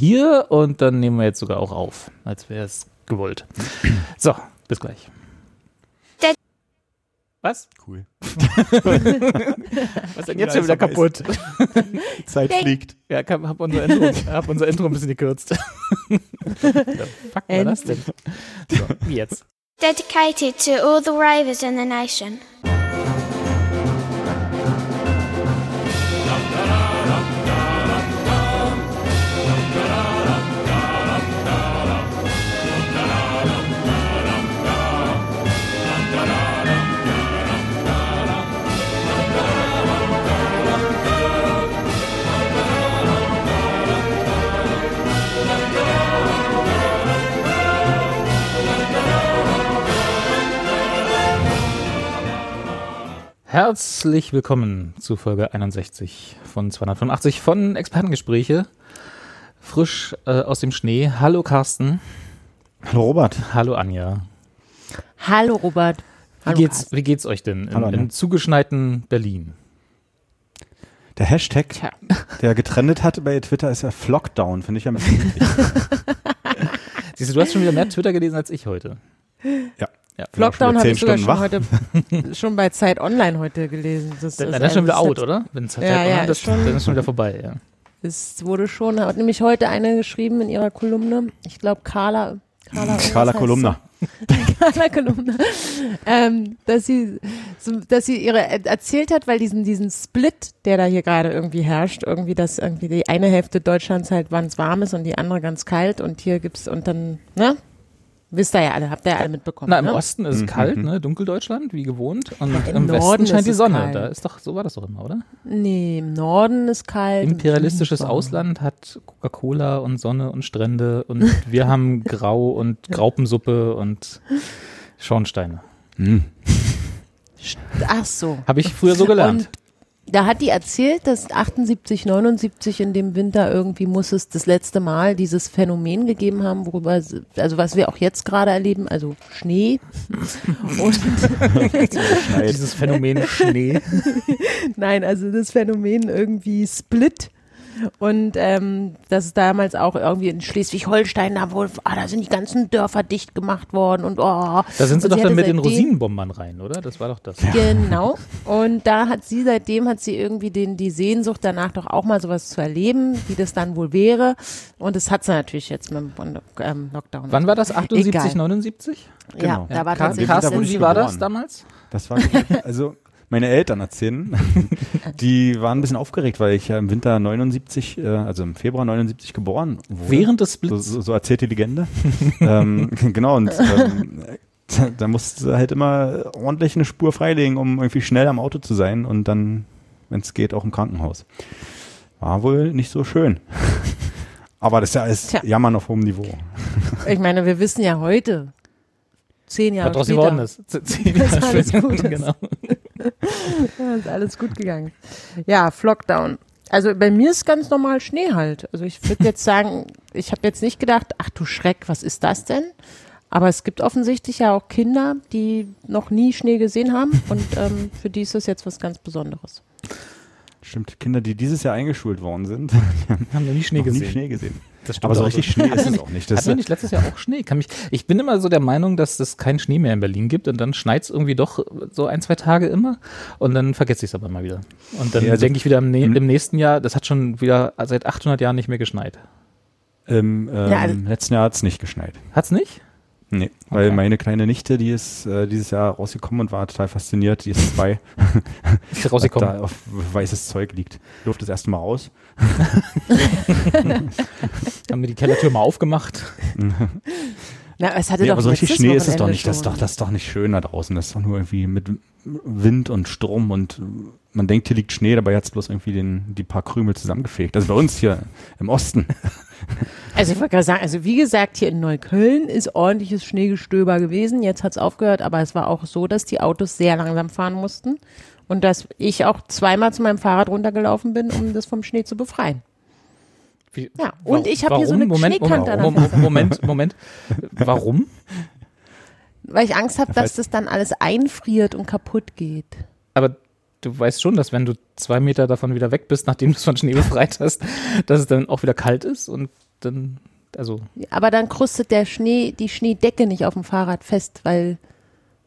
hier und dann nehmen wir jetzt sogar auch auf, als wäre es gewollt. So, bis gleich. Was? Cool. Was ist denn jetzt schon wieder kaputt? Zeit fliegt. Ja, ich hab unser Intro, hab unser Intro ein bisschen gekürzt. The fuck war das denn? So, wie jetzt? Dedicated to all the ravers in the nation. Herzlich willkommen zu Folge 61 von 285 von Expertengespräche. Frisch äh, aus dem Schnee. Hallo Carsten. Hallo Robert. Hallo Anja. Hallo Robert. Wie Hallo geht's, Carsten. wie geht's euch denn in, in zugeschneiten Berlin? Der Hashtag, Tja. der getrennt hat bei Twitter, ist ja Flockdown. Finde ich ja ein bisschen wichtig. Siehst du, du hast schon wieder mehr Twitter gelesen als ich heute. ja. Ja. Lockdown habe ich sogar zehn schon Stunden heute schon bei Zeit Online heute gelesen. Das, Dann, ist dann ist schon wieder ein- out, oder? Wenn es Ja, ja, das, ist schon- dann ist schon wieder vorbei. Ja. Es wurde schon, hat nämlich heute eine geschrieben in ihrer Kolumne. Ich glaube Carla. Carla, Kolumna. Carla Kolumna. ähm, dass sie, so, dass sie ihre erzählt hat, weil diesen diesen Split, der da hier gerade irgendwie herrscht, irgendwie, dass irgendwie die eine Hälfte Deutschlands halt wann es warm ist und die andere ganz kalt und hier gibt's und dann, ne? Wisst ihr ja alle, habt ihr ja alle mitbekommen. Na, im ne? Osten ist es Mhm. kalt, ne? Dunkeldeutschland, wie gewohnt. Und im im, Westen Norden scheint die Sonne. kalt. Da ist doch, so war das doch immer, oder? Nee, im Norden ist kalt. im Imperialistisches. Ausland hat Coca-Cola und Sonne und Strände und wir haben Grau und Graupensuppe und Schornsteine. Hm. Ach so. Habe ich früher so gelernt. Und da hat die erzählt, dass 78, 79 in dem Winter irgendwie muss es das letzte Mal dieses Phänomen gegeben haben, worüber, also was wir auch jetzt gerade erleben, also Schnee. Und Dieses Phänomen Schnee. nein, also das Phänomen irgendwie Split. Und ähm, das ist damals auch irgendwie in Schleswig-Holstein, da wohl, ah, da sind die ganzen Dörfer dicht gemacht worden und oh. Da sind sie Und doch sie dann mit den Rosinenbombern rein, oder? Das war doch das. Genau. Und da hat sie, seitdem hat sie irgendwie den, die Sehnsucht danach doch auch mal sowas zu erleben, wie das dann wohl wäre. Und das hat sie natürlich jetzt mit dem ähm, Lockdown. Wann war das? 78, Egal. 79? Ja, Genau. da war tatsächlich wie war das damals? Das war, also meine Eltern erzählen, die waren ein bisschen aufgeregt, weil ich ja im Winter 79, äh, also im Februar 79 geboren wurde. Während des so, Splits. so, so erzählt die Legende. ähm, genau, und ähm, da, da musste sie halt immer ordentlich eine Spur freilegen, um irgendwie schnell am Auto zu sein und dann, wenn es geht, auch im Krankenhaus. War wohl nicht so schön. Aber das ist ja alles Tja. Jammern auf hohem Niveau. Ich meine, wir wissen ja heute, zehn Jahre Was draus später, geworden ist. Zehn Jahre alles später. gut ist. Genau. Ja, ist alles gut gegangen. Ja, Lockdown. Also bei mir ist ganz normal Schnee halt. Also ich würde jetzt sagen, ich habe jetzt nicht gedacht, ach du Schreck, was ist das denn? Aber es gibt offensichtlich ja auch Kinder, die noch nie Schnee gesehen haben und ähm, für die ist das jetzt was ganz Besonderes. Stimmt, Kinder, die dieses Jahr eingeschult worden sind, Haben wir nie Schnee noch gesehen. nie Schnee gesehen. Das stimmt Aber so richtig Schnee ist es auch nicht. Das Hatten wir nicht letztes Jahr auch Schnee? Kann mich, ich bin immer so der Meinung, dass es keinen Schnee mehr in Berlin gibt und dann schneit es irgendwie doch so ein, zwei Tage immer und dann vergesse ich es aber mal wieder. Und dann Ja, also- denke ich wieder im, Mhm. im nächsten Jahr, das hat schon wieder seit 800 Jahren nicht mehr geschneit. Im ähm, Ja, also- letzten Jahr hat es nicht geschneit. Hat's nicht? Nee, weil Okay. meine kleine Nichte, die ist äh, dieses Jahr rausgekommen und war total fasziniert. Die ist zwei. Ist rausgekommen. Da auf weißes Zeug liegt. Durfte das erste Mal raus. Haben wir die Kellertür mal aufgemacht. Na, es hatte Nee, doch aber so richtig Schnee ist es doch nicht. Das ist doch, das ist doch nicht schön da draußen. Das ist doch nur irgendwie mit Wind und Strom und man denkt, hier liegt Schnee, dabei hat es bloß irgendwie den, die paar Krümel zusammengefegt. Also bei uns hier im Osten. Also ich wollte gerade sagen, also wie gesagt, hier in Neukölln ist ordentliches Schneegestöber gewesen. Jetzt hat es aufgehört, aber es war auch so, dass die Autos sehr langsam fahren mussten und dass ich auch zweimal zu meinem Fahrrad runtergelaufen bin, um das vom Schnee zu befreien. Wie, Ja, und ich habe hier so eine Moment, Schneekante Moment, Fresse. Moment, Moment. Warum? Weil ich Angst habe, Das dass das dann alles einfriert und kaputt geht. Aber du weißt schon, dass wenn du zwei Meter davon wieder weg bist, nachdem du es von Schnee befreit hast, dass es dann auch wieder kalt ist und dann, also, Aber dann krustet der Schnee, die Schneedecke nicht auf dem Fahrrad fest, weil,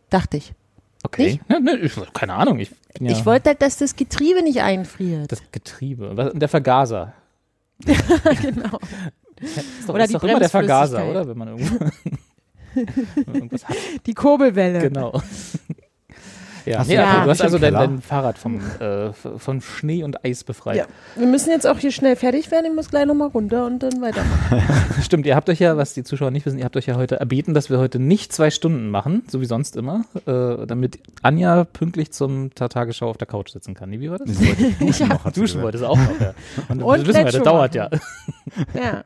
dachte ich. okay. Ne, ne, ich, keine Ahnung. Ich, ja, Ich wollte halt, dass das Getriebe nicht einfriert. das Getriebe. Was, und der Vergaser. genau. Ist doch, Oder ist die doch immer der Vergaser, oder? Wenn man irgendwo, irgendwas hat. Die Kurbelwelle. Genau. Ja, Hast du ja du hast also dein, dein Fahrrad vom, äh, von Schnee und Eis befreit. Ja. Wir müssen jetzt auch hier schnell fertig werden. Ich muss gleich nochmal runter und dann weitermachen. Stimmt, ihr habt euch ja, was die Zuschauer nicht wissen, ihr habt euch ja heute erbeten, dass wir heute nicht zwei Stunden machen, so wie sonst immer, äh, damit Anja pünktlich zum Ta- Tagesschau auf der Couch sitzen kann. Wie war das? Sie wollte duschen noch, wollte sie auch noch, ja. Und, Und das wissen wir, das dauert machen. ja. Ja.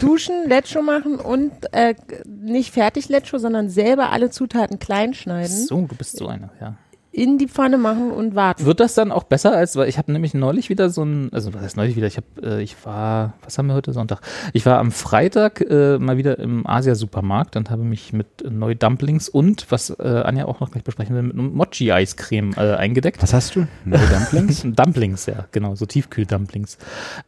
Duschen, Letscho machen und äh, nicht fertig Letscho, sondern selber alle Zutaten klein schneiden, So, du bist so einer, ja. In die Pfanne machen und warten. Wird das dann auch besser als, weil ich habe nämlich neulich wieder so ein, also was heißt neulich wieder, ich habe, äh, ich war, was haben wir heute Sonntag? Ich war am Freitag äh, mal wieder im Asia-Supermarkt und habe mich mit neu Dumplings und, was äh, Anja auch noch gleich besprechen will, mit einem Mochi-Eiscreme äh, eingedeckt. Was hast du? Neue Dumplings? Dumplings, ja, genau, so Tiefkühl-Dumplings.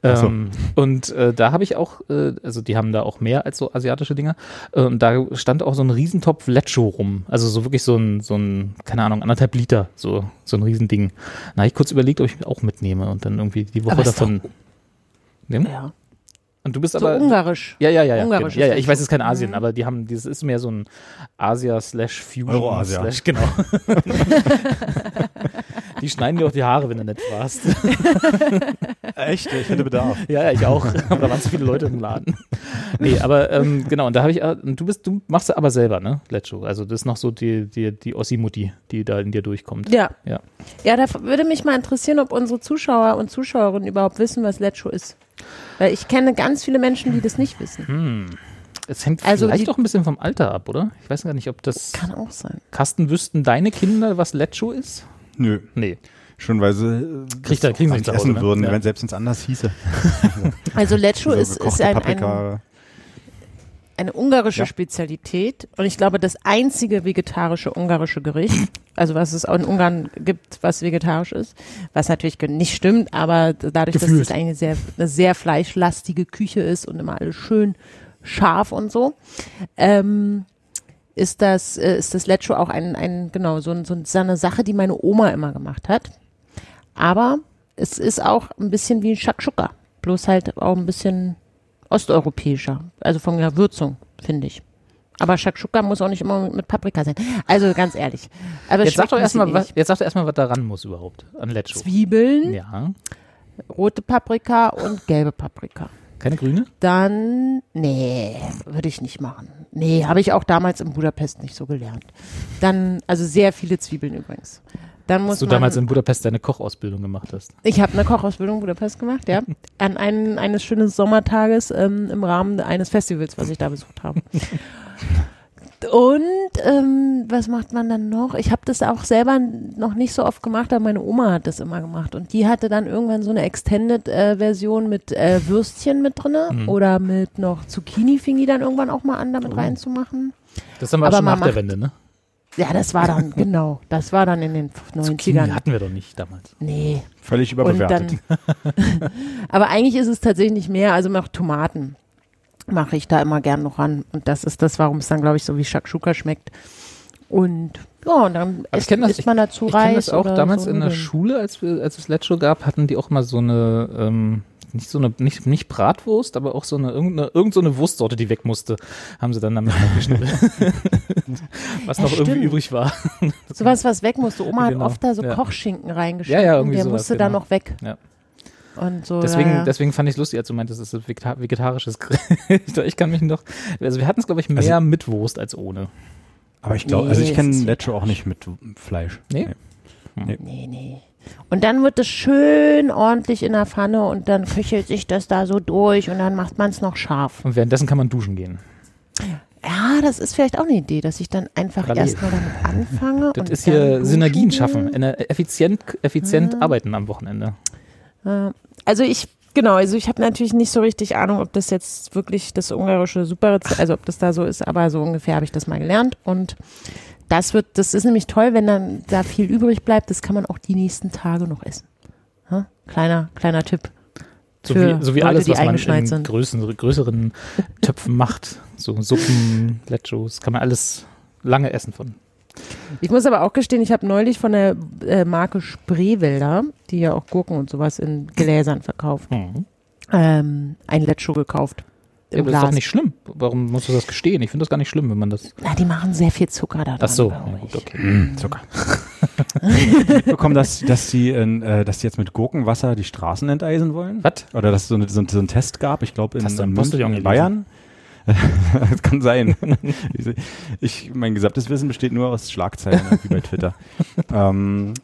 Ach so. Ähm, und äh, da habe ich auch, äh, also die haben da auch mehr als so asiatische Dinger. Äh, und da stand auch so ein Riesentopf Lecho rum. Also so wirklich so ein, so ein, keine Ahnung, anderthalb Liter, so, so ein Riesending. Na, ich kurz überlegt, ob ich auch mitnehme und dann irgendwie die Woche Aber davon. Nehmen? Ja. Und du bist So aber. ungarisch. Ja, ja, ja, ja. Ungarisches Genau. Ja, ja, ich weiß, es ist kein Asien, Mhm. aber die haben, dieses ist mehr so ein Asia slash Fusion. Euroasia. Slash, genau. die schneiden dir auch die Haare, wenn du nicht fragst. Echt? Ich hätte Bedarf. Ja, ja, ich auch. Aber da waren zu viele Leute im Laden. Nee, aber ähm, genau, und da habe ich, äh, und du bist, du machst aber selber, ne, Lecho. Also das ist noch so die, die, die Ossi-Mutti, die da in dir durchkommt. Ja. Ja. Ja, da würde mich mal interessieren, ob unsere Zuschauer und Zuschauerinnen überhaupt wissen, was Letscho ist. Weil ich kenne ganz viele Menschen, die das nicht wissen. Hm. Es hängt Also vielleicht doch ein bisschen vom Alter ab, oder? Ich weiß gar nicht, ob das. Kann auch sein. Carsten, wüssten deine Kinder, was Lecho ist? Nö. Nee. Schon weil sie äh, Kriegt er- das kriegen sie nicht zu Hause, essen ne? würden, Ja. wenn selbst wenn es anders hieße. Also Letscho So ist, ist gekochte ein, ein, Paprika. eine ungarische Ja. Spezialität und ich glaube das einzige vegetarische ungarische Gericht, also was es auch in Ungarn gibt, was vegetarisch ist, was natürlich ge- nicht stimmt, aber dadurch, dass Gefühlt. es eine sehr, eine sehr fleischlastige Küche ist und immer alles schön scharf und so, ähm, ist das, äh, ist das Lecho auch ein, ein genau, so, ein- so, ein- so eine Sache, die meine Oma immer gemacht hat. Aber es ist auch ein bisschen wie Shakshuka, bloß halt auch ein bisschen osteuropäischer, also von der Würzung, finde ich. Aber Shakshuka muss auch nicht immer mit Paprika sein. Also ganz ehrlich. Aber Jetzt sag doch ein bisschen erstmal, was, jetzt sag doch erstmal, was da ran muss überhaupt an Lecho. Zwiebeln, Ja. rote Paprika und gelbe Paprika. Keine Grüne? Dann, nee, würde ich nicht machen. Nee, habe ich auch damals in Budapest nicht so gelernt. Dann, also sehr viele Zwiebeln übrigens. Dann muss Dass du man, damals in Budapest deine Kochausbildung gemacht hast. Ich habe eine Kochausbildung in Budapest gemacht, ja. An einen, eines schönen Sommertages ähm, im Rahmen eines Festivals, was ich da besucht habe. Und ähm, was macht man dann noch? Ich habe das auch selber noch nicht so oft gemacht, aber meine Oma hat das immer gemacht. Und die hatte dann irgendwann so eine Extended-Version mit äh, Würstchen mit drinne Mhm. oder mit noch Zucchini fing die dann irgendwann auch mal an, damit Oh. reinzumachen. Das ist dann aber, schon man nach der macht- Wende, ne? Ja, das war dann, genau, das war dann in den Zucchini 90ern. hatten wir doch nicht damals. Nee, Völlig überbewertet. dann, aber eigentlich ist es tatsächlich nicht mehr, also noch Tomaten mache ich da immer gern noch ran. Und das ist das, warum es dann, glaube ich, so wie Shakshuka schmeckt. Und ja, und dann ich kenn das- isst man dazu Ich Reis. kenne das auch damals so in der. Schule, als, wir, als es Lecho gab, hatten die auch mal so eine, ähm, nicht so eine, nicht, nicht Bratwurst, aber auch so eine, irgendeine, irgend so eine Wurstsorte, die weg musste, haben sie dann damit aufgeschnitten. Was Ja, noch irgendwie stimmt. übrig war. Sowas, was weg musste. Oma Genau, hat oft da so ja. Kochschinken reingeschnitten. Ja, ja, irgendwie Der sowas, musste da genau. noch weg. Ja. Und so, Deswegen, ja, ja. deswegen fand ich es lustig, als du meintest, es ist ein vegeta vegetarisches Gericht. Ich kann mich noch, also wir hatten es, glaube ich, mehr mit Wurst als ohne. Aber ich glaube, also Nee, ich es kenne Lecho auch nicht mit Fleisch. Nee? Nee, nee. Und dann wird es schön ordentlich in der Pfanne und dann köchelt sich das da so durch und dann macht man es noch scharf. Und währenddessen kann man duschen gehen. Ja, das ist vielleicht auch eine Idee, dass ich dann einfach erstmal damit anfange. Das und ist hier Synergien gehe. schaffen, eine effizient, effizient Ah. arbeiten am Wochenende. Ja. Also ich, genau, also ich habe natürlich nicht so richtig Ahnung, ob das jetzt wirklich das ungarische Superrezept, also ob das da so ist, aber so ungefähr habe ich das mal gelernt und das wird, das ist nämlich toll, wenn dann da viel übrig bleibt, das kann man auch die nächsten Tage noch essen. Ha? Kleiner, kleiner Tipp. So wie, so wie Leute, alles, was man in sind. größeren, größeren Töpfen macht. So Suppen, Lechos, kann man alles lange essen von. Ich muss aber auch gestehen, ich habe neulich von der äh, Marke Spreewälder, die ja auch Gurken und sowas in Gläsern verkauft, Mhm. ähm, ein Lecho gekauft. Ja, das ist doch nicht schlimm. Warum musst du das gestehen? Ich finde das gar nicht schlimm, wenn man das. Na, die machen sehr viel Zucker da dran. Ach so, ja, gut, okay. Mm, Zucker. ich bekommen, dass, dass, die, in, äh, dass die jetzt mit Gurkenwasser die Straßen enteisen wollen? Was? Oder dass es so, eine, so, so einen Test gab, ich glaube in, in, München, in? Bayern. das kann sein. Ich- mein gesamtes Wissen besteht nur aus Schlagzeilen, wie bei Twitter. ähm,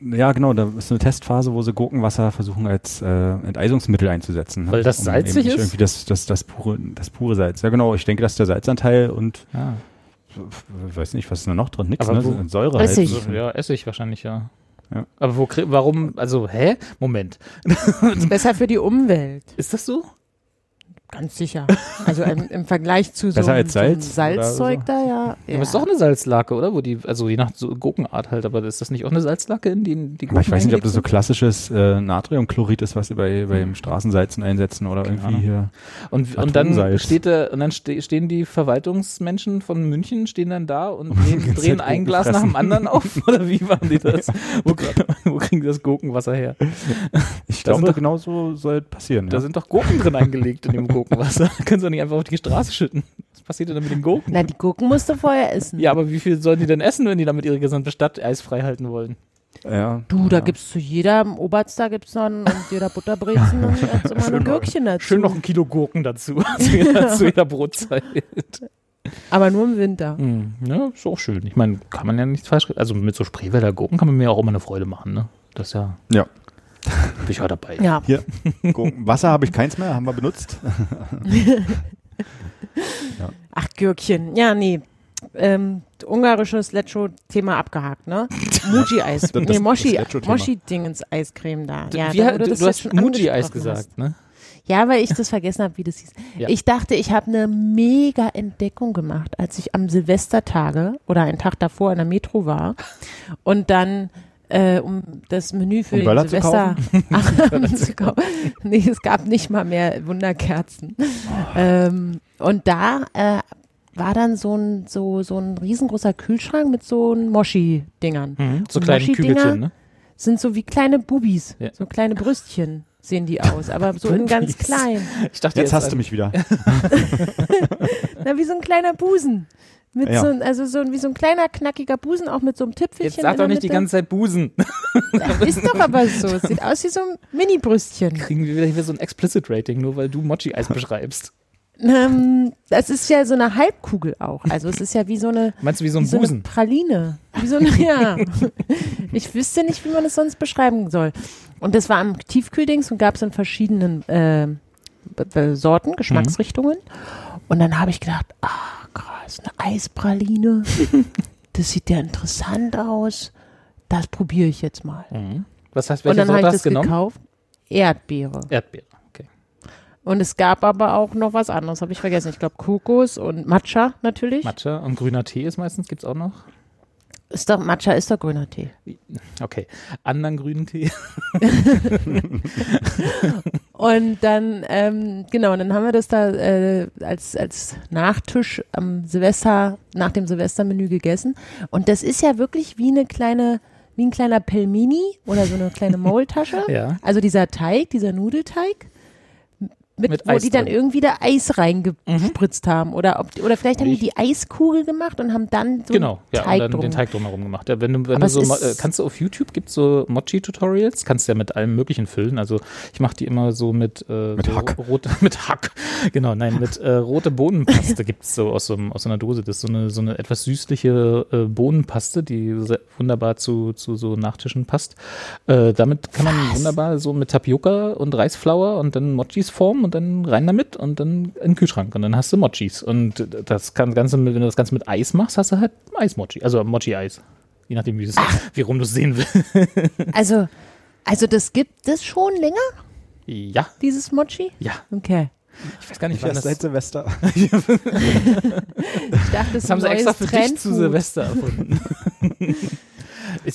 ja, genau, da ist eine Testphase, wo sie Gurkenwasser versuchen als äh, Enteisungsmittel einzusetzen. ne? Weil das Um salzig ist? Irgendwie das, das, das, pure, das pure Salz. Ja, genau, ich denke, dass der Salzanteil und Ah. ich weiß nicht, was ist da noch drin? Nix, Aber ne? Säure Essig. halt. Ja, Essig wahrscheinlich, ja. Ja. Aber wo, warum, also, hä? Moment. Ist besser für die Umwelt. Ist das so? Ganz sicher. Also im, im Vergleich zu so einem Salz so Salzzeug so? da, ja. Ja. Aber es ist doch eine Salzlake, oder? Wo die, also je nach so Gurkenart halt, aber ist das nicht auch eine Salzlake, in die die Aber ich weiß nicht, ob das so klassisches äh, Natriumchlorid ist, was sie bei, beim Straßensalzen einsetzen oder irgendwie Ahnung. hier. Und, und dann steht da, und dann ste stehen die Verwaltungsmenschen von München, stehen dann da und drehen Zeit ein Gurken Glas nach fressen. dem anderen auf? Oder wie machen die das? Wo, wo kriegen die das Gurkenwasser her? Ich glaube, doch- genau so soll es passieren. Da Ja. sind doch Gurken drin eingelegt in dem Gurkenwasser. Können sie doch nicht einfach auf die Straße schütten. Was passiert denn dann mit den Gurken? Na, die Gurken musst du vorher essen. Ja, aber wie viel sollen die denn essen, wenn die damit ihre gesamte Stadt eisfrei halten wollen? ja. Du, da ja. gibt's zu jedem Oberster gibt's dann und jeder Butterbrezen und jetzt immer ein Gürkchen dazu. Schön noch ein Kilo Gurken dazu, zu jeder, zu jeder Brotzeit. Aber nur im Winter. Hm, ja, ist auch schön. Ich meine, kann man ja nichts falsch. Also mit so Spreewälder Gurken kann man mir auch immer eine Freude machen, ne? Das ist ja. Ja. Bin ich ja dabei. Ja. Hier. Wasser habe ich keins mehr, haben wir benutzt. Ach, Gürkchen. Ja, nee. Ähm, ungarisches Lecho-Thema abgehakt, ne? Muji-Eis. Nee. Moshi-Dingens-Eiscreme da. Ja, wie, da du, das du hast schon Muji-Eis angesprochen hast. gesagt, ne? Ja, weil ich das vergessen habe, wie das hieß. Ja. Ich dachte, ich habe eine mega Entdeckung gemacht, als ich am Silvestertage oder einen Tag davor in der Metro war und dann äh, um das Menü für Um den Böller zu Silvester zu kaufen. Nee, es gab nicht mal mehr Wunderkerzen. Ähm, und da äh, war dann so ein, so, so ein riesengroßer Kühlschrank mit so ein Moshi-Dingern. Mhm. So kleine Kügelchen, ne? Sind so wie kleine Bubis, Ja. so kleine Brüstchen sehen die aus, aber so in ganz klein. Ich dachte Jetzt hast du mich wieder. Na, wie so ein kleiner Busen. Mit Ja. so, also so ein- wie so ein kleiner, knackiger Busen, auch mit so einem Tüpfelchen. Jetzt sag doch nicht die Mitte. ganze Zeit Busen. Ist doch aber so. Es sieht aus wie so ein Mini-Brüstchen. Kriegen wir wieder hier so ein Explicit-Rating, nur weil du Mochi-Eis beschreibst. Ähm, das ist ja so eine Halbkugel auch. Also es ist ja wie so eine, Meinst du wie so ein wie so eine Busen? Praline. Wie so eine, ja. Ich wüsste nicht, wie man das sonst beschreiben soll. Und das war am Tiefkühldings und gab es in verschiedenen äh, Sorten, Geschmacksrichtungen. Und dann habe ich gedacht, ah krass, eine Eispraline. Das sieht ja interessant aus. Das probiere ich jetzt mal. Mhm. Was heißt, Und welche dann habe ich hast das du genommen? gekauft. Erdbeere. Erdbeere. Okay. Und es gab aber auch noch was anderes, habe ich vergessen. Ich glaube Kokos und Matcha natürlich. Matcha und grüner Tee ist meistens, gibt's auch noch. Ist doch, Matcha ist doch grüner Tee. Okay. Anderen grünen Tee. Und dann, ähm, genau, und dann haben wir das da äh, als, als Nachtisch am Silvester, nach dem Silvestermenü gegessen. Und das ist ja wirklich wie eine kleine, wie ein kleiner Pelmini oder so eine kleine Maultasche. Ja. Also dieser Teig, dieser Nudelteig. Mit, Mit wo Eis die dann drin. irgendwie da Eis reingespritzt haben. Oder, ob, oder vielleicht haben die Ich- die Eiskugel gemacht und haben dann so genau, ja, Teig und dann drum. den Teig drumherum gemacht. Ja, wenn du, wenn Aber du so, äh, kannst du auf YouTube, gibt so Mochi-Tutorials, kannst du ja mit allem möglichen füllen. Also ich mache die immer so mit, äh, Mit so Hack. Rote, mit Hack, genau, nein, mit äh, rote Bohnenpaste gibt's so aus so, aus so einer Dose. Das ist so eine, so eine etwas süßliche äh, Bohnenpaste, die sehr wunderbar zu, zu so Nachtischen passt. Äh, damit kann man Was? wunderbar so mit Tapioca und Reisflour und dann Mochis formen und dann rein damit und dann in den Kühlschrank und dann hast du Mochis. Und das kann Ganze, wenn du das Ganze mit Eis machst, hast du halt Eismochi, also Mochi-Eis. Je nachdem, wie, es- wie rum du es sehen willst. Also, also das gibt es schon länger, Ja, dieses Mochi? ja. Okay. Ich weiß gar nicht, Ich wann das, seit Silvester. Ich dachte, das das haben sie extra für dich zu. Silvester erfunden.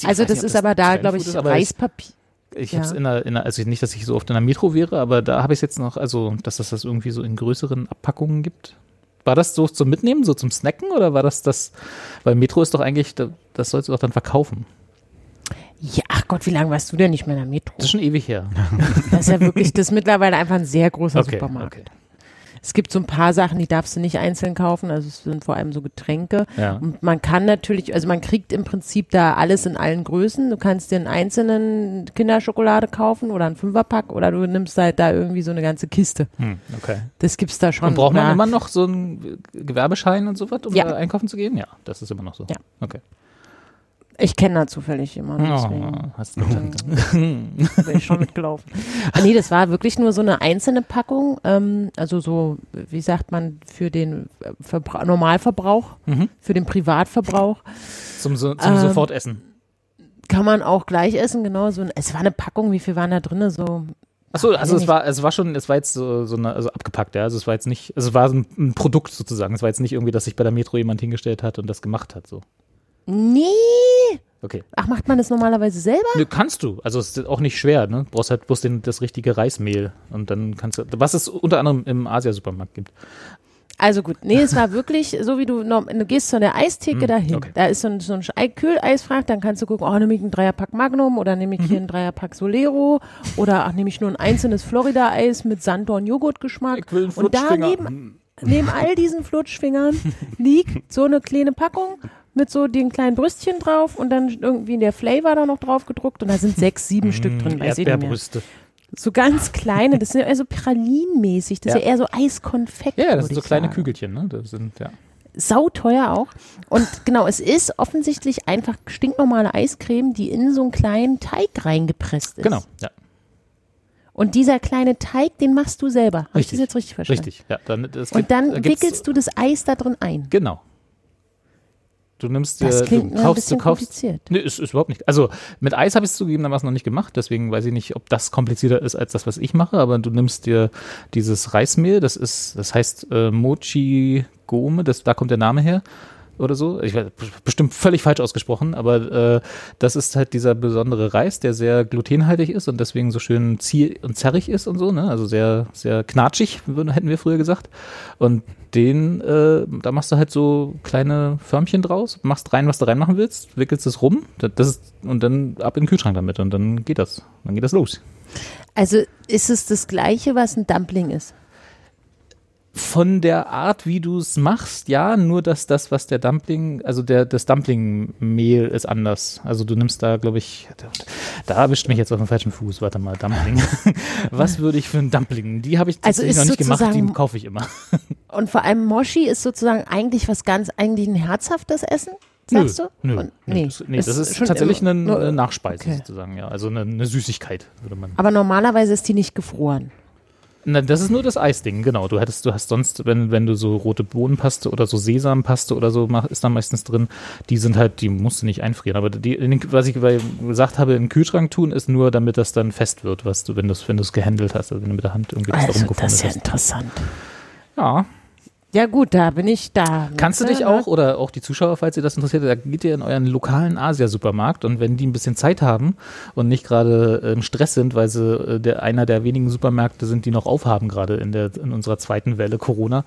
Also das ist aber da, glaube ich, Reispapier. Ich Ja. habe es in der, in der, also nicht, dass ich so oft in der Metro wäre, aber da habe ich es jetzt noch, also dass es das irgendwie so in größeren Abpackungen gibt. War das so zum Mitnehmen, so zum Snacken oder war das das, weil Metro ist doch eigentlich, da- das sollst du doch dann verkaufen. Ja, ach Gott, wie lange warst du denn nicht mehr in der Metro? Das ist schon ewig her. Das ist ja wirklich, das ist mittlerweile einfach ein sehr großer Okay, Supermarkt. okay. Es gibt so ein paar Sachen, die darfst du nicht einzeln kaufen, also es sind vor allem so Getränke. Ja. Und man kann natürlich, also man kriegt im Prinzip da alles in allen Größen. Du kannst dir einen einzelnen Kinderschokolade kaufen oder einen Fünferpack oder du nimmst halt da irgendwie so eine ganze Kiste. Hm, okay. Das gibt's da schon. Und braucht man immer noch so einen Gewerbeschein und so was, um Ja. da einkaufen zu gehen? Ja, das ist immer noch so. Ja. Okay. Ich kenne da zufällig jemanden, deswegen Oh, hast du bin ich schon mitgelaufen. Ah, nee, das war wirklich nur so eine einzelne Packung. Ähm, also so, wie sagt man, für den äh, Verbra Normalverbrauch, Mhm. für den Privatverbrauch. Zum, so, zum Ähm, Sofortessen. Kann man auch gleich essen, genau. So, ein- es war eine Packung, wie viel waren da drin? So, Achso, also es war, es war schon, es war jetzt so, so eine, also abgepackt, ja. Also es war jetzt nicht, also es war so ein, ein Produkt sozusagen. Es war jetzt nicht irgendwie, dass sich bei der Metro jemand hingestellt hat und das gemacht hat. So. Nee. Okay. Ach, macht man das normalerweise selber? Nö, kannst du. Also es ist auch nicht schwer, ne? Du brauchst halt bloß den, das richtige Reismehl. Und dann kannst du, was es unter anderem im Asia-Supermarkt gibt. Also gut, nee, es war wirklich so, wie du, du gehst zu der Eistheke Hm, dahin. okay. Da ist so ein, so ein Ei- Kühleisfach, dann kannst du gucken, oh, nehme ich einen Dreierpack Magnum oder nehme ich hier Mhm. einen Dreierpack Solero oder ach, nehme ich nur ein einzelnes Florida-Eis mit Sanddorn-Joghurt-Geschmack. Ich will einen Und da neben all diesen Flutschfingern liegt so eine kleine Packung mit so den kleinen Brüstchen drauf und dann irgendwie der Flavor da noch drauf gedruckt und da sind sechs, sieben Stück drin bei. Erdbeerbrüste. So ganz kleine, das sind eher so pralinmäßig, das ist Ja. ja eher so Eiskonfekt. Ja, ja, das sind so kleine sagen. Kügelchen, ne? Das sind, ja. Sauteuer auch. Und genau, es ist offensichtlich einfach stinknormale Eiscreme, die in so einen kleinen Teig reingepresst ist. Genau, ja. Und dieser kleine Teig, den machst du selber. Habe ich das jetzt richtig verstanden? Richtig, ja. Dann, Und dann wickelst du das Eis da drin ein. Genau. Du nimmst dir, Das klingt du ein kaufst, du bisschen kaufst. kompliziert. Nee, ist, ist überhaupt nicht. Also mit Eis habe ich es zugegebenermaßen noch nicht gemacht, deswegen weiß ich nicht, ob das komplizierter ist als das, was ich mache, aber du nimmst dir dieses Reismehl, das ist, das heißt äh, Mochi Gome, das, da kommt der Name her oder so. Ich weiß, bestimmt völlig falsch ausgesprochen, aber äh, das ist halt dieser besondere Reis, der sehr glutenhaltig ist und deswegen so schön zieh und zerrig ist und so, ne? Also sehr, sehr knatschig, hätten wir früher gesagt. Und den, äh, da machst du halt so kleine Förmchen draus, machst rein, was du reinmachen willst, wickelst es rum, das ist, und dann ab in den Kühlschrank damit und dann geht das. Dann geht das los. Also ist es das gleiche, was ein Dumpling ist? Von der Art, wie du es machst, ja, nur dass das, was der Dumpling, also der, das Dumplingmehl ist anders. Also du nimmst da, glaube ich, da erwischt mich jetzt auf dem falschen Fuß. Warte mal, Dumpling. was würde ich für ein Dumpling? Die habe ich Also tatsächlich ist noch nicht gemacht, die kaufe ich immer. Und vor allem Moshi ist sozusagen eigentlich was ganz, eigentlich ein herzhaftes Essen, sagst nö, du? Nö, Und, nee, das, nee, das ist tatsächlich eine, eine Nachspeise okay. sozusagen, ja. Also eine, eine Süßigkeit, würde man. Aber normalerweise ist die nicht gefroren. Na, das ist nur das Eisding, genau. Du hättest, du hast sonst, wenn, wenn du so rote Bohnenpaste oder so Sesampaste oder so mach, ist da meistens drin, die sind halt, die musst du nicht einfrieren. Aber die, den, was ich gesagt habe, in den Kühlschrank tun, ist nur, damit das dann fest wird, was du, wenn du es wenn du's gehandelt hast, also wenn du mit der Hand irgendwie das da Also, das rumgefunden ist ja hast. interessant. Ja. Ja gut, da bin ich da. Kannst du Ne, dich ne? auch, oder auch die Zuschauer, falls ihr das interessiert, da geht ihr in euren lokalen Asia-Supermarkt und wenn die ein bisschen Zeit haben und nicht gerade im Stress sind, weil sie äh, der, einer der wenigen Supermärkte sind, die noch aufhaben, gerade in, der, in unserer zweiten Welle Corona,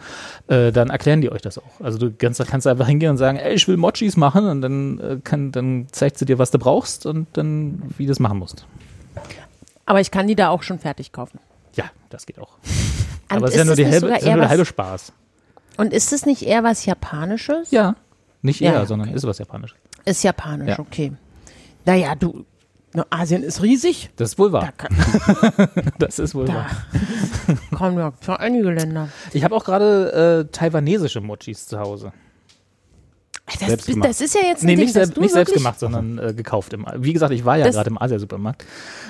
äh, dann erklären die euch das auch. Also du kannst, kannst einfach hingehen und sagen, ey, ich will Mochis machen und dann, äh, kann, dann zeigt sie dir, was du brauchst und dann, wie du das machen musst. Aber ich kann die da auch schon fertig kaufen. Ja, das geht auch. Und Aber es ist ja nur, die halbe, sogar eher nur der halbe Spaß. Und ist es nicht eher was Japanisches? Ja. Nicht Ja, eher, ja, sondern okay. ist was Japanisch. Ist japanisch, Ja. okay. Naja, du, na, Asien ist riesig. Das ist wohl Da wahr. kann, Das ist wohl wahr. da kommen ja für einige Länder. Ich habe auch gerade äh, taiwanesische Mochis zu Hause. Das, Selbst gemacht. das ist ja jetzt ein Nee, Ding, nicht, selbst, du nicht selbst gemacht, sondern äh, gekauft. Im, wie gesagt, ich war ja gerade im Asia-Supermarkt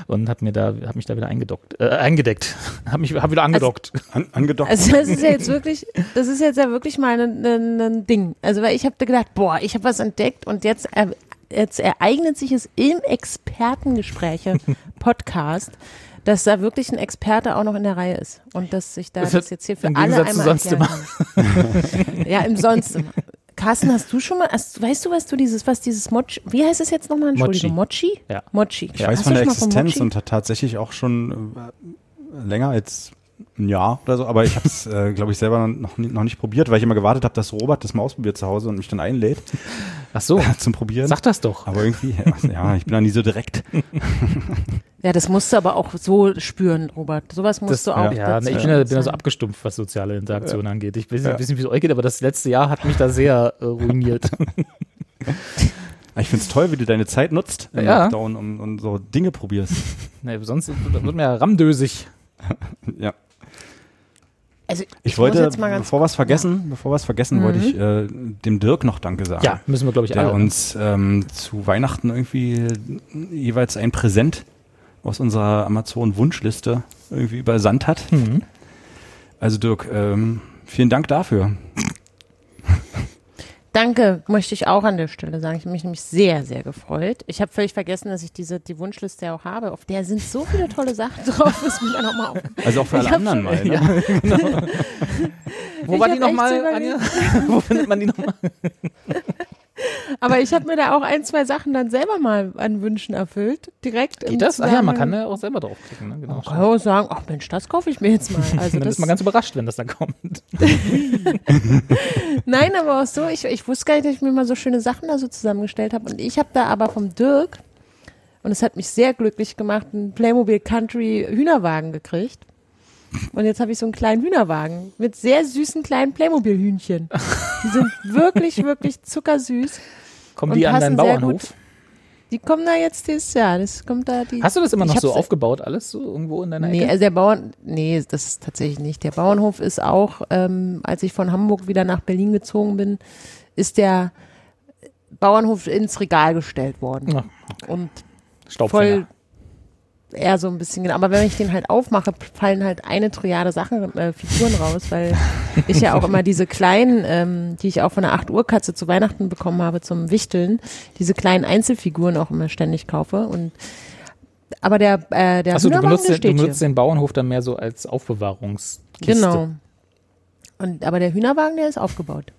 und habe mir da, hab mich da wieder eingedockt, äh, eingedeckt, habe mich, hab wieder angedockt. An, angedockt. Also das ist ja jetzt wirklich, das ist jetzt ja wirklich mal ein, ein, ein Ding. Also weil ich habe gedacht, boah, ich habe was entdeckt und jetzt, er, jetzt ereignet sich es im Expertengespräche Podcast, dass da wirklich ein Experte auch noch in der Reihe ist und dass sich da Das jetzt hier für im alle Gegensatz zu einmal sonst erklären kann. ja, im sonst immer. Carsten, hast du schon mal, hast, weißt du, was du dieses, was dieses Mochi, wie heißt es jetzt nochmal? Entschuldigung, Mochi? Ja. Mochi. Ich weiß Hast von der Existenz und hat tatsächlich auch schon äh, länger als ein Jahr oder so, aber ich habe es, äh, glaube ich, selber noch, noch nicht probiert, weil ich immer gewartet habe, dass Robert das mal ausprobiert zu Hause und mich dann einlädt Ach so, zum Probieren. sag das doch. aber irgendwie, ja, ja, ich bin da nie so direkt. Ja, das musst du aber auch so spüren, Robert. Sowas musst Das, du auch. ja, ich bin ja, bin ja so abgestumpft, was soziale Interaktion angeht. Ich weiß nicht, Ja. ein bisschen, wie es euch geht, aber das letzte Jahr hat mich da sehr äh, ruiniert. Ich finde es toll, wie du deine Zeit nutzt im Ja. Lockdown und, und so Dinge probierst. ne, sonst wird man ja ramdösig. Ja. Also, Ich, muss wollte, jetzt mal ganz bevor wir es vergessen, bevor wir es vergessen, wollte ich äh, dem Dirk noch Danke sagen. Ja, müssen wir, glaube ich, der alle. uns ähm, zu Weihnachten irgendwie jeweils ein Präsent aus unserer Amazon-Wunschliste irgendwie übersandt hat. Mhm. Also Dirk, ähm, vielen Dank dafür. Danke, möchte ich auch an der Stelle sagen. Ich habe mich nämlich sehr, sehr gefreut. Ich habe völlig vergessen, dass ich diese die Wunschliste ja auch habe. Auf der sind so viele tolle Sachen drauf. Ist mir dann auch mal auf. Also auch für alle anderen schon- mal. Ne? Wo Ich war die nochmal, Anja? Wo findet man die nochmal? Aber ich habe mir da auch ein, zwei Sachen dann selber mal an Wünschen erfüllt. Direkt. im Geht das? Ach ja, man kann ja auch selber draufklicken. Ne? Genau. Man kann auch sagen, ach Mensch, das kaufe ich mir jetzt mal. Also dann ist man ganz überrascht, wenn das dann kommt. Nein, aber auch so, ich, ich wusste gar nicht, dass ich mir mal so schöne Sachen da so zusammengestellt habe. Und ich habe da aber vom Dirk, und es hat mich sehr glücklich gemacht, einen Playmobil Country Hühnerwagen gekriegt. Und jetzt habe ich so einen kleinen Hühnerwagen mit sehr süßen kleinen Playmobil-Hühnchen. Die sind wirklich, wirklich zuckersüß. Kommen Und die an deinen Bauernhof? Die kommen da jetzt dieses Jahr. Das kommt da die. Hast du das immer noch so aufgebaut, alles so irgendwo in deiner Nee, Ecke? also der Bauern, nee, das ist tatsächlich nicht. Der Bauernhof ist auch, ähm, als ich von Hamburg wieder nach Berlin gezogen bin, ist der Bauernhof ins Regal gestellt worden. Ja, Und Staubfänger. voll eher so ein bisschen, genau. aber wenn ich den halt aufmache, fallen halt eine Triade Sachen, äh, Figuren raus, weil ich ja auch immer diese kleinen, ähm, die ich auch von der 8 Uhr Katze zu Weihnachten bekommen habe zum Wichteln, diese kleinen Einzelfiguren auch immer ständig kaufe und aber der, äh, der Achso, du benutzt, der den, du benutzt den Bauernhof dann mehr so als Aufbewahrungskiste. Genau. Und, aber der Hühnerwagen, der ist aufgebaut.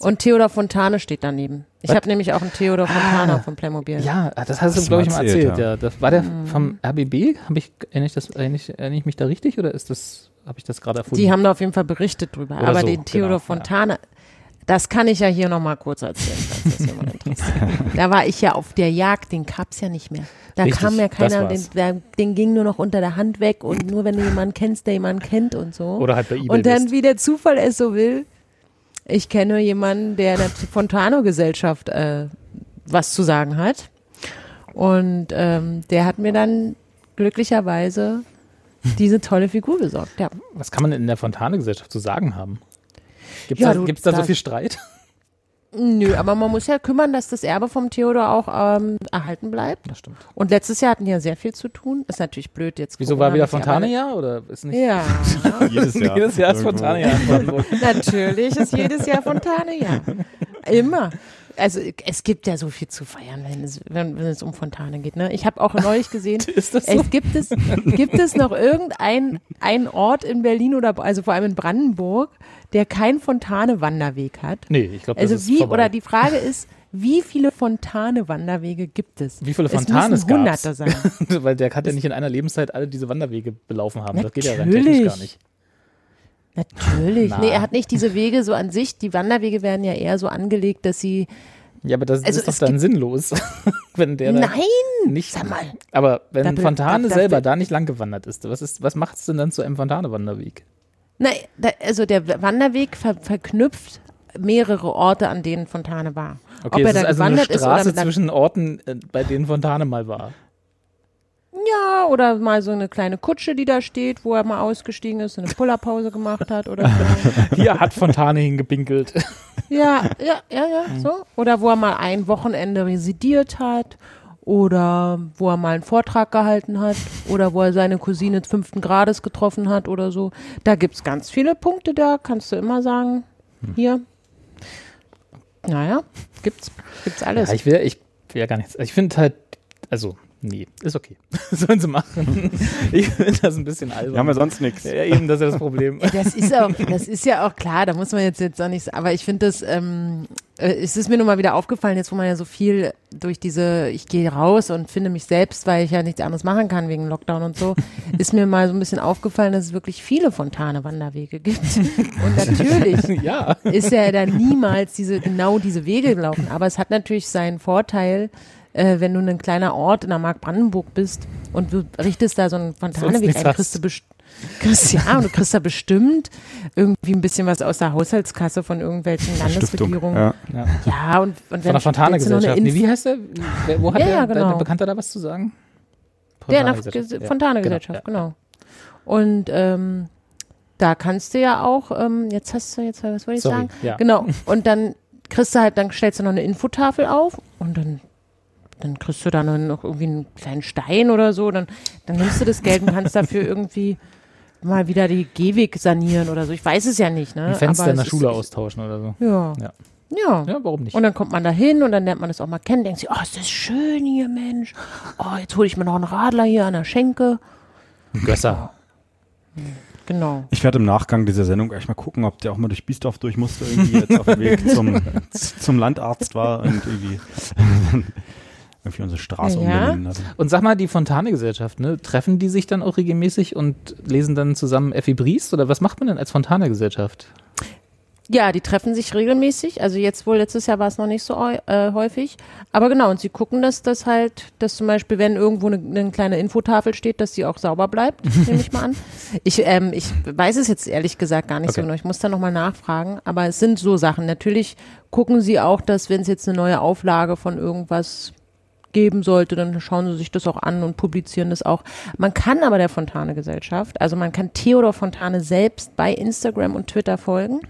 Und Theodor Fontane steht daneben. Ich habe nämlich auch einen Theodor Fontane von Playmobil. Ja, das hast du, glaube ich, mal erzählt, erzählt. Ja. ja. Das war der Mhm. vom RBB? Hab ich, erinnere ich, das, erinnere ich, mich da richtig oder ist das, habe ich das gerade erfunden? Die haben da auf jeden Fall berichtet drüber. Oder aber so, den Theodor genau, Fontane, das kann ich ja hier nochmal kurz erzählen, falls das jemand interessiert. da war ich ja auf der Jagd, den gab's ja nicht mehr. Da Richtig, kam ja keiner, den, der, den ging nur noch unter der Hand weg und nur wenn du jemanden kennst, der jemanden kennt und so. Oder halt bei eBay Und dann, bist. wie der Zufall es so will, ich kenne jemanden, der in der Fontano-Gesellschaft äh, was zu sagen hat. Und ähm, der hat mir dann glücklicherweise diese tolle Figur besorgt. Ja. Was kann man in der Fontane-Gesellschaft zu sagen haben? Gibt es Ja, da, du- gibt's da so viel Streit? Nö, aber man muss ja kümmern, dass das Erbe vom Theodor auch ähm, erhalten bleibt. Das stimmt. Und letztes Jahr hatten die ja sehr viel zu tun. Ist natürlich blöd jetzt. Wieso Corona war wieder Fontane ja oder ist nicht? Ja, Jedes Jahr. Jedes Jahr ist Irgendwo. Fontane ja. in Brandenburg. natürlich ist jedes Jahr Fontane, ja. Immer. Also es gibt ja so viel zu feiern, wenn es, wenn, wenn es um Fontane geht. Ne? Ich habe auch neulich gesehen, Ist das so? es gibt es, gibt es noch irgendeinen einen Ort in Berlin oder also vor allem in Brandenburg, der keinen Fontane-Wanderweg hat? Nee, ich glaube, das Also ist wie, vorbei. oder die Frage ist, wie viele Fontane-Wanderwege gibt es? Wie viele es müssen gab's? Hunderte sein. Weil der kann ja nicht in einer Lebenszeit alle diese Wanderwege belaufen haben. Das geht ja rein Natürlich. technisch gar nicht. Natürlich. Na. Nee, er hat nicht diese Wege so an sich. Die Wanderwege werden ja eher so angelegt, dass sie. Ja, aber das Also ist doch es dann sinnlos, wenn der Nein! nicht. Sag mal. Aber wenn Da Fontane da- selber da nicht lang gewandert ist, was ist, was macht's denn dann zu einem Fontane-Wanderweg? Nein, also der Wanderweg ver, verknüpft mehrere Orte, an denen Fontane war. Okay, Ob er es da ist also eine gewandert ist oder Straße zwischen Orten, äh, bei denen Fontane mal war. Ja, oder mal so eine kleine Kutsche, die da steht, wo er mal ausgestiegen ist und eine Pullerpause gemacht hat oder so. Hier hat Fontane hingepinkelt. Ja, ja, ja, ja, so. Oder wo er mal ein Wochenende residiert hat. Oder wo er mal einen Vortrag gehalten hat. Oder wo er seine Cousine fünften Grades getroffen hat oder so. Da gibt's ganz viele Punkte da, kannst du immer sagen. Hier. Naja, gibt's, gibt's alles. Ja, ich will, ich will ja gar nichts. Ich finde halt, also Nee, ist okay. Sollen sie machen. Ich finde das ein bisschen albern. Wir haben ja sonst nichts. Ja, eben, das ist ja das Problem. Das ist auch, das ist ja auch klar, da muss man jetzt, jetzt auch nicht, aber ich finde das, ähm, äh, es ist mir nun mal wieder aufgefallen, jetzt wo man ja so viel durch diese, ich gehe raus und finde mich selbst, weil ich ja nichts anderes machen kann wegen Lockdown und so, ist mir mal so ein bisschen aufgefallen, dass es wirklich viele Fontane-Wanderwege gibt. Und natürlich Ja. ist ja dann niemals diese, genau diese Wege gelaufen. Aber es hat natürlich seinen Vorteil, äh, wenn du ein kleiner Ort in der Mark Brandenburg bist und du richtest da so einen Fontaneweg ein, kriegst du best- kriegst, ja, und du kriegst da bestimmt irgendwie ein bisschen was aus der Haushaltskasse von irgendwelchen Landesregierungen. Ja. ja. Ja, und, und Von wenn der Fontane-Gesellschaft. Nee, Inf- wie heißt der? Wer, wo hat Ja, der, genau. der Bekannter da was zu sagen? der in der Fontane-Gesellschaft. Ja. Fontane-Gesellschaft, genau. Und ähm, da kannst du ja auch, ähm, jetzt hast du, jetzt, was wollte ich Sorry, sagen? ja. Genau. Und dann kriegst du halt, dann stellst du noch eine Infotafel auf und dann, dann kriegst du da noch, noch irgendwie einen kleinen Stein oder so. Dann, dann nimmst du das Geld und kannst dafür irgendwie mal wieder die Gehweg sanieren oder so. Ich weiß es ja nicht, ne? Ein Fenster Aber in der Schule ist, austauschen oder so. Ja. Ja. Ja. Ja, warum nicht? Und dann kommt man da hin und dann lernt man das auch mal kennen, denkt sich, oh, ist das schön hier, Mensch. Oh, jetzt hole ich mir noch einen Radler hier an der Schenke. Gösser. Genau. Ich werde im Nachgang dieser Sendung gleich mal gucken, ob der auch mal durch Biesdorf durch musste, irgendwie jetzt auf dem Weg zum, zum Landarzt war und irgendwie, irgendwie unsere Straße Ja. umbenennen hat. Und sag mal, die Fontane-Gesellschaft, ne, treffen die sich dann auch regelmäßig und lesen dann zusammen Effi Briest oder was macht man denn als Fontane-Gesellschaft? Ja, die treffen sich regelmäßig. Also jetzt wohl, letztes Jahr war es noch nicht so äh, häufig. Aber genau, und sie gucken, dass das halt, dass zum Beispiel, wenn irgendwo eine, eine kleine Infotafel steht, dass die auch sauber bleibt, nehme ich mal an. Ich, ähm, ich weiß es jetzt ehrlich gesagt gar nicht so Okay. genau. Ich muss da nochmal nachfragen. Aber es sind so Sachen. Natürlich gucken sie auch, dass wenn es jetzt eine neue Auflage von irgendwas geben sollte, dann schauen sie sich das auch an und publizieren das auch. Man kann aber der Fontane Gesellschaft, also man kann Theodor Fontane selbst bei Instagram und Twitter folgen.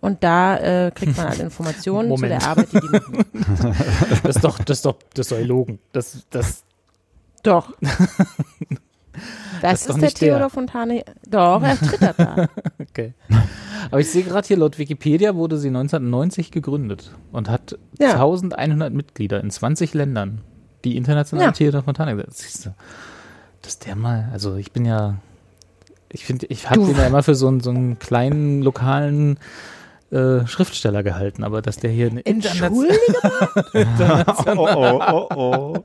Und da äh, kriegt man halt Informationen zu Moment. der Arbeit, die die machen. Das ist doch, das ist doch, das ist doch gelogen. Das, das, Doch. Das, ist doch ist der nicht der. Theodor Fontane. Doch, er twittert da. okay. Aber ich sehe gerade hier, laut Wikipedia wurde sie 1990 gegründet und hat Ja. 1100 Mitglieder in 20 Ländern, die international Ja. Theodor Fontane gesetzt. Siehst du, dass der mal, also ich bin ja, ich finde, ich habe den ja immer für so einen, so einen kleinen lokalen äh, Schriftsteller gehalten, aber dass der hier eine international Entschuldige? Oh, oh, oh, oh.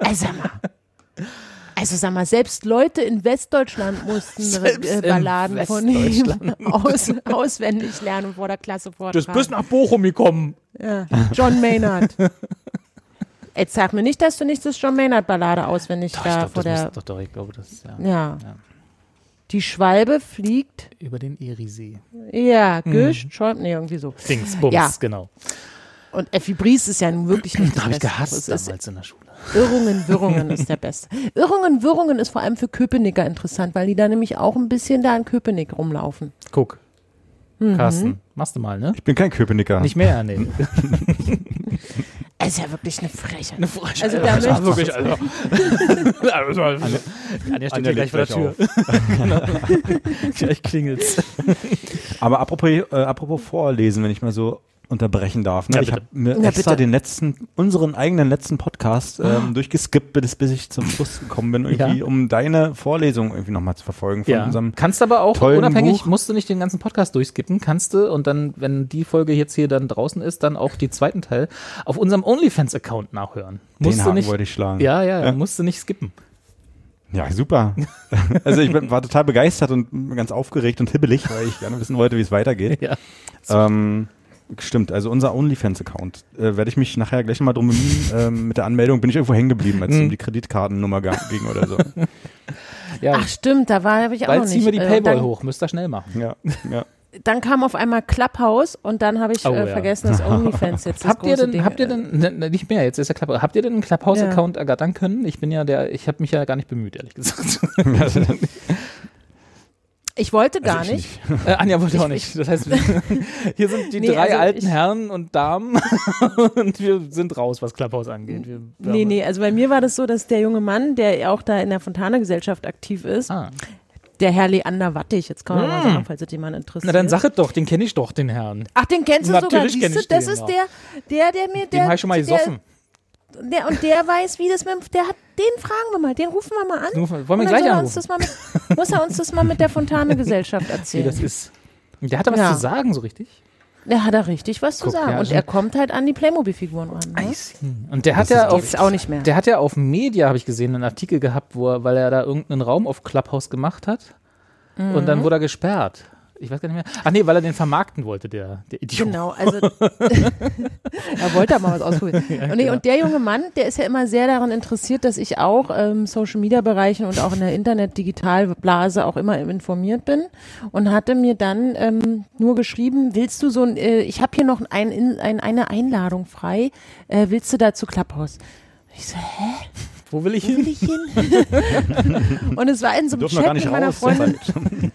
Also, sag mal. Also sag mal, selbst Leute in Westdeutschland mussten äh, Balladen von ihm aus, auswendig lernen und vor der Klasse Das vortragen. bist nach Bochum gekommen. Ja. John Maynard. Jetzt sag mir nicht, dass du nicht das John Maynard Ballade auswendig Doch, ich da glaube, vor das der. muss, doch, doch, ich glaube, das ist ja, ja. Ja. Die Schwalbe fliegt. über den Eriesee. Ja, Güsch, Schäumt, nee, irgendwie so. Dings, Bums, Ja. genau. Und Effi Bries ist ja nun wirklich nicht Da habe ich gehasst damals in der Schule. Irrungen, Wirrungen ist der Beste. Irrungen, Wirrungen ist vor allem für Köpenicker interessant, weil die da nämlich auch ein bisschen da in Köpenick rumlaufen. Guck. Mhm. Carsten, machst du mal, ne? Ich bin kein Köpenicker. Nicht mehr, nee. Es ist ja wirklich eine Frechheit. Eine Frechheit. Also da Ja, möchte wirklich, also. also Anja, Anja steht Anja hier gleich vor der Tür. genau. Gleich klingelt's. Aber apropos, äh, apropos Vorlesen, wenn ich mal so unterbrechen darf. Ne? Ja, ich habe mir Ja, extra bitte. den letzten, unseren eigenen letzten Podcast ähm, durchgeskippt, bis, bis ich zum Schluss gekommen bin, irgendwie, Ja. um deine Vorlesung irgendwie nochmal zu verfolgen von Ja. unserem Kannst aber auch unabhängig, Buch. musst du nicht den ganzen Podcast durchskippen, kannst du und dann, wenn die Folge jetzt hier dann draußen ist, dann auch die zweiten Teil auf unserem OnlyFans-Account nachhören. den Musst du Haken nicht. wollte ich schlagen. Ja, ja, Ja. musst du nicht skippen. Ja, super. also ich bin, war total begeistert und ganz aufgeregt und hibbelig, weil ich gerne wissen wollte, wie es weitergeht. Ja. Ähm, stimmt, also unser OnlyFans-Account. Äh, Werde ich mich nachher gleich mal drum bemühen. ähm, mit der Anmeldung bin ich irgendwo hängen geblieben, als es um die Kreditkartennummer ging oder so. ja. Ach stimmt, da war habe ich auch Bald noch ziehen nicht. wir die äh, Paywall dann, hoch, müsst ihr schnell machen. Ja, ja. dann kam auf einmal Clubhouse und dann habe ich Oh, äh, ja. vergessen, dass OnlyFans jetzt das Habt ihr große denn, Ding habt ihr äh, denn, ne, ne, nicht mehr, jetzt ist ja Clubhouse, habt ihr denn einen Clubhouse-Account ergattern können? Ich bin ja der, ich habe mich ja gar nicht bemüht, ehrlich gesagt. Ich wollte gar Also ich nicht. äh, Anja wollte auch nicht. Das heißt, hier sind die Nee, drei also alten ich- Herren und Damen und wir sind raus, was Clubhouse angeht. Wir, Nee, haben- nee, also bei mir war das so, dass der junge Mann, der auch da in der Fontane-Gesellschaft aktiv ist, Ah. der Herr Leander Wattig, jetzt kann man mal Mm. sagen, falls es jemand interessiert. Na dann sag es doch, den kenne ich doch, den Herrn. Ach, den kennst du Natürlich sogar, kenn siehst du? ich Das den, ist ja. der, der, der mir, der, habe ich schon mal der, gesoffen. der, und der weiß, wie das mit, dem- der hat, den fragen wir mal, den rufen wir mal an. Wollen wir Und gleich anrufen? mit, muss er uns das mal mit der Fontane-Gesellschaft Wie erzählen. das ist. Und Der hat da was Ja. zu sagen, so richtig. Der hat da richtig was zu Guck, sagen. ja, und er kommt halt an die Playmobil-Figuren ran. Ne? Und der hat Das ja auf, auch nicht mehr. der hat ja auf Media, habe ich gesehen, einen Artikel gehabt, wo er, weil er da irgendeinen Raum auf Clubhouse gemacht hat. Und Mhm. dann wurde er gesperrt. Ich weiß gar nicht mehr. Ach nee, weil er den vermarkten wollte, der, der Idiot. Genau, also er wollte mal was ausprobieren. und, nee, und der junge Mann, der ist ja immer sehr daran interessiert, dass ich auch im Social Media Bereichen und auch in der Internet-Digitalblase auch immer informiert bin und hatte mir dann ähm, nur geschrieben, willst du so ein, äh, ich habe hier noch ein, ein, ein, eine Einladung frei, äh, willst du da zu Clubhouse? Ich so, hä? Wo will ich Wo will hin? ich hin? und es war in so einem Chat mit meiner raus. Freundin,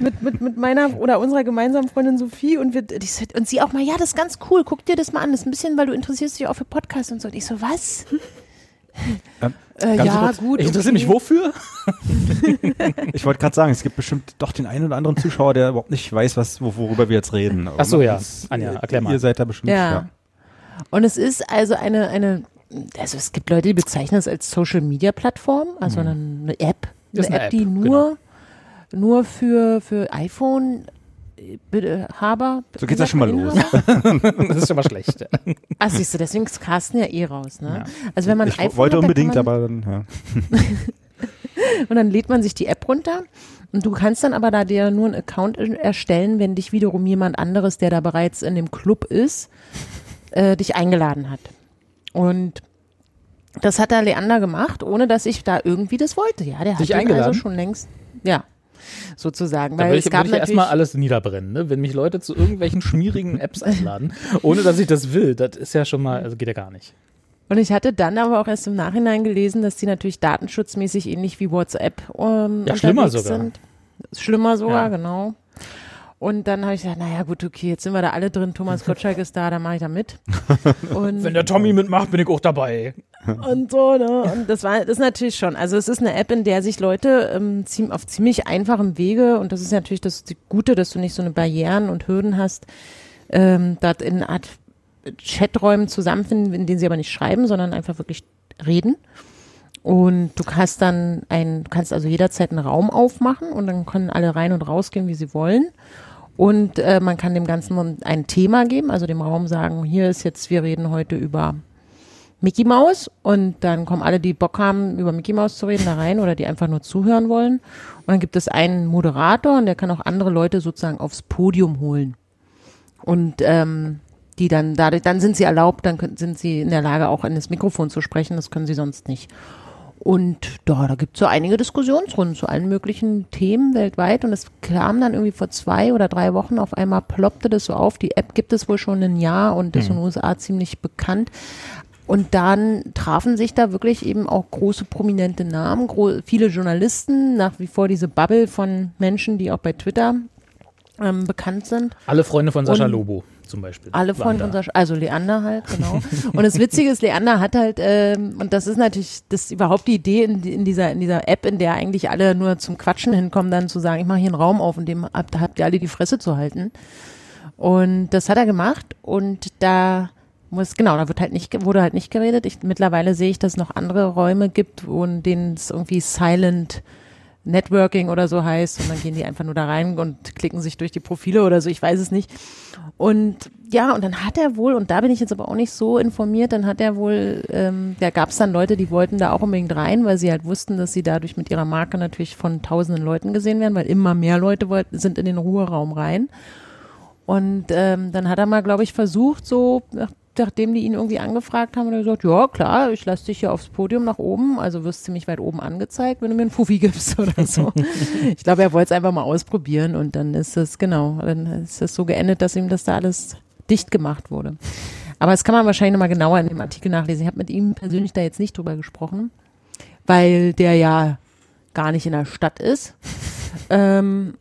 mit, mit, mit meiner oder unserer gemeinsamen Freundin Sophie und, wir, die, und sie auch mal, ja, das ist ganz cool, guck dir das mal an, das ist ein bisschen, weil du interessierst dich auch für Podcasts und so. Und ich so, was? Ähm, äh, ja, kurz, gut. Ich interessiere mich okay. wofür? Ich wollte gerade sagen, es gibt bestimmt doch den einen oder anderen Zuschauer, der überhaupt nicht weiß, was, wo- worüber wir jetzt reden. Ach so, ja. Das- Anja, erklär mal. Ihr seid da bestimmt, Ja. ja. Und es ist also eine, eine, also es gibt Leute, die bezeichnen es als Social Media Plattform, also eine, eine App. Mhm. Eine eine App, die App, genau. nur, nur für, für iPhone äh, Bitte, Haber. So geht's ja schon mal los. Das ist schon mal schlecht. ja. Ach, siehst du, deswegen ist Carsten ja eh raus, ne? Ja. Also wenn man Ich iPhone wollte hat, dann unbedingt, man, aber dann, ja. Und dann lädt man sich die App runter und du kannst dann aber da dir nur einen Account erstellen, wenn dich wiederum jemand anderes, der da bereits in dem Club ist, äh, dich eingeladen hat. Und das hat der Leander gemacht, ohne dass ich da irgendwie das wollte. Ja, der hat Dich ihn eingeladen? also schon längst, ja, sozusagen. Da Weil würde es ich, gab ich erstmal alles niederbrennen, ne? wenn mich Leute zu irgendwelchen schmierigen Apps einladen, ohne dass ich das will. Das ist ja schon mal, also geht ja gar nicht. Und ich hatte dann aber auch erst im Nachhinein gelesen, dass die natürlich datenschutzmäßig ähnlich wie WhatsApp ähm, Ja, schlimmer sogar. sind. Schlimmer sogar, Ja. genau. Und dann habe ich gesagt, naja gut, okay, jetzt sind wir da alle drin, Thomas Gottschalk ist da, dann mache ich da mit. Und, Wenn der Tommy mitmacht, bin ich auch dabei. und so, ne? Und das war das ist natürlich schon. Also es ist eine App, in der sich Leute ähm, auf ziemlich einfachem Wege, und das ist natürlich das Gute, dass du nicht so eine Barrieren und Hürden hast, ähm, dort in Art Chaträumen zusammenfinden, in denen sie aber nicht schreiben, sondern einfach wirklich reden. Und du hast dann ein, du kannst also jederzeit einen Raum aufmachen und dann können alle rein und rausgehen, wie sie wollen. Und äh, man kann dem Ganzen ein Thema geben, also dem Raum sagen, hier ist jetzt, wir reden heute über Mickey Mouse und dann kommen alle, die Bock haben, über Mickey Mouse zu reden, da rein oder die einfach nur zuhören wollen. Und dann gibt es einen Moderator und der kann auch andere Leute sozusagen aufs Podium holen. Und ähm, die dann dadurch, dann sind sie erlaubt, dann können, sind sie in der Lage, auch in das Mikrofon zu sprechen, das können sie sonst nicht. Und da, da gibt es so einige Diskussionsrunden zu allen möglichen Themen weltweit. Und es kam dann irgendwie vor zwei oder drei Wochen auf einmal ploppte das so auf. Die App gibt es wohl schon ein Jahr und ist in den USA ziemlich bekannt. Und dann trafen sich da wirklich eben auch große prominente Namen, gro viele Journalisten, nach wie vor diese Bubble von Menschen, die auch bei Twitter ähm, bekannt sind. Alle Freunde von Sascha Und- Lobo zum Beispiel. Alle von da. unser, also Leander halt, genau. Und das Witzige ist, Leander hat halt, ähm, und das ist natürlich, das ist überhaupt die Idee in, in dieser, in dieser App, in der eigentlich alle nur zum Quatschen hinkommen, dann zu sagen, ich mache hier einen Raum auf, in dem habt, habt ihr alle die Fresse zu halten. Und das hat er gemacht und da muss, genau, da wird halt nicht, wurde halt nicht geredet. Ich, mittlerweile sehe ich, dass es noch andere Räume gibt, wo in denen es irgendwie Silent Networking oder so heißt und dann gehen die einfach nur da rein und klicken sich durch die Profile oder so, ich weiß es nicht. Und ja, und dann hat er wohl, und da bin ich jetzt aber auch nicht so informiert, dann hat er wohl, ähm, da gab es dann Leute, die wollten da auch unbedingt rein, weil sie halt wussten, dass sie dadurch mit ihrer Marke natürlich von tausenden Leuten gesehen werden, weil immer mehr Leute wollten, sind in den Ruheraum rein. Und ähm, dann hat er mal, glaube ich, versucht, so, nach- nachdem die ihn irgendwie angefragt haben, hat er gesagt, ja klar, ich lasse dich hier aufs Podium nach oben, also wirst ziemlich weit oben angezeigt, wenn du mir einen Fuffi gibst oder so. ich glaube, er wollte es einfach mal ausprobieren und dann ist es, genau, dann ist es so geendet, dass ihm das da alles dicht gemacht wurde. Aber das kann man wahrscheinlich nochmal genauer in dem Artikel nachlesen. Ich habe mit ihm persönlich da jetzt nicht drüber gesprochen, weil der ja gar nicht in der Stadt ist. Ähm,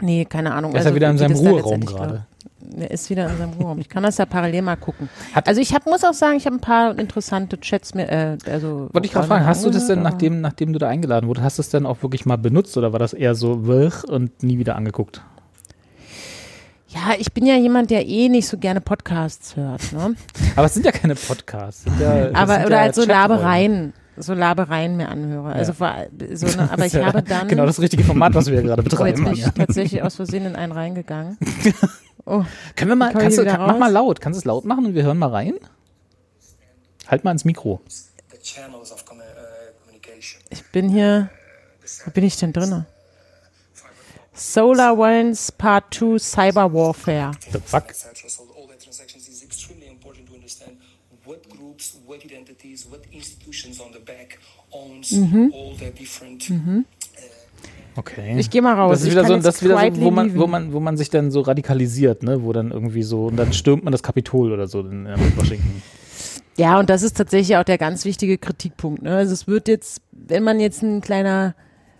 nee, keine Ahnung. Er ist ja wieder in seinem Ruheraum gerade. Er ist wieder in seinem Ruheraum. Ich kann das ja parallel mal gucken. Hat- also ich hab, muss auch sagen, ich habe ein paar interessante Chats mir, äh, also. Wollte ich gerade fragen, hast du das denn, nachdem, nachdem du da eingeladen wurdest, hast du es denn auch wirklich mal benutzt oder war das eher so wirch und nie wieder angeguckt? Ja, Ja, ich bin ja jemand, der eh nicht so gerne Podcasts hört. Ne? Aber es sind ja keine Podcasts. Ja, Aber oder ja halt so. Labereien, so Labereien mir anhöre. Also vor, so, ne, aber ich ja habe dann. Genau das richtige Format, was wir hier gerade oh, jetzt betreiben. bin ich tatsächlich aus Versehen in einen reingegangen. Oh, Können wir mal, kannst du, kann, mach mal laut. Kannst du es laut machen und wir hören mal rein? Halt mal ins Mikro. ich bin hier. Wo bin ich denn drin? Solar Winds Part 2 Cyber Warfare. The fuck? etc. Okay. Ich gehe mal raus. Das ist wieder so, das ist wieder so, wo man, wo man, wo man sich dann so radikalisiert, ne, wo dann irgendwie so, und dann stürmt man das Kapitol oder so in, in Washington. Ja, und das ist tatsächlich auch der ganz wichtige Kritikpunkt. Ne? Also es wird jetzt, wenn man jetzt ein kleiner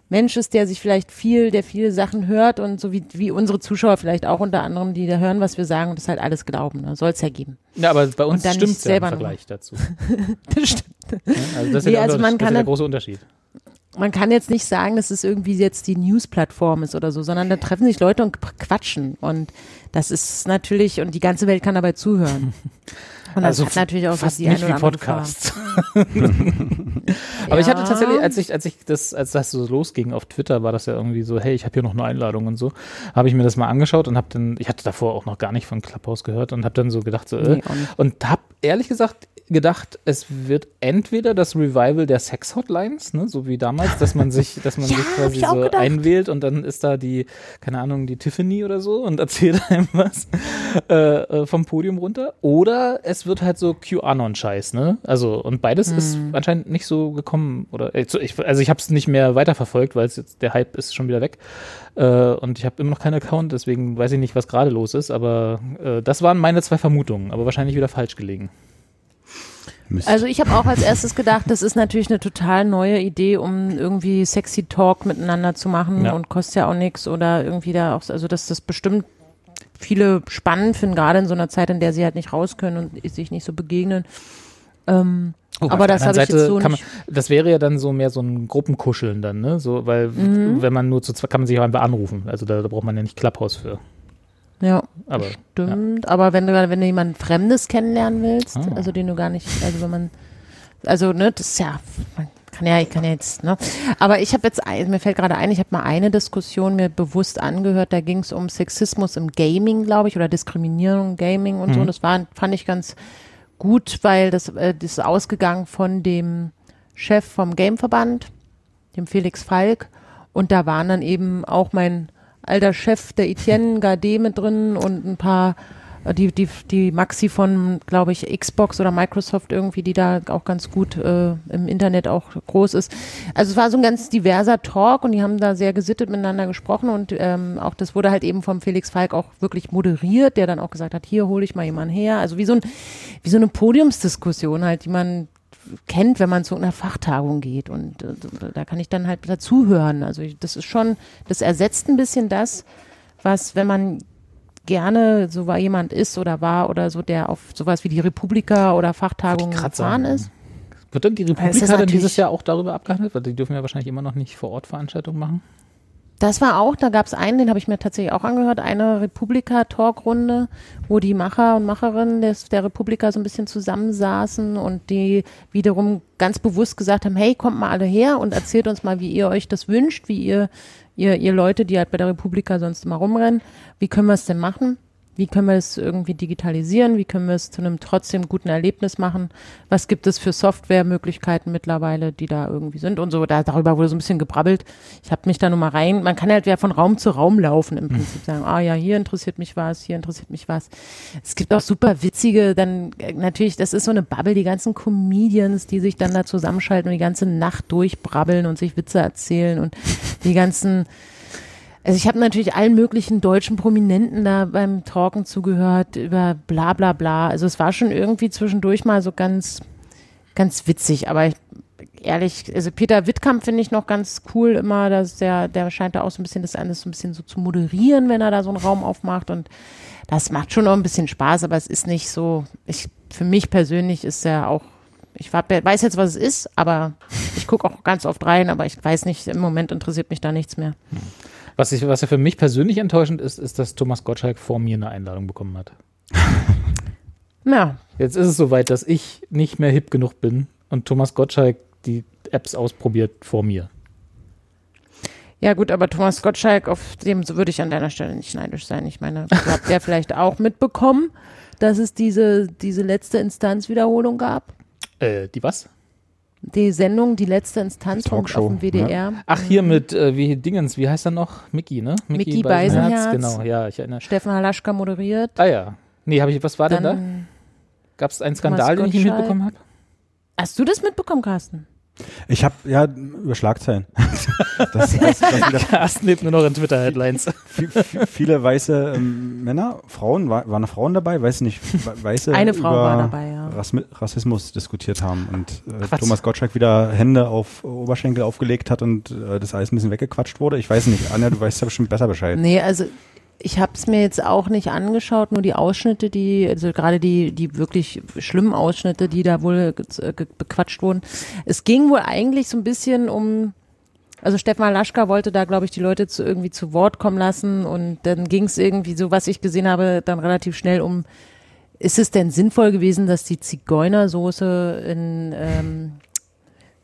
Mensch ist, der sich vielleicht viel, der viele Sachen hört und so wie, wie unsere Zuschauer vielleicht auch unter anderem, die da hören, was wir sagen und das halt alles glauben. Ne? Soll es ja geben. Ja, aber bei uns stimmt es ja im selber noch. Vergleich dazu. Das stimmt. Ja, Also das ist Nee, ja, der, also man das ist kann ja der dann- große Unterschied. Man kann jetzt nicht sagen, dass es irgendwie jetzt die News-Plattform ist oder so, sondern da treffen sich Leute und quatschen. Und das ist natürlich, und die ganze Welt kann dabei zuhören. Und das Also hat natürlich auch fast die nicht wie. Podcasts. Aber ich hatte Ja. tatsächlich, als ich, als ich das, als das so losging auf Twitter, war das ja irgendwie so, hey, ich habe hier noch eine Einladung und so, habe ich mir das mal angeschaut und habe dann, ich hatte davor auch noch gar nicht von Clubhouse gehört und habe dann so gedacht, so, äh, Nee, und habe ehrlich gesagt gedacht, es wird entweder das Revival der Sex-Hotlines, ne, so wie damals, dass man sich, dass man Ja, sich quasi so gedacht. einwählt und dann ist da die, keine Ahnung, die Tiffany oder so und erzählt einem was äh, äh, vom Podium runter. Oder es wird halt so QAnon-Scheiß, ne? Also, und beides ist Hm. anscheinend nicht so gekommen. Oder äh, so, ich, also ich habe es nicht mehr weiterverfolgt, weil es jetzt der Hype ist schon wieder weg. Äh, und ich habe immer noch keinen Account, deswegen weiß ich nicht, was gerade los ist. Aber äh, das waren meine zwei Vermutungen, aber wahrscheinlich wieder falsch gelegen. Mist. Also ich habe auch als erstes gedacht, das ist natürlich eine total neue Idee, um irgendwie sexy Talk miteinander zu machen Ja. und kostet ja auch nichts oder irgendwie da auch, also dass das bestimmt viele spannend finden, gerade in so einer Zeit, in der sie halt nicht raus können und sich nicht so begegnen. Ähm, Oh, aber das habe ich jetzt so nicht. Man, das wäre ja dann so mehr so ein Gruppenkuscheln dann, ne? So, weil Mhm. wenn man nur zu zweit kann man sich auch einfach anrufen. Also da, da braucht man ja nicht Clubhouse für. Ja, Aber stimmt. Aber wenn du wenn du jemanden Fremdes kennenlernen willst, Ah. also den du gar nicht, also wenn man, also ne, das ist ja, man kann ja, ich kann ja jetzt, ne. Aber ich habe jetzt, mir fällt gerade ein, ich habe mal eine Diskussion mir bewusst angehört, da ging es um Sexismus im Gaming, glaube ich, oder Diskriminierung im Gaming und so. Mhm. Und das war, fand ich ganz gut, weil das, äh, das ist ausgegangen von dem Chef vom Gameverband, dem Felix Falk. Und da waren dann eben auch mein alter Chef, der Etienne Gade mit drin und ein paar, äh, die, die, die Maxi von, glaube ich, Xbox oder Microsoft irgendwie, die da auch ganz gut äh, im Internet auch groß ist. Also es war so ein ganz diverser Talk und die haben da sehr gesittet miteinander gesprochen und ähm, auch das wurde halt eben vom Felix Falk auch wirklich moderiert, der dann auch gesagt hat, hier hole ich mal jemanden her. Also wie so ein, wie so eine Podiumsdiskussion halt, die man kennt, wenn man zu einer Fachtagung geht. Und äh, da kann ich dann halt dazuhören. Also ich, das ist schon, das ersetzt ein bisschen das, was, wenn man gerne so war jemand ist oder war oder so, der auf sowas wie die Republika oder Fachtagungen grad gefahren ist. wird dann die Republika dann dieses Jahr auch darüber abgehandelt? Weil die dürfen ja wahrscheinlich immer noch nicht vor Ort Veranstaltungen machen. Das war auch, da gab es einen, den habe ich mir tatsächlich auch angehört, eine Republika-Talkrunde, wo die Macher und Macherinnen des, der Republika so ein bisschen zusammensaßen und die wiederum ganz bewusst gesagt haben, hey, kommt mal alle her und erzählt uns mal, wie ihr euch das wünscht, wie ihr, ihr, ihr Leute, die halt bei der Republika sonst immer rumrennen, wie können wir es denn machen? Wie können wir es irgendwie digitalisieren? Wie können wir es zu einem trotzdem guten Erlebnis machen? Was gibt es für Softwaremöglichkeiten mittlerweile, die da irgendwie sind und so? Da, darüber wurde so ein bisschen gebrabbelt. Ich habe mich da nur mal rein. Man kann halt ja von Raum zu Raum laufen im Prinzip sagen, ah ja, hier interessiert mich was, hier interessiert mich was. Es gibt auch super witzige, dann äh, natürlich, das ist so eine Bubble, die ganzen Comedians, die sich dann da zusammenschalten und die ganze Nacht durchbrabbeln und sich Witze erzählen und die ganzen also ich habe natürlich allen möglichen deutschen Prominenten da beim Talken zugehört über bla bla bla. Also es war schon irgendwie zwischendurch mal so ganz, ganz witzig. Aber ich, ehrlich, also Peter Wittkamp finde ich noch ganz cool immer, dass der, der scheint da auch so ein bisschen das alles so ein bisschen so zu moderieren, wenn er da so einen Raum aufmacht. Und das macht schon auch ein bisschen Spaß, aber es ist nicht so, ich, für mich persönlich ist er auch ich weiß jetzt, was es ist, aber ich gucke auch ganz oft rein, aber ich weiß nicht, im Moment interessiert mich da nichts mehr. Was, ich, was ja für mich persönlich enttäuschend ist, ist, dass Thomas Gottschalk vor mir eine Einladung bekommen hat. Ja, Jetzt ist es soweit, dass ich nicht mehr hip genug bin und Thomas Gottschalk die Apps ausprobiert vor mir. Ja gut, aber Thomas Gottschalk, auf dem würde ich an deiner Stelle nicht neidisch sein. Ich meine, du habt ja vielleicht auch mitbekommen, dass es diese, diese letzte Instanzwiederholung gab. Äh, die was? Die Sendung, die letzte Instanz vom, auf dem WDR. Ach, hier mit, äh, wie Dingens, wie heißt er noch? Mickey, ne? Mickey Beisenherz. Genau, ja, ich erinnere. Steffen Halaschka moderiert. Ah ja. Nee, habe ich, was war denn da? Dann, Gab es einen Skandal, den ich nicht mitbekommen habe? hast du das mitbekommen, Carsten? Ich habe ja über Schlagzeilen. das, das, das Carsten lebt nur noch in Twitter-Headlines. viel, viel, viele weiße ähm, Männer, Frauen, war, waren Frauen dabei? Weiß nicht. we- Weiße Eine Frau war dabei, ja. Rassismus diskutiert haben und äh. Thomas Gottschalk wieder Hände auf Oberschenkel aufgelegt hat und äh, das Eis ein bisschen weggequatscht wurde. Ich weiß nicht. Anja, du weißt ja bestimmt besser Bescheid. Nee, also ich habe es mir jetzt auch nicht angeschaut, nur die Ausschnitte, die, also gerade die, die wirklich schlimmen Ausschnitte, die da wohl ge- bequatscht wurden. Es ging wohl eigentlich so ein bisschen um, also Stefan Laschka wollte da, glaube ich, die Leute zu, irgendwie zu Wort kommen lassen und dann ging es irgendwie, so was ich gesehen habe, dann relativ schnell um, ist es denn sinnvoll gewesen, dass die Zigeunersoße in, ähm,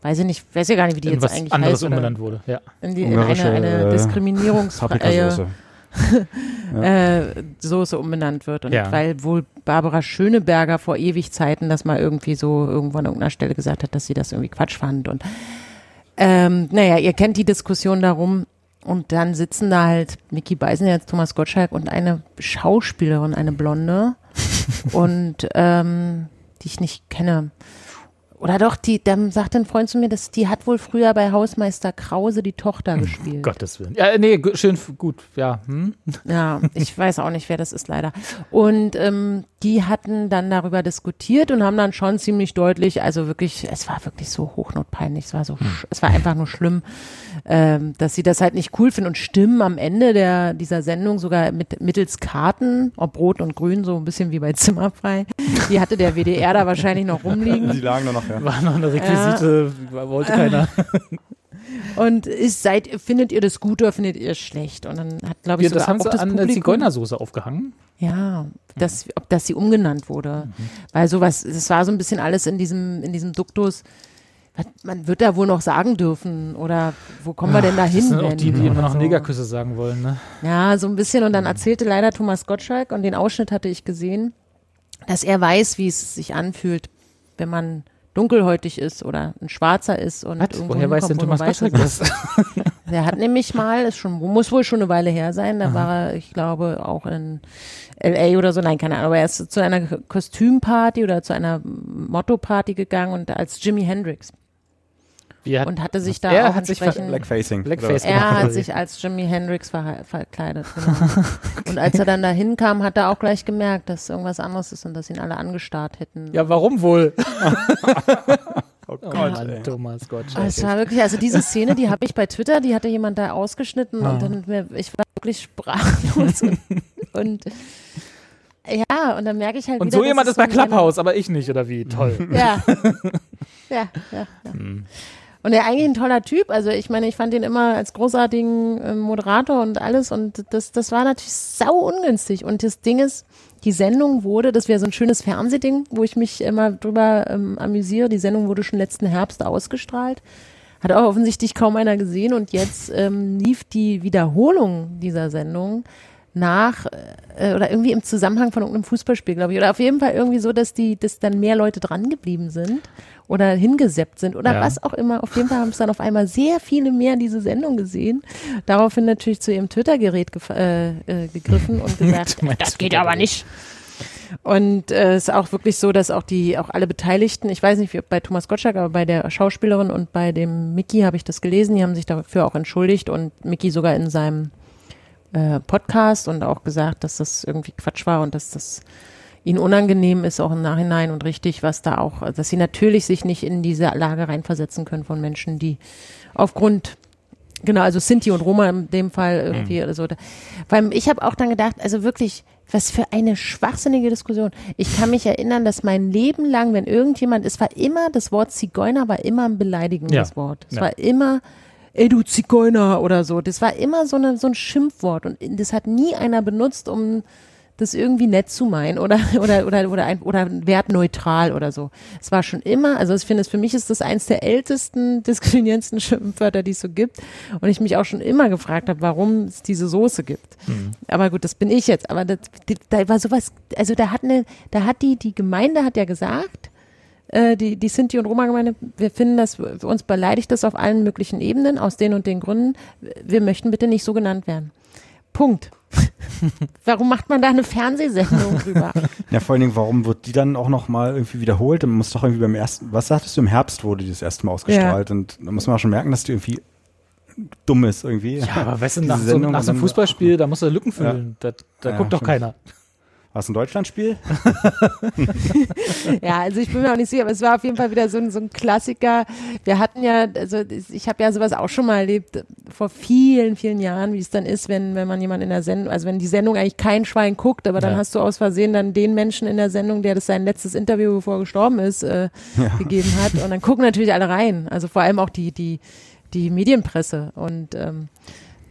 weiß ich nicht, weiß ja gar nicht, wie die In jetzt was eigentlich anderes heißt. Oder umbenannt wurde. Ja. in, die, in eine, eine äh, diskriminierungsfreie Paprikasauce. äh, Soße umbenannt wird. Und Ja. weil wohl Barbara Schöneberger vor ewig Zeiten das mal irgendwie so irgendwo an irgendeiner Stelle gesagt hat, dass sie das irgendwie Quatsch fand. Und ähm, naja, ihr kennt die Diskussion darum. Und dann sitzen da halt Mickey Beisenherz, Thomas Gottschalk und eine Schauspielerin, eine Blonde. und ähm, die ich nicht kenne. Oder doch, die, dann sagt ein Freund zu mir, dass die hat wohl früher bei Hausmeister Krause die Tochter gespielt. Gottes Willen. Ja, nee, schön, gut, ja. Hm? Ja, ich weiß auch nicht, wer das ist, leider. Und ähm, die hatten dann darüber diskutiert und haben dann schon ziemlich deutlich, also wirklich, es war wirklich so hochnotpeinlich, es war so, sch- es war einfach nur schlimm, ähm, dass sie das halt nicht cool finden und stimmen am Ende der dieser Sendung sogar mit mittels Karten, ob rot und grün, so ein bisschen wie bei Zimmerfrei. Die hatte der WDR da wahrscheinlich noch rumliegen. Die lagen da noch, ja. War noch eine Requisite, wollte keiner. Und ist, seid, findet ihr das gut oder findet ihr es schlecht? Und dann hat, glaube ich, Ja, das haben auch sie das an der Zigeunersoße aufgehangen. Ja, dass, ob das sie umgenannt wurde. Weil sowas, es war so ein bisschen alles in diesem, in diesem Duktus. was- Man wird da wohl noch sagen dürfen oder wo kommen wir denn da hin? Das sind auch die, die immer noch so. Negerküsse sagen wollen, ne? Ja, so ein bisschen. Und dann erzählte leider Thomas Gottschalk, und den Ausschnitt hatte ich gesehen, dass er weiß, wie es sich anfühlt, wenn man dunkelhäutig ist oder ein Schwarzer ist und Was? irgendwo Woher weiß denn Thomas Gottschalk das? Der hat nämlich mal, ist schon, muss wohl schon eine Weile her sein, da war er, ich glaube, auch in LA oder so, nein, keine Ahnung, aber er ist zu einer Kostümparty oder zu einer Motto-Party gegangen und als Jimi Hendrix hat, und hatte sich da Er auch hat sich Blackfacing. Blackface oder er hat sich als Jimi Hendrix ver verkleidet. Genau. Und als er dann da hinkam, hat er auch gleich gemerkt, dass irgendwas anderes ist und dass ihn alle angestarrt hätten. ja, warum wohl? was? Oh Oh Gott, Mann, ey. Thomas Ah, Gottschalk. Es war wirklich, also diese Szene, die habe ich bei Twitter, die hatte jemand da ausgeschnitten Ah. und dann, mir- ich war wirklich sprachlos und, und ja, und dann merke ich halt Und wieder, so jemand ist bei Clubhouse, aber ich nicht, oder wie? Toll. Ja. ja, ja, ja. Hm. Und er eigentlich ein toller Typ. Also ich meine, ich fand ihn immer als großartigen äh, Moderator und alles. Und das, das war natürlich sau ungünstig. Und das Ding ist, die Sendung wurde, das wäre so ein schönes Fernsehding, wo ich mich immer drüber ähm, amüsiere. Die Sendung wurde schon letzten Herbst ausgestrahlt. Hat auch offensichtlich kaum einer gesehen. Und jetzt ähm, lief die Wiederholung dieser Sendung nach äh, oder irgendwie im Zusammenhang von irgendeinem Fußballspiel, glaube ich. Oder auf jeden Fall irgendwie so, dass die, dass dann mehr Leute dran geblieben sind oder hingeseppt sind oder Ja. was auch immer. Auf jeden Fall haben es dann auf einmal sehr viele mehr diese Sendung gesehen. Daraufhin natürlich zu ihrem Twitter-Gerät äh, äh, gegriffen und gesagt, das geht aber nicht. Und äh, es ist auch wirklich so, dass auch die, auch alle Beteiligten, ich weiß nicht, wie bei Thomas Gottschalk, aber bei der Schauspielerin und bei dem Mickey habe ich das gelesen, die haben sich dafür auch entschuldigt und Mickey sogar in seinem äh, Podcast und auch gesagt, dass das irgendwie Quatsch war und dass das ihnen unangenehm ist, auch im Nachhinein und richtig, was da auch, dass sie natürlich sich nicht in diese Lage reinversetzen können von Menschen, die aufgrund Genau, also Sinti und Roma in dem Fall irgendwie oder so. Weil ich habe auch dann gedacht, also wirklich, was für eine schwachsinnige Diskussion. Ich kann mich erinnern, dass mein Leben lang, wenn irgendjemand, es war immer, das Wort Zigeuner war immer ein beleidigendes Ja. Wort. Es Ja. war immer ey du Zigeuner oder so. Das war immer so, eine, so ein Schimpfwort und das hat nie einer benutzt, um das irgendwie nett zu meinen oder oder oder oder ein oder wertneutral oder so. Es war schon immer, also ich finde, es für mich ist das eins der ältesten diskriminierendsten Schimpfwörter, die es so gibt und ich mich auch schon immer gefragt habe, warum es diese Soße gibt. Aber gut, das bin ich jetzt. Aber das, da war sowas, also da hat eine, da hat die die Gemeinde hat ja gesagt, äh, die, die Sinti- und Roma-Gemeinde, wir finden das, für uns beleidigt das auf allen möglichen Ebenen, aus den und den Gründen. Wir möchten bitte nicht so genannt werden. Punkt. Warum macht man da eine Fernsehsendung drüber? Ja, vor allen Dingen, warum wird die dann auch noch mal irgendwie wiederholt? Man muss doch irgendwie beim ersten, was sagtest du, im Herbst wurde die das erste Mal ausgestrahlt und da muss man auch schon merken, dass die irgendwie dumm ist irgendwie. Ja, aber weißt du, nach so, nach so einem Fußballspiel, da musst du Lücken füllen. Da, da Ja, guckt doch stimmt. keiner. War es ein Deutschlandspiel? Ja, also ich bin mir auch nicht sicher, aber es war auf jeden Fall wieder so ein, so ein Klassiker. Wir hatten ja, also ich habe ja sowas auch schon mal erlebt vor vielen, vielen Jahren, wie es dann ist, wenn, wenn man jemand in der Sendung, also wenn die Sendung eigentlich kein Schwein guckt, aber dann Ja. hast du aus Versehen dann den Menschen in der Sendung, der das sein letztes Interview, bevor er gestorben ist, äh, gegeben hat. Und dann gucken natürlich alle rein. Also vor allem auch die, die, die Medienpresse. Und ähm,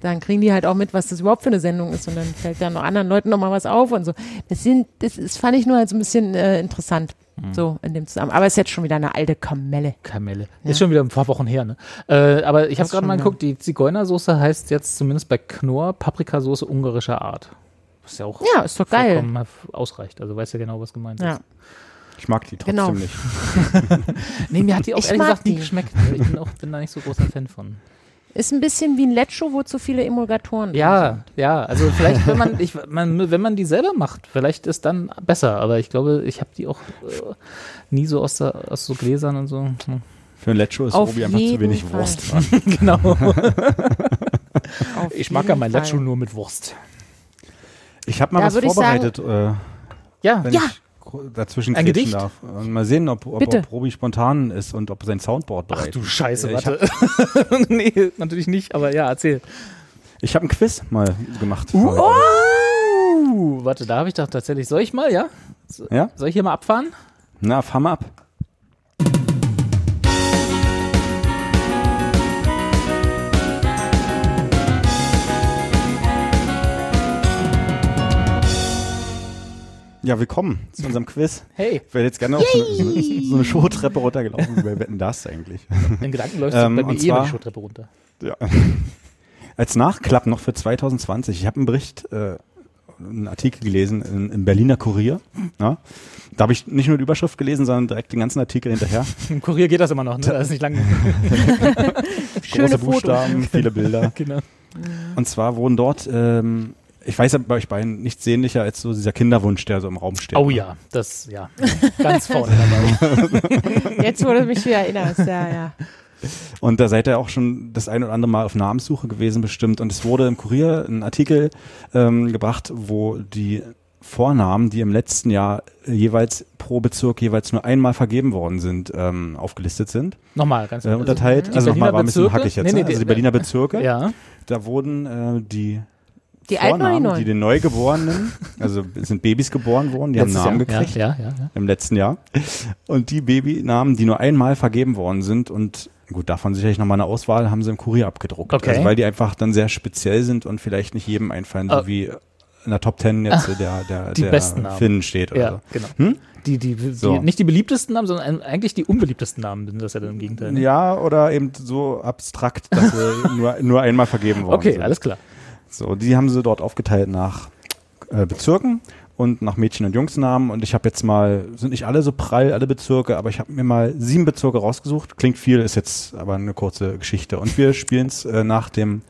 dann kriegen die halt auch mit, was das überhaupt für eine Sendung ist und dann fällt dann noch anderen Leuten noch mal was auf und so. Das sind, das, ist, fand ich nur halt so ein bisschen äh, interessant, so in dem Zusammenhang. Aber es ist jetzt schon wieder eine alte Kamelle. Kamelle. Ja. Ist schon wieder ein paar Wochen her, ne? Äh, aber ich habe gerade mal geguckt, die Zigeunersoße heißt jetzt zumindest bei Knorr Paprikasoße ungarischer Art. Was ja auch Ja, ist doch geil. vollkommen ausreicht. Also weiß ja genau, was gemeint Ja. ist. Ich mag die trotzdem Genau. nicht. Nee, mir hat die auch Ich ehrlich mag gesagt nie geschmeckt. Ich bin, auch, bin da nicht so großer Fan von. Ist ein bisschen wie ein Lecho, wo zu viele Emulgatoren drin Ja, ja, also vielleicht, wenn man, ich, man, wenn man die selber macht, vielleicht ist dann besser. Aber ich glaube, ich habe die auch äh, nie so aus, der, aus so Gläsern und so. Hm. Für ein Lecho ist Auf Obi einfach zu wenig Fall. Wurst dran. genau. sind. Ich mag ja mein. Lecho nur mit Wurst. Ich habe mal Da was vorbereitet, äh, Ja, wenn Ja. ich dazwischen Ein Gedicht? darf. Und mal sehen, ob, ob, Bitte. ob Robi spontan ist und ob sein Soundboard Ach bereit du ist. Scheiße, Äh, ich warte. nee, natürlich nicht, aber ja, erzähl. Ich habe ein Quiz mal gemacht. Uh, warte, da habe ich doch tatsächlich. Soll ich mal, ja? Ja? Soll ich hier mal abfahren? Na, fahr mal ab. Ja, willkommen zu unserem Quiz. Hey, Ich wäre jetzt gerne auf so, so, so eine Showtreppe runtergelaufen. Wer wetten das eigentlich? in Gedanken läufst Ähm, du bei mir eh zwar- die Showtreppe runter. Ja. Als Nachklapp noch für 2020. Ich habe einen Bericht, äh, einen Artikel gelesen in, im Berliner Kurier. Ja? Da habe ich nicht nur die Überschrift gelesen, sondern direkt den ganzen Artikel hinterher. Im Kurier geht das immer noch, ne? Das ist nicht lang. Schöne Große. Buchstaben, viele Bilder. genau. Und zwar wurden dort, ähm, ich weiß ja bei euch beiden nichts sehnlicher als so dieser Kinderwunsch, der so im Raum steht. Oh ja, das, ja. Ganz vorne dabei. Jetzt, wo du mich wieder erinnerst, ja, ja. Und da seid ihr auch schon das ein oder andere Mal auf Namenssuche gewesen bestimmt. Und es wurde im Kurier ein Artikel ähm, gebracht, wo die Vornamen, die im letzten Jahr jeweils pro Bezirk jeweils nur einmal vergeben worden sind, ähm, aufgelistet sind. Nochmal, ganz Äh, unterteilt. die Also nochmal war ein bisschen hackig jetzt. Nee, nee, ne? also die die- Berliner Bezirke. Ja. Da wurden äh, die Die die Vornamen, die neuen? den Neugeborenen, also sind Babys geboren worden, die haben Namen Jahr. gekriegt Ja, ja, ja. ja. im letzten Jahr. Und die Babynamen, die nur einmal vergeben worden sind und gut, davon sicherlich nochmal eine Auswahl, haben sie im Kurier abgedruckt. Okay. Also weil die einfach dann sehr speziell sind und vielleicht nicht jedem einfallen, so Ah. wie in der Top Ten jetzt der, der, Die der besten Namen. Finn steht oder Ja, so. genau. Hm? Die, die, die, So. Nicht die beliebtesten Namen, sondern eigentlich die unbeliebtesten Namen sind das ja dann im Gegenteil. ne? Ja, oder eben so abstrakt, dass sie nur, nur einmal vergeben worden Okay, sind. alles klar. So, die haben sie dort aufgeteilt nach äh, Bezirken und nach Mädchen- und Jungsnamen. Und ich habe jetzt mal, sind nicht alle so prall, alle Bezirke, aber ich habe mir mal sieben Bezirke rausgesucht. Klingt viel, ist jetzt aber eine kurze Geschichte. Und wir spielen es äh, nach dem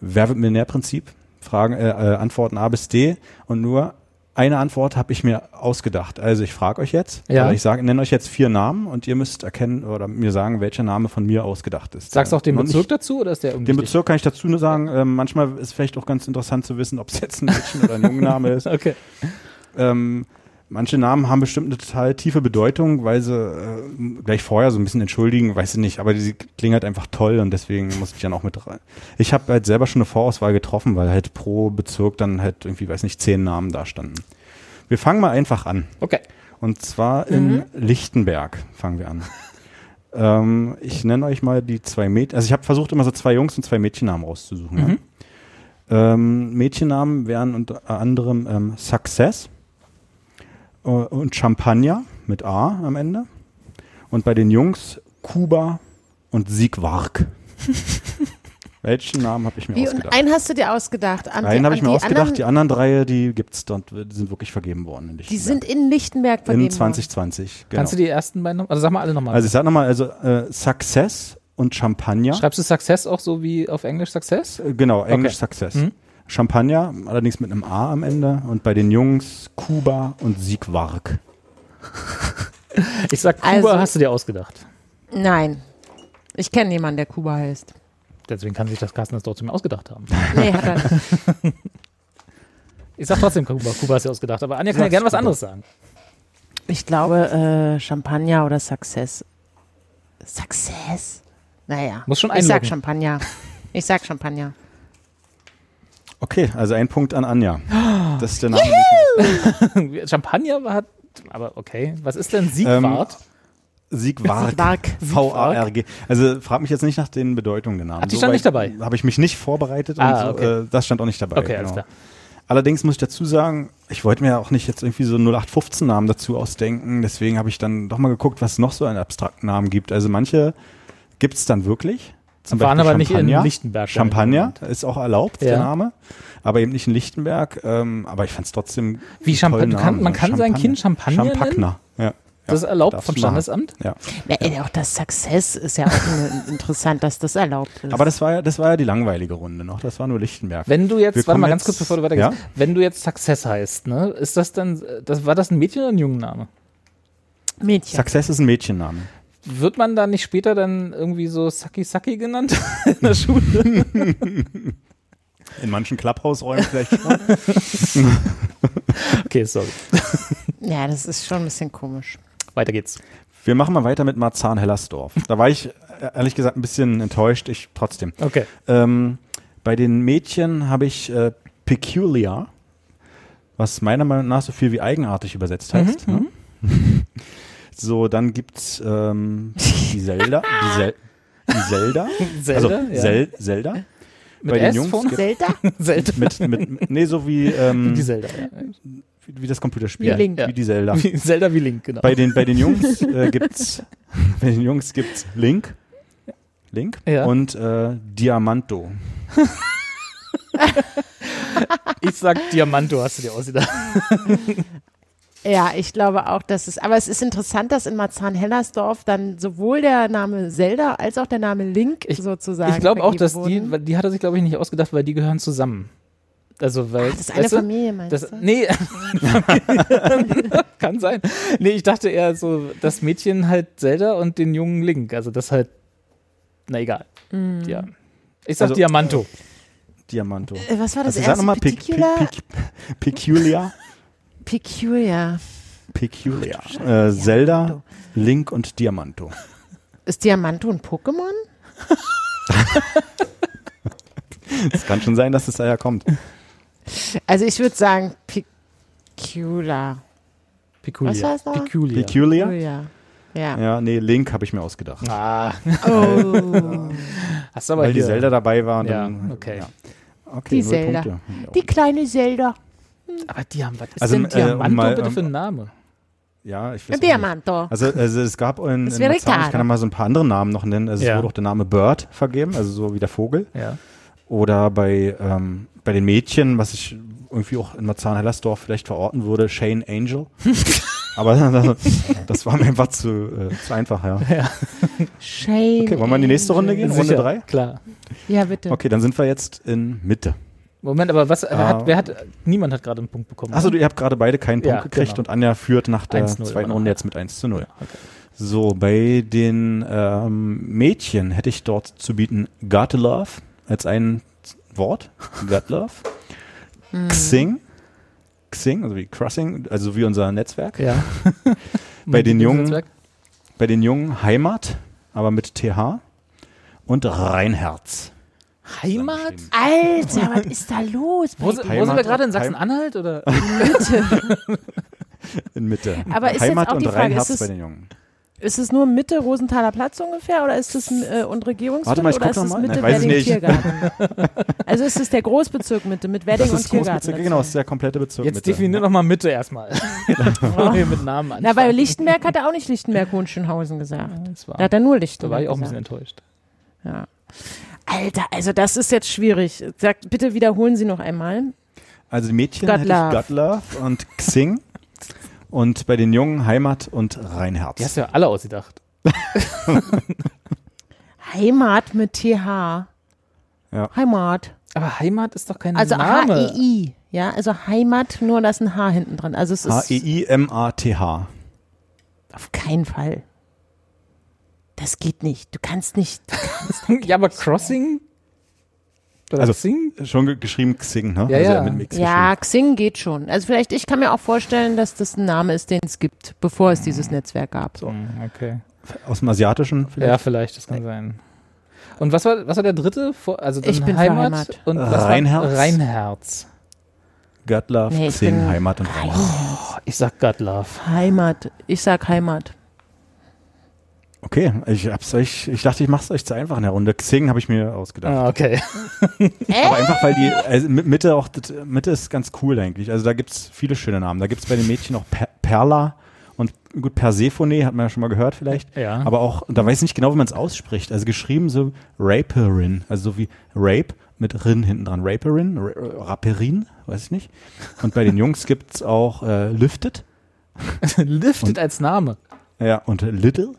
Wer wird Millionär-Prinzip? Fragen, äh, äh, Antworten A bis D. Und nur eine Antwort habe ich mir ausgedacht. Also ich frage euch jetzt, Ja. ich sage, nenne euch jetzt vier Namen und ihr müsst erkennen oder mir sagen, welcher Name von mir ausgedacht ist. Sagst du auch den Bezirk dazu oder ist der den unwichtig? Bezirk kann ich dazu nur sagen, ähm, manchmal ist vielleicht auch ganz interessant zu wissen, ob es jetzt ein Mädchen oder ein Jungenname ist. Okay. Ähm, manche Namen haben bestimmt eine total tiefe Bedeutung, weil sie äh, gleich vorher so ein bisschen entschuldigen, weiß ich nicht, aber die klingen halt einfach toll und deswegen muss ich dann auch mit rein. Ich habe halt selber schon eine Vorauswahl getroffen, weil halt pro Bezirk dann halt irgendwie, weiß nicht, zehn Namen da standen. Wir fangen mal einfach an. Okay. Und zwar in Lichtenberg fangen wir an. Ähm, ich nenne euch mal die zwei Mädchen. Also ich habe versucht, immer so zwei Jungs und zwei Mädchennamen rauszusuchen. Mhm. Ja. Ähm, Mädchennamen wären unter anderem ähm, Success und Champagner mit A am Ende. Und bei den Jungs Kuba und Siegwark. Welchen Namen habe ich mir Wie, und ausgedacht? einen hast du dir ausgedacht. An Einen die- habe ich mir die ausgedacht, Anderen, die anderen drei, die gibt's dort, die sind wirklich vergeben worden. In die sind in Lichtenberg vergeben in 2020. Genau. Kannst du die ersten beiden noch? Also sag mal alle nochmal. also ich sag nochmal, also äh, Success und Champagner. Schreibst du Success auch so wie auf Englisch Success? Äh, Genau, Englisch Okay. Success. Mhm. Champagner, allerdings mit einem A am Ende. Und bei den Jungs Kuba und Siegwark. Ich sag Kuba Also- hast du dir ausgedacht. Nein. Ich kenne niemanden, der Kuba heißt. Deswegen kann sich das Carsten das trotzdem ausgedacht haben. Nee, hat er nicht. Ich sag trotzdem Kuba. Kuba hast du dir ausgedacht. Aber Anja kann ja gerne was anderes sagen. Ich glaube, äh, Champagner oder Success. Success? Naja. Muss schon Ich sag einloggen. Champagner. Ich sag Champagner. Okay, also ein Punkt an Anja. Das ist der Name. Champagner hat. Aber okay. Was ist denn Siegwart? Siegwark. Siegwark. V-A-R-G. Also frag mich jetzt nicht nach den Bedeutungen der Namen. Ach, die stand nicht dabei? Habe ich mich nicht vorbereitet Ah, und so, okay. äh, das stand auch nicht dabei. okay, alles genau. klar. Allerdings muss ich dazu sagen, ich wollte mir ja auch nicht jetzt irgendwie so 0815 Namen dazu ausdenken. Deswegen habe ich dann doch mal geguckt, was es noch so an abstrakten Namen gibt. Also manche gibt es dann wirklich. Zum Waren Beispiel aber nicht in Champagner. Lichtenberg. Champagner ist auch erlaubt, der Ja. Name. Aber eben nicht in Lichtenberg. Ähm, aber ich fand es trotzdem. Wie Champagner? kann- man kann sein Kind Champagner nennen? Champagner, ja. Das ist erlaubt vom. Standesamt? Ja. Ja, ey, auch das Success ist ja auch interessant, dass das erlaubt ist. Aber das war ja, das war ja die langweilige Runde noch. Das war nur Lichtenberg. Wenn du jetzt, Wir warte kommen mal ganz jetzt- kurz, bevor du weitergehst. Ja? Wenn du jetzt Success heißt, ne, ist das dann, das, war das ein Mädchen oder ein Jungenname? Mädchen. Success ist ein Mädchenname. Wird man da nicht später dann irgendwie so Saki Saki genannt in der Schule? In manchen Clubhausräumen vielleicht schon. Okay, sorry. Ja, das ist schon ein bisschen komisch. Weiter geht's. Wir machen mal weiter mit Marzahn-Hellersdorf. Da war ich äh, ehrlich gesagt ein bisschen enttäuscht, ich trotzdem. Okay. Ähm, bei den Mädchen habe ich äh, Peculiar, was meiner Meinung nach so viel wie eigenartig übersetzt heißt. ne? So, dann gibt's ähm, die Zelda, die, Zel die Zelda, Zelda, also ja. Zel Zelda. Mit bei den S Jungs gibt- Zelda? Zelda. Mit, mit, nee, so wie, ähm, Die Zelda, ja. wie, wie das Computerspiel. Wie Link. Wie die Zelda. Wie, Zelda wie Link, genau. Bei den, bei den Jungs äh, gibt's bei den Jungs gibt's Link. Link Ja. und äh, Diamanto. ich sag Diamanto hast du dir ausgedacht. Ja, ich glaube auch, dass es, aber es ist interessant, dass in Marzahn-Hellersdorf dann sowohl der Name Zelda als auch der Name Link Ich- sozusagen. Ich glaube auch, dass die, wurden. weil die hat er sich glaube ich nicht ausgedacht, weil die gehören zusammen. Also, weil. Ach, das ist eine weißt du, Familie, meinst Das, du? nee, kann sein. Nee, ich dachte eher so, das Mädchen halt Zelda und den jungen Link. Also das halt, na egal. Mhm. Ja. Ich sag Also- Diamanto. Diamanto. Äh, Was war das Also sag erste? nochmal Pe Pe Particular? Pe Peculiar. Peculiar. Peculiar. Äh, Zelda, Link und Diamanto. Ist Diamanto ein Pokémon? Es kann schon sein, dass es daher kommt. Also ich würde sagen Peculiar. Peculiar. Was war es noch? Peculiar. Peculiar? Peculiar. Ja. Ja, nee, Link habe ich mir ausgedacht. Ah, Oh. hast du aber Weil die hier. Zelda dabei war. Und Ja, dann, okay. Ja. Okay, Die Zelda. Punkte. Die kleine Zelda. Aber Diam, was ist Also, denn äh, Diamanto mal, bitte ähm, für ein Name? Ja, ich weiß. Diamanto. Also, also es gab in, in wäre Marzahn, ich kann ja mal so ein paar andere Namen noch nennen. Also Ja. es wurde auch der Name Bird vergeben, also so wie der Vogel. Ja. Oder bei, ähm, bei den Mädchen, was ich irgendwie auch in Marzahn-Hellersdorf vielleicht verorten würde, Shane Angel. Aber das, war mir einfach zu, äh, zu einfach, ja. Shane. Okay, wollen wir in die nächste Runde gehen? Runde Sicher, drei? Klar. Ja, bitte. Okay, dann sind wir jetzt in Mitte. Moment, aber was, wer, Ah. hat, wer hat, niemand hat gerade einen Punkt bekommen. Achso, ihr habt gerade beide keinen Punkt Ja, gekriegt genau. und Anja führt nach der 1-0 zweiten Runde jetzt mit 1 zu 0. okay. So, bei den ähm, Mädchen hätte ich dort zu bieten God Love als ein Wort. God Love. Xing. Xing, also wie Crossing, also wie unser Netzwerk. Ja. Bei den Jungen- Netzwerk? Bei den Jungen Heimat, aber mit TH. Und Reinherz. Heimat? Alter, was ist da los? Wo, sind- wo sind wir gerade? In Sachsen-Anhalt? Oder? In Mitte. Aber ist jetzt Heimat auch und die Frage, ist es- bei den Jungen. Ist es nur Mitte Rosenthaler Platz ungefähr oder ist es äh, und Regierungsviertel Warte mal, ich oder ist es. Mitte Nein, Wedding nicht. Tiergarten? also ist es der Großbezirk Mitte mit Wedding Das und ist Tiergarten. Großbezirk, genau, das ist der komplette Bezirk. Jetzt Mitte. definier noch mal Mitte erstmal. Hier mit Namen Na, anfangen. bei Lichtenberg hat er auch nicht Lichtenberg Hohenschönhausen gesagt. Das war, Da hat er nur da Lichtenberg war ich auch ein bisschen gesagt. enttäuscht. Ja. Alter, also das ist jetzt schwierig. Sag, bitte wiederholen Sie noch einmal. Also die Mädchen God hätte Love. ich God Love und Xing. und bei den Jungen Heimat und Reinherz. Die hast du ja alle ausgedacht. Heimat mit TH. Ja. Heimat. Aber Heimat ist doch kein Also Name. H-E-I. Ja, also Heimat, nur da ist ein H hinten dran. Also es ist H-E-I-M-A-T-H. auf keinen Fall. Das geht nicht. Du kannst nicht. ja, aber Crossing? Oder Also- Sing? Schon ge geschrieben Xing, ne? Ja, also ja. mit Mix Ja, Xing geht schon. Also vielleicht, ich kann mir auch vorstellen, dass das ein Name ist, den es gibt, bevor es dieses Netzwerk gab. So. Okay. Aus dem Asiatischen vielleicht. Ja, vielleicht, das kann sein. Und was war, was war der dritte? Vor- Also Ich bin Heimat, und Reinherz. Reinherz. God Love, Nee, Xing, Heimat und Reinherz. Oh, ich sag God Love. Heimat. Ich sag Heimat. Okay, ich, hab's euch, ich dachte, ich mach's euch zu einfach in der Runde. Xing habe ich mir ausgedacht. Ah, okay. Aber einfach, weil die also mit- Mitte auch, Mitte ist ganz cool eigentlich. Also da gibt's viele schöne Namen. Da gibt's bei den Mädchen auch per Perla und gut Persephone, hat man ja schon mal gehört vielleicht. Ja. Aber auch, da weiß ich nicht genau, wie man es ausspricht. Also geschrieben so Raperin, also so wie Rape mit Rin hinten dran. Raperin, Ra- Rapperin, weiß ich nicht. Und bei den Jungs gibt's auch äh, Lifted, Lifted Und- als Name. ja, und Little.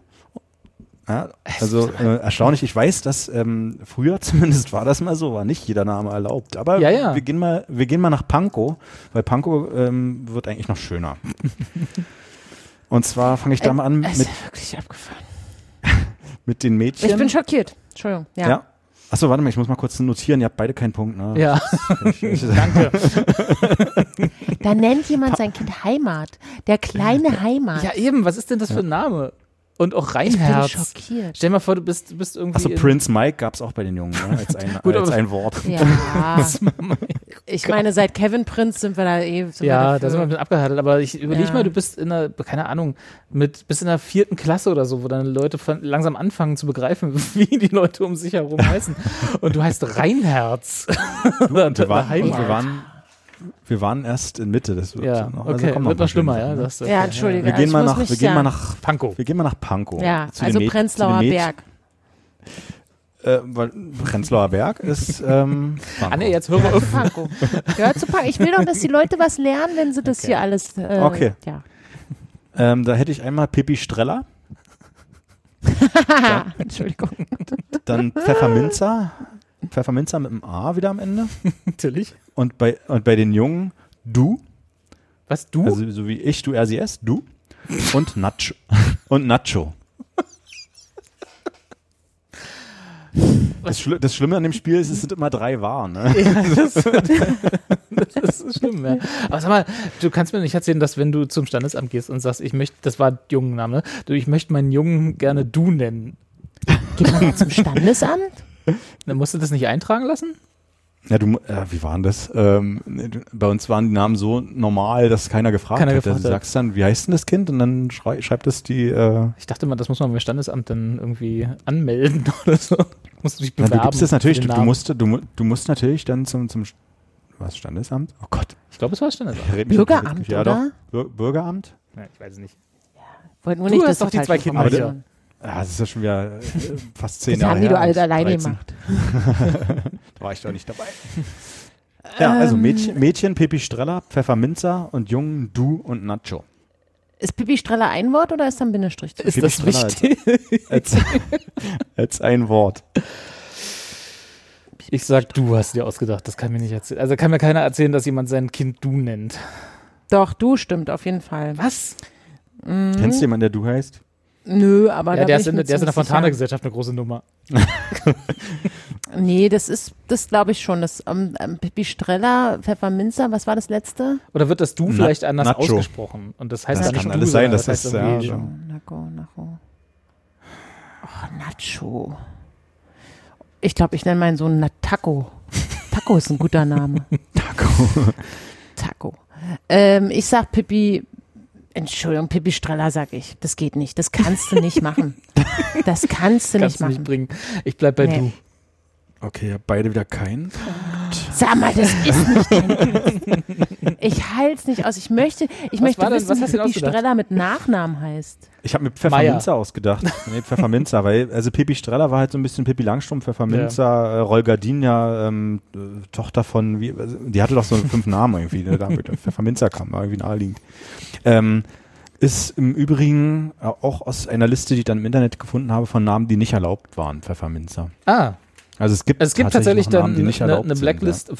Ja, also äh, erstaunlich. Ich weiß, dass ähm, früher zumindest war das mal so, war nicht jeder Name erlaubt. Aber Ja, ja. wir gehen mal, wir gehen mal nach Pankow, weil Pankow ähm, wird eigentlich noch schöner. Und zwar fange ich da mal an Es mit, ist ja wirklich abgefahren. mit den Mädchen. Ich bin schockiert. Entschuldigung. Ja. ja. Achso, warte mal, ich muss mal kurz notieren. Ihr habt beide keinen Punkt, ne? Ja, danke. Da nennt jemand sein Kind Heimat. Der kleine Heimat. Ja, eben, was ist denn das für ein Name? Und auch ich bin Reinherz. schockiert. Stell dir mal vor, du bist, du bist irgendwie. Achso, in- Prince Mike gab's auch bei den Jungen, ne? als, ein, Gut, als aber- ein Wort. Ja. ich meine, seit Kevin Prince sind wir da eh. Sind Ja, wir da sind wir ein bisschen abgehärtet, aber ich überlege Ja. mal, du bist in einer, keine Ahnung, mit, bist in der vierten Klasse oder so, wo dann Leute von, langsam anfangen zu begreifen, wie die Leute um sich herum heißen. Und du heißt Reinherz. Oder Wir waren, Heimat. wir, waren, wir waren erst in Mitte. Das wird Ja, noch, okay, kommen wird noch schlimmer, ja. Ne? du. Ja, Okay, Entschuldigung. Wir gehen mal nach, wir gehen mal nach Pankow. Wir gehen mal nach Pankow. Ja, also Prenzlauer zu den Mäd- Berg. Äh, weil Prenzlauer Berg ist ähm. Ah, nee, jetzt hören wir auf. Pankow. Gehört zu Pankow. Ich will doch, dass die Leute was lernen, wenn sie das hier alles. Äh, Okay. Ja. Ähm, da hätte ich einmal Pippi Streller, Entschuldigung. dann Pfefferminzer. Pfefferminzer mit einem A wieder am Ende. Natürlich. Und bei, und bei den Jungen du, Was, du? also so wie ich, du, er, sie, es, du. Und Nacho. Und Nacho. Das, Schli das Schlimme an dem Spiel ist, es sind immer drei Waren. Ne? das ist schlimm, ja. Aber sag mal, du kannst mir nicht erzählen, dass wenn du zum Standesamt gehst und sagst, ich möchte, das war Jungenname, du, ich möchte meinen Jungen gerne du nennen. Geht man zum Standesamt? Dann musst du das nicht eintragen lassen? Ja, du, äh, wie war denn das? Ähm, du- bei uns waren die Namen so normal, dass keiner gefragt Keiner hat. gefragt du hat. sagst dann, wie heißt denn das Kind? Und dann schrei schreibt es die, äh, Ich dachte mal, das muss man beim Standesamt dann irgendwie anmelden oder so. Musst du dich na, bewerben. du gibst es natürlich, du, du, musst, du, du musst natürlich dann zum, zum, was, Standesamt? Oh Gott. Ich glaube, es war das Standesamt. Bürgeramt, ja, oder? Doch. Bür Bürgeramt? Ja, ich weiß es nicht. Wollten wir Du nicht, dass doch die zwei Kinder. Ja, das ist ja schon wieder äh, fast zehn Das Jahre haben die her. doch alle und alleine 13. gemacht. War ich doch nicht dabei. Ja, also Ähm. Mädchen, Mädchen Pipi Streller, Pfefferminzer und Jungen Du und Nacho. Ist Pipi Streller ein Wort oder ist da ein Bindestrich? Ist Pipi das Streller wichtig? Als, als ein Wort. Ich sag, du hast dir ausgedacht. Das kann mir nicht erzählen. Also kann mir keiner erzählen, dass jemand sein Kind du nennt. Doch, du stimmt auf jeden Fall. Was? Kennst du jemanden, der Du heißt? Nö, aber Ja, da der bin ist, in, der ist in der ziemlich Fontana-Gesellschaft eine große Nummer. Nee, das ist, das glaube ich schon. Das ähm, ähm, Pipi Streller, Pfefferminzer, was war das letzte? Oder wird das du Na- vielleicht anders Nacho. ausgesprochen? Und das heißt Das dann kann nicht alles du, sein, das heißt ist, ja, Nacho, Nacho. Oh, Nacho. Ich glaube, ich nenne meinen Sohn Nataco. Taco ist ein guter Name. Taco. Taco. Ähm, ich sag Pippi, Entschuldigung, Pippi Streller, sag ich. Das geht nicht. Das kannst du nicht machen. Das kannst du Kannst nicht du nicht machen. bringen. Ich bleib bei Nee. du. Okay, habt beide wieder keinen. Sag mal, das ist nicht dein. Ich halt's nicht aus. Ich möchte, ich möchte war denn- wissen, was wie Pippi? Streller mit Nachnamen heißt. Ich habe mir Pfefferminzer ausgedacht. Nee, Pfefferminzer, weil, also Pippi Streller war halt so ein bisschen Pippi Langstrumpf, Pfefferminzer, äh, Rolgardina, ähm, äh, Tochter von, wie, also, die hatte doch so fünf Namen irgendwie, ne? da Pfefferminzer kam, war irgendwie naheliegend. Ähm, ist im Übrigen auch aus einer Liste, die ich dann im Internet gefunden habe, von Namen, die nicht erlaubt waren, Pfefferminzer. Ah, Also es gibt, es gibt tatsächlich, noch dann Namen, die nicht eine, eine sind, Blacklist.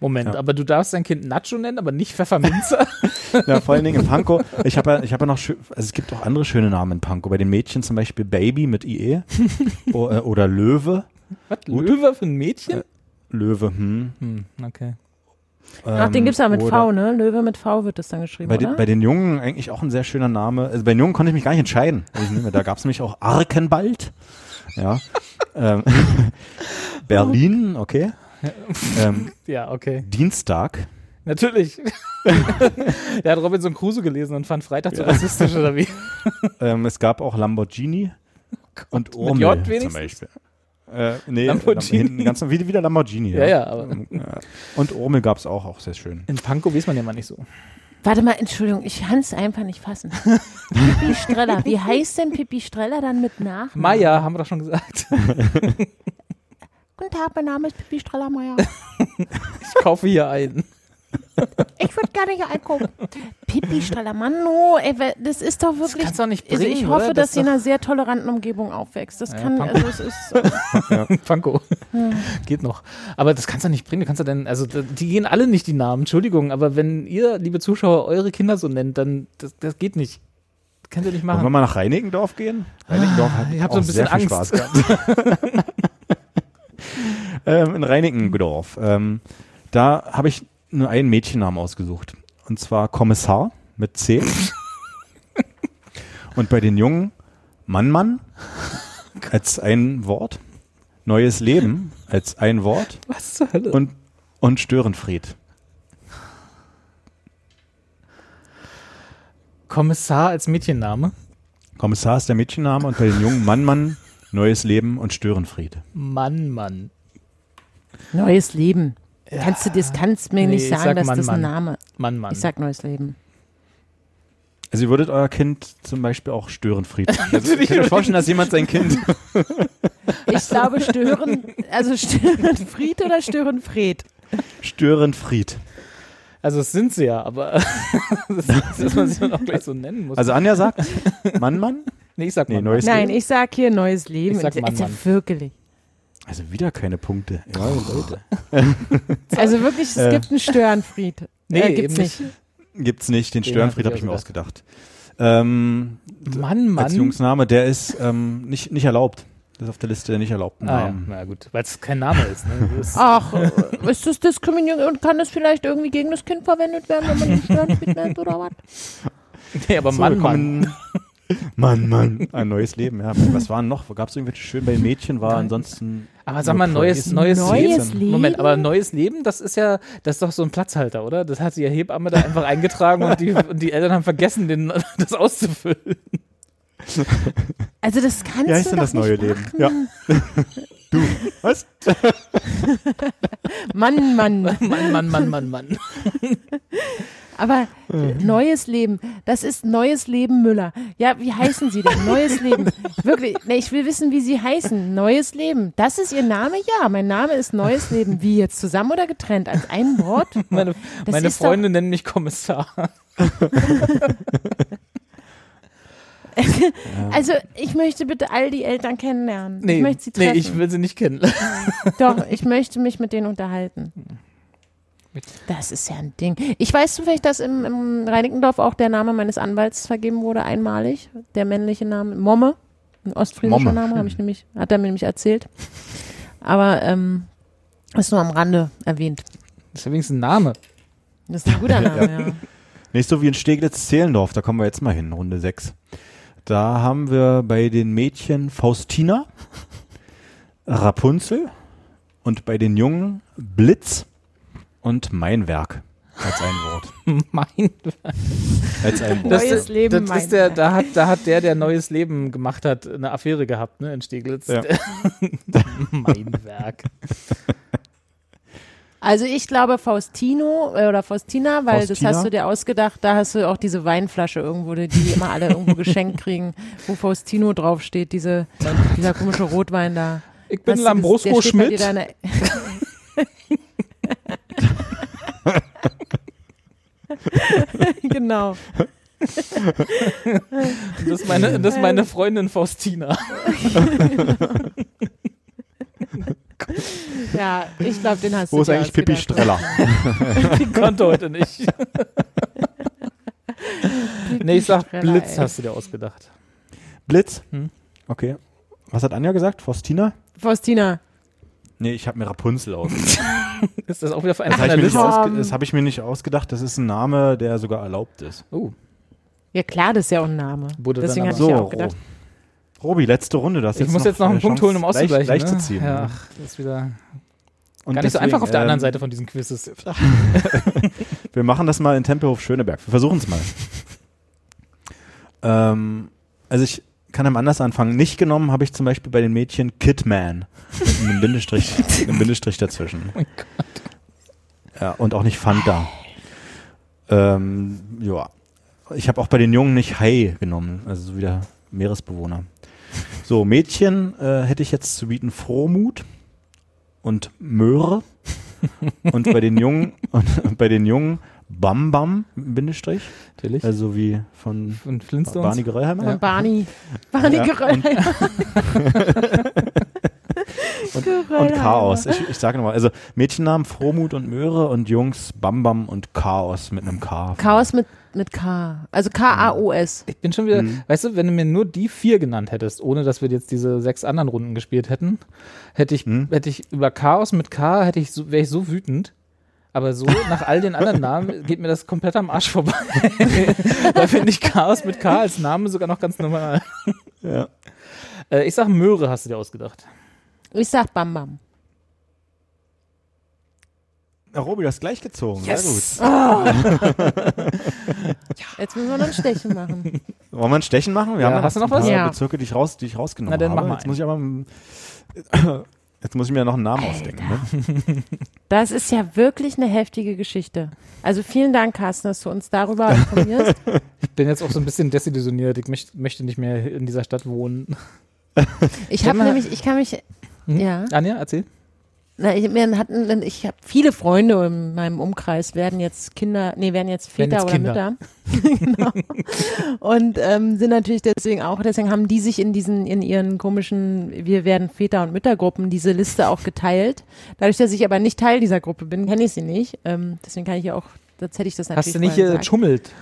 Moment, Ja. aber du darfst dein Kind Nacho nennen, aber nicht Pfefferminzer. Ja. ja, vor allen Dingen in Pankow. Ich habe ja, ich hab ja noch, also es gibt auch andere schöne Namen in Pankow. Bei den Mädchen zum Beispiel Baby mit IE o, äh, oder Löwe. Was? Gut. Löwe für ein Mädchen? Löwe, hm. Hm, okay. Ach, den Ähm, gibt's ja mit oder V, ne? Löwe mit V wird das dann geschrieben, Bei oder? den, bei den Jungen eigentlich auch ein sehr schöner Name. Also bei den Jungen konnte ich mich gar nicht entscheiden. Also ich nehme- Da gab es nämlich auch Arkenwald. Ja. ähm, Berlin, okay. Ähm, Ja, okay. Dienstag. Natürlich. Der hat Robinson Crusoe gelesen und fand Freitag zu rassistisch oder wie? Ähm, es gab auch Lamborghini und mit Urmel J zum wenigstens? Beispiel. Äh, nee, Lamborghini. Ganz wieder, wieder Lamborghini. Ja, ja, aber Ja. Und Urmel gab es auch, auch sehr schön. in Pankow weiß man ja mal nicht so. Warte mal, Entschuldigung, ich kann es einfach nicht fassen. Pippi Streller. Wie heißt denn Pippi Streller dann mit Nachnamen? Maya, haben wir doch schon gesagt. Guten Tag, mein Name ist Pippi Streller Meier. Ich kaufe hier ein. Ich würde gerne hier einkaufen. Pippi no, ey, das ist doch wirklich. kannst du doch nicht also ich bringen, hoffe, oder? dass Das sie in einer sehr toleranten Umgebung aufwächst. Das Ja, kann, Pankow. also es ist. Pankow. Geht noch. Aber das kannst du nicht bringen. Du kannst ja denn, also die gehen alle nicht die Namen, Entschuldigung, aber wenn ihr, liebe Zuschauer, eure Kinder so nennt, dann das, das geht nicht. Das könnt ihr nicht Wollen wir machen. mal nach Reinickendorf gehen? Reinickendorf hat ich hab auch so ein bisschen sehr viel Angst. Spaß gehabt. ähm, in Reinickendorf. Ähm, da habe ich nur einen Mädchennamen ausgesucht. Und zwar Kommissar mit C. Und bei den Jungen Mann Mann als ein Wort. Neues Leben als ein Wort. Was zur Hölle? Und, und Störenfried. Kommissar als Mädchenname? Kommissar ist der Mädchenname und bei den Jungen Mann Mann, Neues Leben und Störenfried. Mann, Mann. Neues Leben. Kannst du das kannst mir Nee, nicht ich sagen, sag dass Mann, das ein Mann. Name. Mann, Mann. Ich sag neues Leben. Also ihr würdet euer Kind zum Beispiel auch Störenfried. Also ich kann mir vorstellen, dass jemand sein Kind Ich glaube Stören, also Störenfried oder Störenfred? Störenfried. Also es sind sie ja, aber das ist, dass man sie dann auch gleich so nennen muss. Also Anja sagt, Mann, Mann. nee, ich sag Nee, Mann. neues Nein, Leben. ich sag hier neues Leben. Ich sag Und- Mann, also Mann. wirklich. Also wieder keine Punkte. Ja, Leute. Also wirklich, es Äh. gibt einen Störenfried. Nee, äh, gibt's nicht. Gibt's nicht. Den Den Störenfried hab habe ich ich mir ausgedacht. Ähm, Mann, Mann. als Jungsname, der ist ähm, nicht, nicht erlaubt. Das ist auf der Liste der nicht erlaubten Ah, ja. Namen. Na gut, weil es kein Name ist. Ne? Ist Ach, äh, ist das diskriminierend und kann das vielleicht irgendwie gegen das Kind verwendet werden, wenn man den Störenfried nennt oder was? nee, aber So, Mann, Mann. Mann, Mann. Ein neues Leben, ja. Was waren noch? Gab es irgendwelche schön bei den Mädchen? War ansonsten. Aber sag mal, neues, neues, Neues Leben. Leben? Moment, aber neues Leben, das ist ja, das ist doch so ein Platzhalter, oder? Das hat die Hebamme da einfach eingetragen und die, und die Eltern haben vergessen, den, das auszufüllen. Also das kannst heißt du denn doch das neue Leben? Ja. du, was? Mann, Mann. Mann, Mann, Mann, Mann, Mann. Aber neues Leben, das ist neues Leben Müller. Ja, wie heißen Sie denn? Neues Leben. Wirklich, ne, ich will wissen, wie Sie heißen. Neues Leben. Das ist Ihr Name? Ja, mein Name ist Neues Leben. Wie jetzt zusammen oder getrennt? Als ein Wort? Meine, meine Freunde nennen mich Kommissar. Also, ich möchte bitte all die Eltern kennenlernen. Nee, ich möchte sie nee, treffen. ich will sie nicht kennen. Doch, ich möchte mich mit denen unterhalten. Das ist ja ein Ding. Ich weiß zufällig, dass im, im Reinickendorf auch der Name meines Anwalts vergeben wurde, einmalig. Der männliche Name, Momme. Ein ostfriesischer Momme. Name, habe ich nämlich, hat er mir nämlich erzählt. Aber ähm, ist nur am Rande erwähnt. Das ist übrigens ein Name. Das ist ein guter Name, ja. Nicht so wie in Steglitz-Zehlendorf, da kommen wir jetzt mal hin, Runde 6. Da haben wir bei den Mädchen Faustina, Rapunzel und bei den Jungen Blitz und Mein Werk. Als ein Wort. Mein Als ein Wort. Das, Neues Leben, das ist der, Werk. da hat, da hat der, der neues Leben gemacht hat, eine Affäre gehabt, ne, in Steglitz. Ja. mein Werk. Also ich glaube Faustino äh, oder Faustina, weil das Faustina? hast du dir ausgedacht, da hast du auch diese Weinflasche irgendwo, die die immer alle irgendwo geschenkt kriegen, wo Faustino draufsteht, diese, dieser komische Rotwein da. Ich bin dir Schmidt. genau. Das ist meine, das ist meine Freundin Faustina. Ja, ich glaube, den hast Wo du ist dir eigentlich Pippi. Streller? Die konnte heute nicht. nee, ich sag Streller, Blitz ey. hast du dir ausgedacht. Blitz? Hm. Okay. Was hat Anja gesagt? Faustina? Faustina. Nee, ich habe mir Rapunzel ausgedacht. Ist das auch wieder auf einer Das habe ich, deiner mir nicht Liste? ausge- Ähm. das hab ich mir nicht ausgedacht. Das ist ein Name, der sogar erlaubt ist. Oh, Ja klar, das ist ja auch ein Name. Wurde Deswegen aber- hatte ich ja auch gedacht. Robi, letzte Runde. Das ich muss jetzt noch einen Punkt holen, um auszugleichen. Leicht, leicht ne? zu ziehen. Ja, ne? ach, das ist wieder Und gar nicht so deswegen, einfach auf der anderen ähm, Seite von diesen Quizzes. Wir machen das mal in Tempelhof Schöneberg. Wir versuchen es mal. ähm, also ich kann am anders anfangen. Nicht genommen habe ich zum Beispiel bei den Mädchen Kidman. Mit einem Bindestrich, einem Bindestrich dazwischen. Oh mein Ja, und auch nicht Fanta. Ähm, ja. Ich habe auch bei den Jungen nicht Hai genommen, also so wie der Meeresbewohner. So, Mädchen äh, hätte ich jetzt zu bieten Frohmut und Möhre. und bei den Jungen und bei den Jungen Bam Bam Bindestrich, Natürlich. also wie von Und Flintstones. Barney Geröllheimer. Und Barney. Barney Ja, Geröll. Und, Geröllheimer. und Chaos. Ich, ich sage nochmal, also Mädchennamen Frohmut und Möhre und Jungs Bam Bam und Chaos mit einem K. Chaos mit, mit K. Also K-A-O-S. Ich bin schon wieder, Mhm. weißt du, wenn du mir nur die vier genannt hättest, ohne dass wir jetzt diese sechs anderen Runden gespielt hätten, hätte ich, Hm. hätte ich über Chaos mit K, hätte ich so, wäre ich so wütend. Aber so, nach all den anderen Namen, geht mir das komplett am Arsch vorbei. da finde ich Chaos mit K als Name sogar noch ganz normal. Ja. Äh, ich sag Möhre hast du dir ausgedacht. Ich sag Bam Bam. Ja, Robi, du hast gleich gezogen. Yes. Sehr gut. Jetzt müssen wir noch ein Stechen machen. Wollen wir ein Stechen machen? Wir Ja, haben hast du noch was? Ja. Bezirke, die ich, raus, die ich rausgenommen Na, dann habe. mach mal jetzt muss ich aber jetzt muss ich mir noch einen Namen ausdenken. Ne? Das ist ja wirklich eine heftige Geschichte. Also vielen Dank, Carsten, dass du uns darüber informierst. Ich bin jetzt auch so ein bisschen desillusioniert. Ich möcht, möchte nicht mehr in dieser Stadt wohnen. Ich habe nämlich, ich kann mich, Hm? ja, Anja, erzähl. Na, ich, mir hatten, ich habe viele Freunde in meinem Umkreis werden jetzt Kinder, nee, werden jetzt Väter jetzt oder Mütter. genau. Und ähm, sind natürlich deswegen auch, deswegen haben die sich in diesen, in ihren komischen, wir werden Väter- und Müttergruppen diese Liste auch geteilt. Dadurch, dass ich aber nicht Teil dieser Gruppe bin, kenne ich sie nicht. Ähm, deswegen kann ich ja auch, sonst hätte ich das natürlich Hast du nicht äh, gesagt. geschummelt?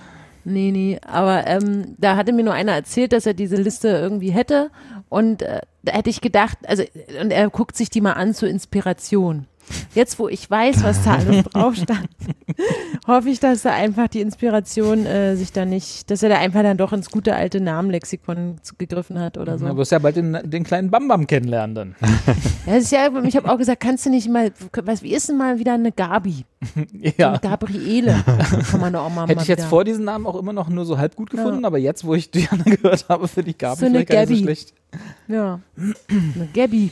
Nee, nee, aber ähm, da hatte mir nur einer erzählt, dass er diese Liste irgendwie hätte und äh, da hätte ich gedacht, also und er guckt sich die mal an zur Inspiration. Jetzt, wo ich weiß, was da alles drauf stand, hoffe ich, dass er einfach die Inspiration äh, sich da nicht, dass er da einfach dann doch ins gute alte Namenlexikon gegriffen hat oder so. Du wirst ja bald den, den kleinen Bambam kennenlernen dann. Ja, das ist ja, ich habe auch gesagt, kannst du nicht mal, was, wie ist denn mal wieder eine Gabi? ja. Eine Gabriele. Kann man auch mal Hätte ich jetzt wieder. vor diesen Namen auch immer noch nur so halb gut gefunden, aber jetzt, wo ich anderen gehört habe, finde ich Gabi So vielleicht gar nicht so schlecht. Ja. Eine Gabi.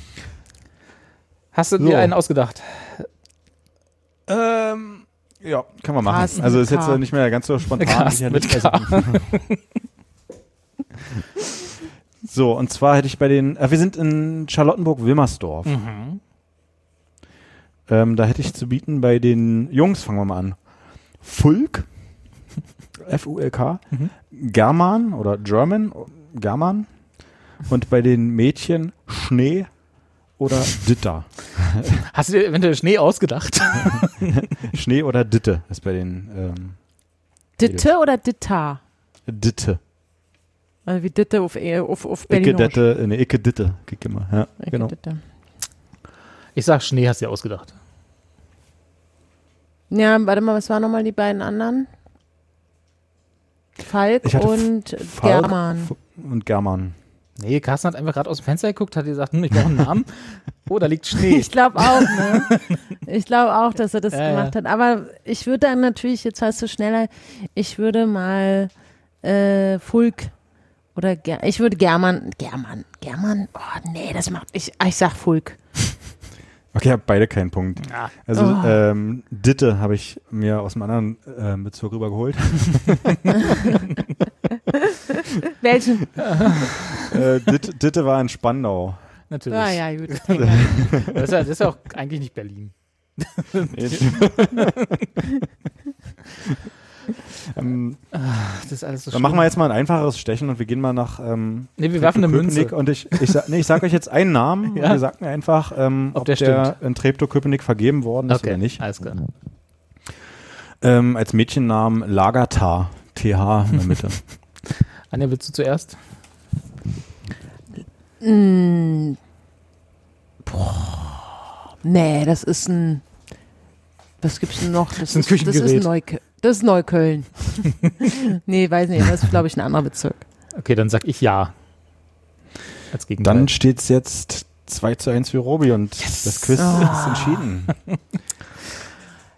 Hast du So. dir einen ausgedacht? Ähm, ja, kann man machen. Carsten also ist jetzt K. nicht mehr ganz so spontan. Carsten mit. Also, so, und zwar hätte ich bei den, äh, wir sind in Charlottenburg-Wilmersdorf. Ähm, da hätte ich zu bieten bei den Jungs, fangen wir mal an. Fulk, F-U-L-K, German oder German, German. Und bei den Mädchen Schnee oder Ditter. Hast du dir eventuell Schnee ausgedacht? Schnee oder Ditte ist bei den ähm, Ditte oder Ditta? Ditte. Also wie Ditte auf, E- auf, auf Icke Berlinerisch. Ditte, ne, Icke Ditte, kick immer. Ja, Icke genau. Ditte. Ich sag, Schnee hast du dir ausgedacht. Ja, warte mal, was waren nochmal die beiden anderen? Falk und Falk German. Und German. Nee, Carsten hat einfach gerade aus dem Fenster geguckt, hat gesagt, hm, ich brauche einen Namen. Oh, da liegt Schnee. Ich glaube auch, ne? Ich glaube auch, dass er das Ja, gemacht hat. Aber ich würde dann natürlich, jetzt weißt du schneller, ich würde mal äh, Fulk oder Ger ich würde German, German, German, oh nee, das macht, ich, ich sag Fulk. Okay, ich habe beide keinen Punkt. Ah, Also Oh. ähm, Ditte habe ich mir aus einem anderen äh, Bezug rübergeholt. Welchen? äh, Ditte, Ditte war in Spandau. natürlich. Ah ja, gut. Das, ist ja, das ist auch eigentlich nicht Berlin. Ähm, Das ist alles so dann machen wir jetzt mal ein einfacheres Stechen und wir gehen mal nach ähm, Nee, wir werfen eine Münze. Und ich, ich, nee, ich sage euch jetzt einen Namen Ja. und ihr sagt mir einfach, ähm, Ob ob, der der, in Treptow-Köpenick vergeben worden ist oder nicht. alles klar. Ähm, als Mädchennamen Lagertar. TH in der Mitte. Anja, willst du zuerst? Mm. Boah. Nee, das ist ein. Was gibt's denn noch? Das, ist ein ist, das ist Küchengerät. Das ist Neukölln. nee, weiß nicht. Das ist, glaube ich, ein anderer Bezirk. Okay, dann sag ich ja. Als Gegenteil. Dann steht es jetzt 2 zu 1 für Robi und das Quiz Ah. ist entschieden.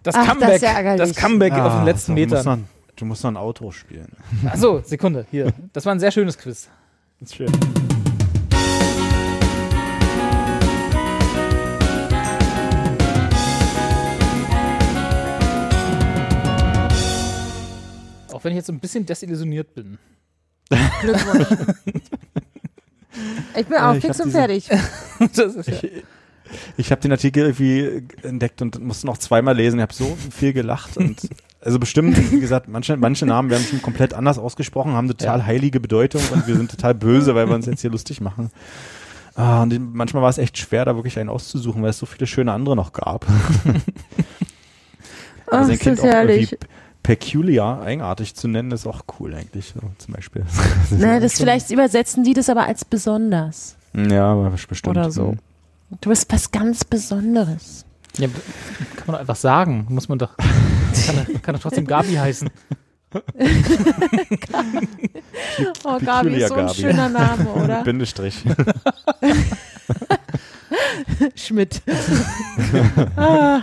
das Ach, das Comeback. ist ja das Comeback auf den Ah, letzten so, Du musst, Metern. noch, du musst noch ein Auto spielen. Achso, Sekunde, hier. Das war ein sehr schönes Quiz. Das ist schön. Auch wenn ich jetzt so ein bisschen desillusioniert bin. Glückwunsch. ich bin auch Äh, ich fix und fertig. Das ist ja, Ich, ich habe den Artikel irgendwie entdeckt und musste noch zweimal lesen. Ich habe so viel gelacht und also bestimmt, wie gesagt, manche, manche Namen werden schon komplett anders ausgesprochen, haben total Ja. heilige Bedeutung und wir sind total böse, weil wir uns jetzt hier lustig machen. Ah, und manchmal war es echt schwer, da wirklich einen auszusuchen, weil es so viele schöne andere noch gab. Ach, ist Kind das auch herrlich. Peculiar, eigenartig zu nennen, ist auch cool eigentlich, so, zum Beispiel. Na, das vielleicht übersetzen die das aber als besonders. ja, aber bestimmt. Oder so. Du bist was ganz Besonderes. ja, kann man doch einfach sagen. Muss man doch. Kann, doch- kann doch trotzdem Gabi heißen. Oh, Gabi ist so ein Gabi. schöner Name, oder? Bindestrich. Schmidt. ah.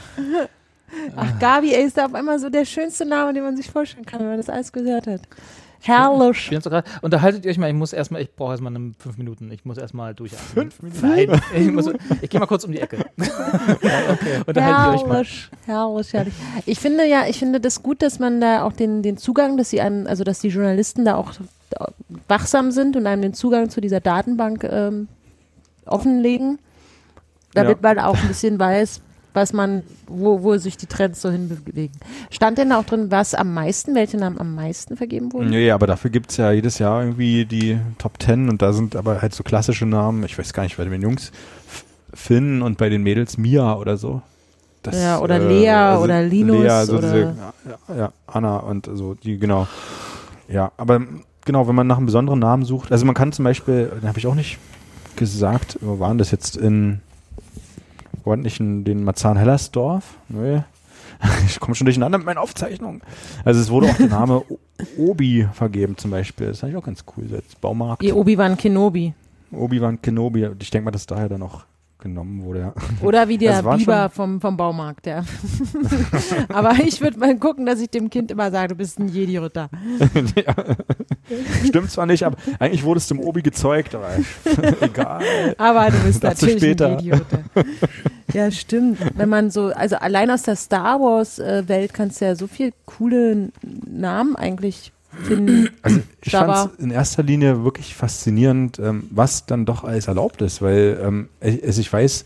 Ach, Gabi, ey, ist da auf einmal so der schönste Name, den man sich vorstellen kann, wenn man das alles gehört hat. Herrlich. So grad, unterhaltet ihr euch mal, ich muss erstmal, ich brauche erstmal fünf Minuten, ich muss erstmal durchatmen. Fünf Minuten? Nein, ich, muss, ich gehe mal kurz um die Ecke. okay. Unterhaltet ihr euch mal. Herrlich, herrlich, herrlich. Ich finde ja, ich finde das gut, dass man da auch den, den Zugang, dass sie einem, also dass die Journalisten da auch wachsam sind und einem den Zugang zu dieser Datenbank ähm, offenlegen, damit Ja. man auch ein bisschen weiß, was man, wo, wo sich die Trends so hinbewegen. Stand denn da auch drin, was am meisten, welche Namen am meisten vergeben wurden? Nee, aber dafür gibt's ja jedes Jahr irgendwie die Top Ten und da sind aber halt so klassische Namen, ich weiß gar nicht, bei den Jungs Finn und bei den Mädels Mia oder so. Das, äh, Ja, oder Lea oder Linus Lea, so oder- Diese, ja, ja, Anna und so, die, genau. Ja, aber genau, wenn man nach einem besonderen Namen sucht, also man kann zum Beispiel, den habe ich auch nicht gesagt, wo waren das jetzt in, wo war nicht in den Marzahn-Hellersdorf? Nee. Ich komme schon durcheinander mit meinen Aufzeichnungen. Also es wurde auch der Name Obi vergeben zum Beispiel. Das fand ich auch ganz cool. So Baumarkt. Ihr Obi-Wan Kenobi. Obi-Wan Kenobi. Ich denke mal, dass daher dann auch genommen wurde. Ja. Oder wie der Biber vom, vom Baumarkt, ja. Aber ich würde mal gucken, dass ich dem Kind immer sage, du bist ein Jedi-Ritter. Stimmt zwar nicht, aber eigentlich wurde es dem Obi gezeugt, aber egal. Aber du bist Dazu natürlich später. ein Jedi-Ritter. Ja, stimmt. Wenn man so, also allein aus der Star Wars-Welt kannst du ja so viel coole Namen eigentlich finden. Also ich fand es in erster Linie wirklich faszinierend, ähm, was dann doch alles erlaubt ist, weil ähm, ich- also ich weiß,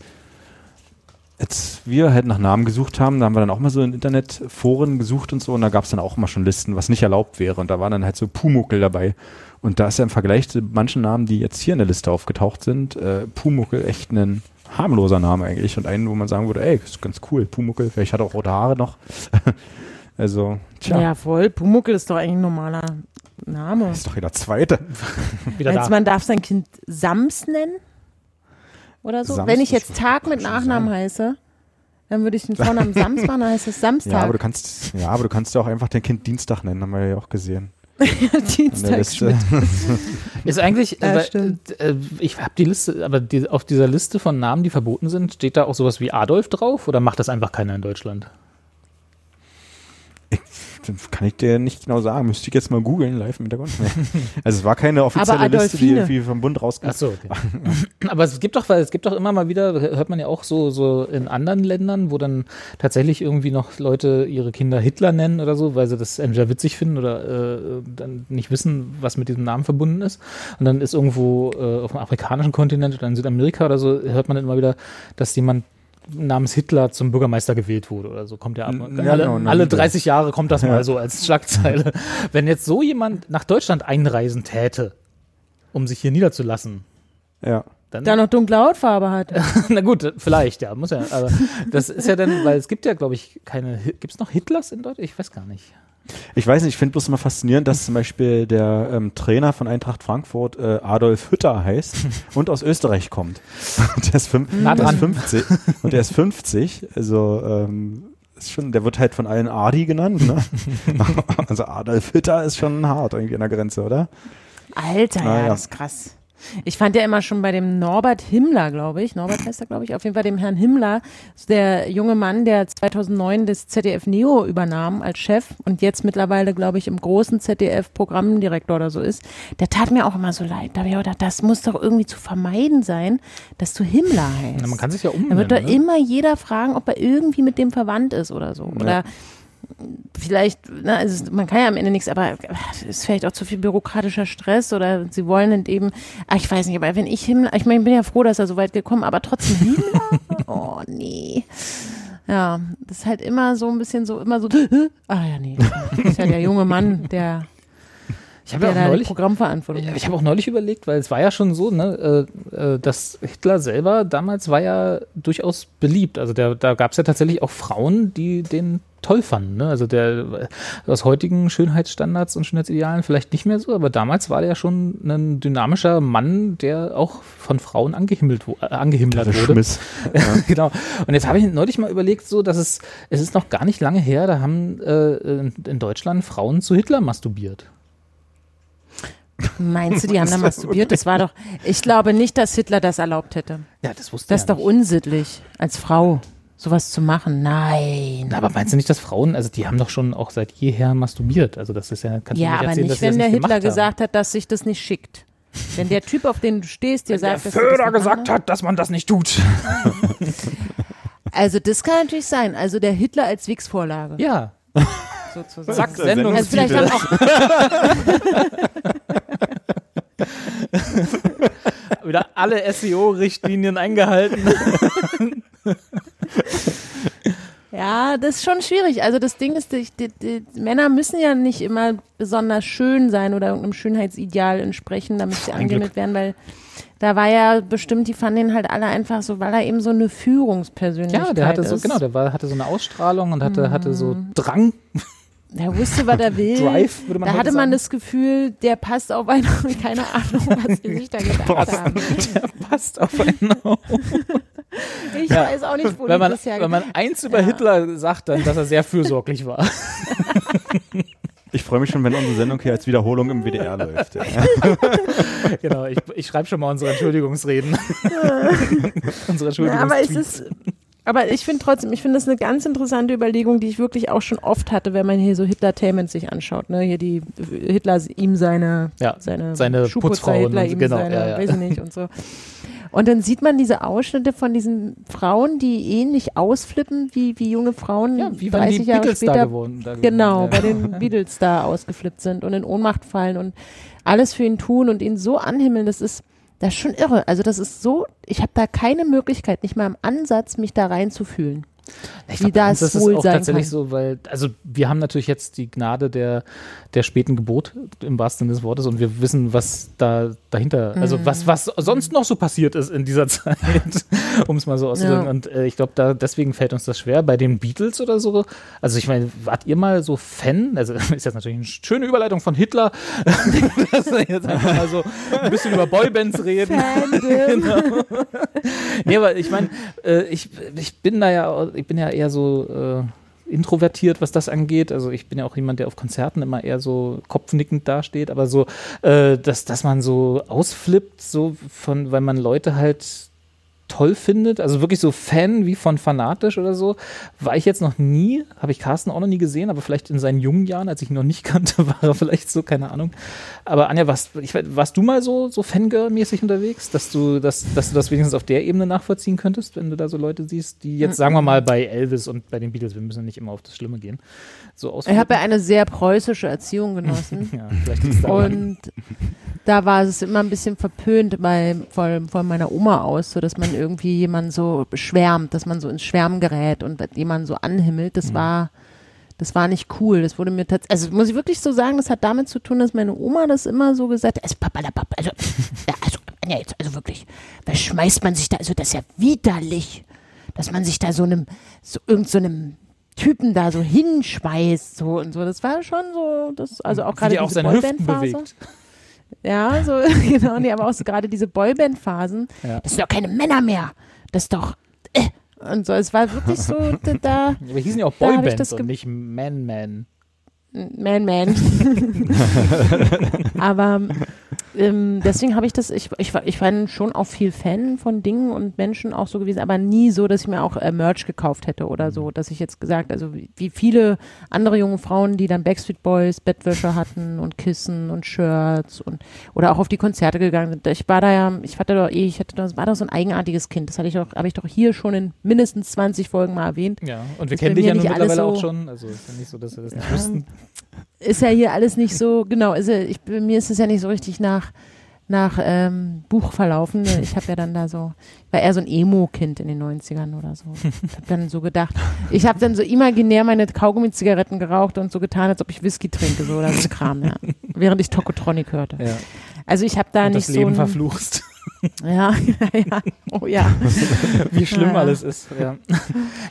als wir halt nach Namen gesucht haben, da haben wir dann auch mal so in Internetforen gesucht und so und da gab es dann auch mal schon Listen, was nicht erlaubt wäre und da waren dann halt so Pumuckel dabei und da ist ja im Vergleich zu manchen Namen, die jetzt hier in der Liste aufgetaucht sind, äh, Pumuckel echt ein harmloser Name eigentlich und einen, wo man sagen würde, ey, ist ganz cool, Pumuckel, vielleicht hat er auch rote Haare noch. also, tja, Ja, voll. Pumuckel ist doch eigentlich ein normaler Name. ist doch jeder Zweite. Wieder Meinst da. man darf sein Kind Sams nennen? Oder so? Sams Wenn ich jetzt Tag mit schon Nachnamen sein. heiße, dann würde ich den Vornamen Sams machen, dann heißt es Samstag. Ja, aber du kannst, ja, aber du kannst ja auch einfach dein Kind Dienstag nennen, haben wir ja auch gesehen. Dienstagsschmidt. Ist eigentlich, Ja, stimmt. äh, ich habe die Liste, aber die, auf dieser Liste von Namen, die verboten sind, steht da auch sowas wie Adolf drauf oder macht das einfach keiner in Deutschland? Das kann ich dir nicht genau sagen. Müsste ich jetzt mal googeln, live im Hintergrund. Also es war keine offizielle Liste, die irgendwie vom Bund rauskam. Ach so, okay. Aber es gibt doch, weil es gibt doch immer mal wieder, hört man ja auch so, so in anderen Ländern, wo dann tatsächlich irgendwie noch Leute ihre Kinder Hitler nennen oder so, weil sie das entweder witzig finden oder äh, dann nicht wissen, was mit diesem Namen verbunden ist. Und dann ist irgendwo äh, auf dem afrikanischen Kontinent oder in Südamerika oder so, hört man dann immer wieder, dass jemand namens Hitler zum Bürgermeister gewählt wurde oder so. Kommt ja ab. Ja, alle, genau, alle Hitler. 30 Jahre kommt das mal so als Schlagzeile. Wenn jetzt so jemand nach Deutschland einreisen täte, um sich hier niederzulassen, Ja. Dann, Da noch dunkle Hautfarbe hat. na gut, vielleicht, ja, muss ja, aber das ist ja dann, weil es gibt ja, glaube ich, keine, gibt es noch Hitlers in Deutschland? Ich weiß gar nicht. Ich weiß nicht, ich finde bloß immer faszinierend, dass zum Beispiel der ähm, Trainer von Eintracht Frankfurt äh, Adolf Hütter heißt und aus Österreich kommt. Und der ist, fünf, Nah der ist dran. 50. Und der ist 50. Also ähm, ist schon, der wird halt von allen Adi genannt. Ne? also Adolf Hütter ist schon hart irgendwie an der Grenze, oder? Alter, Ah, ja, ja. das ist krass. Ich fand ja immer schon bei dem Norbert Himmler, glaube ich, Norbert heißt er, glaube ich, auf jeden Fall dem Herrn Himmler, der junge Mann, der 2009 das ZDF Neo übernahm als Chef und jetzt mittlerweile, glaube ich, im großen ZDF Programmdirektor oder so ist, der tat mir auch immer so leid. Da habe ich auch gedacht, das muss doch irgendwie zu vermeiden sein, dass du Himmler heißt. Na, man kann sich ja Da umbenennen. wird doch ne? immer jeder fragen, ob er irgendwie mit dem verwandt ist oder so. Oder vielleicht, na, also man kann ja am Ende nichts, aber es ist vielleicht auch zu viel bürokratischer Stress oder sie wollen eben, ah, ich weiß nicht, aber wenn ich Himmler, ich meine, ich bin ja froh, dass er so weit gekommen, aber trotzdem Himmler? oh, nee. Ja, das ist halt immer so ein bisschen so, immer so, ah ja, nee, das ist ja der junge Mann, der, Ich habe ja auch neulich, Programmverantwortung ich habe auch neulich überlegt, weil es war ja schon so, ne, äh, äh, dass Hitler selber damals war ja durchaus beliebt. Also der, da gab es ja tatsächlich auch Frauen, die den toll fanden. Ne? Also der aus heutigen Schönheitsstandards und Schönheitsidealen vielleicht nicht mehr so, aber damals war der ja schon ein dynamischer Mann, der auch von Frauen angehimmelt, wo- äh, angehimmelt Der wurde. Schmiss. genau. Und jetzt habe ich neulich mal überlegt, so, dass es, es ist noch gar nicht lange her, da haben äh, in, in Deutschland Frauen zu Hitler masturbiert. Meinst du, die haben da masturbiert? Das war doch, ich glaube nicht, dass Hitler das erlaubt hätte. Ja, das wusste Das ist ja doch nicht. unsittlich, als Frau sowas zu machen. Nein. Na, aber meinst du nicht, dass Frauen, also die haben doch schon auch seit jeher masturbiert? Also das ist ja, kannst du Ja, nicht aber erzählen, nicht, dass sie das wenn der nicht Hitler gesagt hat, dass sich das nicht schickt. Wenn der Typ, auf den du stehst, dir sagt, der dass das Föder nicht gesagt hat, dass man das nicht tut. Also das kann natürlich sein. Also der Hitler als Wix-Vorlage. Ja, sozusagen. zack, der Sendung. Also vielleicht haben auch, wieder alle SEO-Richtlinien eingehalten. ja, das ist schon schwierig. Also das Ding ist, die, die, die Männer müssen ja nicht immer besonders schön sein oder irgendeinem Schönheitsideal entsprechen, damit sie angemeldet werden, weil da war ja bestimmt, die fanden ihn halt alle einfach so, weil er eben so eine Führungspersönlichkeit Ja, der hatte so, ist. genau, der war, hatte so eine Ausstrahlung und hatte, hatte so Drang. Der wusste, was er will. Drive, würde man da hatte man sagen. das Gefühl, der passt auf einen, keine Ahnung, was die sich da gedacht haben. Passt auf einen. Ich Ja. weiß auch nicht, wo Wenn man, bisher wenn man eins über Ja. Hitler sagt, dann, dass er sehr fürsorglich war. Ich freue mich schon, wenn unsere Sendung hier als Wiederholung im WDR läuft. Ja. genau, ich, ich schreibe schon mal unsere Entschuldigungsreden. unsere Ja, aber es ist. Aber ich finde trotzdem, ich finde das eine ganz interessante Überlegung, die ich wirklich auch schon oft hatte, wenn man hier so Hitlertainment sich anschaut. Ne? Hier die Hitler ihm seine, Ja, seine, seine Putzfrauen Hitler ihm genau, seine, ja, ja. weiß ich nicht und so. Und dann sieht man diese Ausschnitte von diesen Frauen, die ähnlich ausflippen wie, wie junge Frauen Ja, wie waren 30 die Jahre Beatles da später geworden? Da Genau, geworden, bei ja. den Beatles da ausgeflippt sind und in Ohnmacht fallen und alles für ihn tun und ihn so anhimmeln, das ist, das ist schon irre. Also das ist so, ich habe da keine Möglichkeit, nicht mal im Ansatz, mich da reinzufühlen. Ich wie glaub, uns das ist wohl auch sein tatsächlich kann. so, weil, also wir haben natürlich jetzt die Gnade der, der späten Geburt im wahrsten Sinne des Wortes und wir wissen, was da dahinter, also Mhm. was, was sonst noch so passiert ist in dieser Zeit, um es mal so auszudrücken. Ja. Und äh, ich glaube, da deswegen fällt uns das schwer. Bei den Beatles oder so, also ich meine, wart ihr mal so Fan? Also ist jetzt natürlich eine schöne Überleitung von Hitler, dass wir jetzt einfach mal so ein bisschen über Boybands reden. genau. Nee, aber ich meine, äh, ich, ich bin da ja, ich bin ja eher so, äh, introvertiert, was das angeht. Also ich bin ja auch jemand, der auf Konzerten immer eher so kopfnickend dasteht, aber so, äh, dass, dass man so ausflippt, so von, weil man Leute halt toll findet, also wirklich so Fan wie von Fanatisch oder so, war ich jetzt noch nie, habe ich Carsten auch noch nie gesehen, aber vielleicht in seinen jungen Jahren, als ich ihn noch nicht kannte, war er vielleicht so, keine Ahnung. Aber Anja, warst, ich, warst du mal so, so Fangirl-mäßig unterwegs, dass du, das, dass du das wenigstens auf der Ebene nachvollziehen könntest, wenn du da so Leute siehst, die jetzt, sagen wir mal, bei Elvis und bei den Beatles, wir müssen nicht immer auf das Schlimme gehen, so Ich habe ja eine sehr preußische Erziehung genossen. ja, vielleicht ist da Und da war es immer ein bisschen verpönt bei, von, von meiner Oma aus, so dass man irgendwie jemanden so schwärmt, dass man so ins Schwärmen gerät und jemanden so anhimmelt. Das war, das war nicht cool. Das wurde mir tatsächlich, also muss ich wirklich so sagen, das hat damit zu tun, dass meine Oma das immer so gesagt hat, also also, also, ja, jetzt, also wirklich, was schmeißt man sich da, also das ist ja widerlich, dass man sich da so einem, so irgend so Typen da so hinschmeißt, so und so. Das war schon so, das, also auch gerade die auch seine Hüften bewegt. Ja, so, genau, nee, aber auch so gerade diese Boyband-Phasen. Ja. Das sind doch keine Männer mehr. Das ist doch, äh. Und so, es war wirklich so, da, da Aber wir hießen ja auch Boybands und nicht Man-Man. Man, man. aber ähm, deswegen habe ich das, ich, ich, war, ich war schon auch viel Fan von Dingen und Menschen auch so gewesen, aber nie so, dass ich mir auch äh, Merch gekauft hätte oder so, dass ich jetzt gesagt, also wie, wie viele andere junge Frauen, die dann Backstreet Boys Bettwäsche hatten und Kissen und Shirts und oder auch auf die Konzerte gegangen sind. Ich war da ja, ich hatte doch eh, ich hatte das war doch so ein eigenartiges Kind. Das hatte ich doch, habe ich doch hier schon in mindestens 20 Folgen mal erwähnt. Ja, und wir kennen dich ja nun mittlerweile auch so- schon. Also ist ja nicht so, dass wir das nicht wüssten. Ist ja hier alles nicht so, genau, ist ja, ich, mir ist es ja nicht so richtig nach, nach ähm, Buch verlaufen. Ich habe ja dann da so, ich war eher so ein Emo-Kind in den 90ern oder so. Ich habe dann so gedacht, ich habe dann so imaginär meine Kaugummi-Zigaretten geraucht und so getan, als ob ich Whisky trinke, so oder so Kram, ja. Während ich Tokotronic hörte. Ja. Also ich habe da und nicht das so Leben ein, verfluchst. Ja, ja, ja, oh ja. Wie schlimm Ja, alles ist. Ja.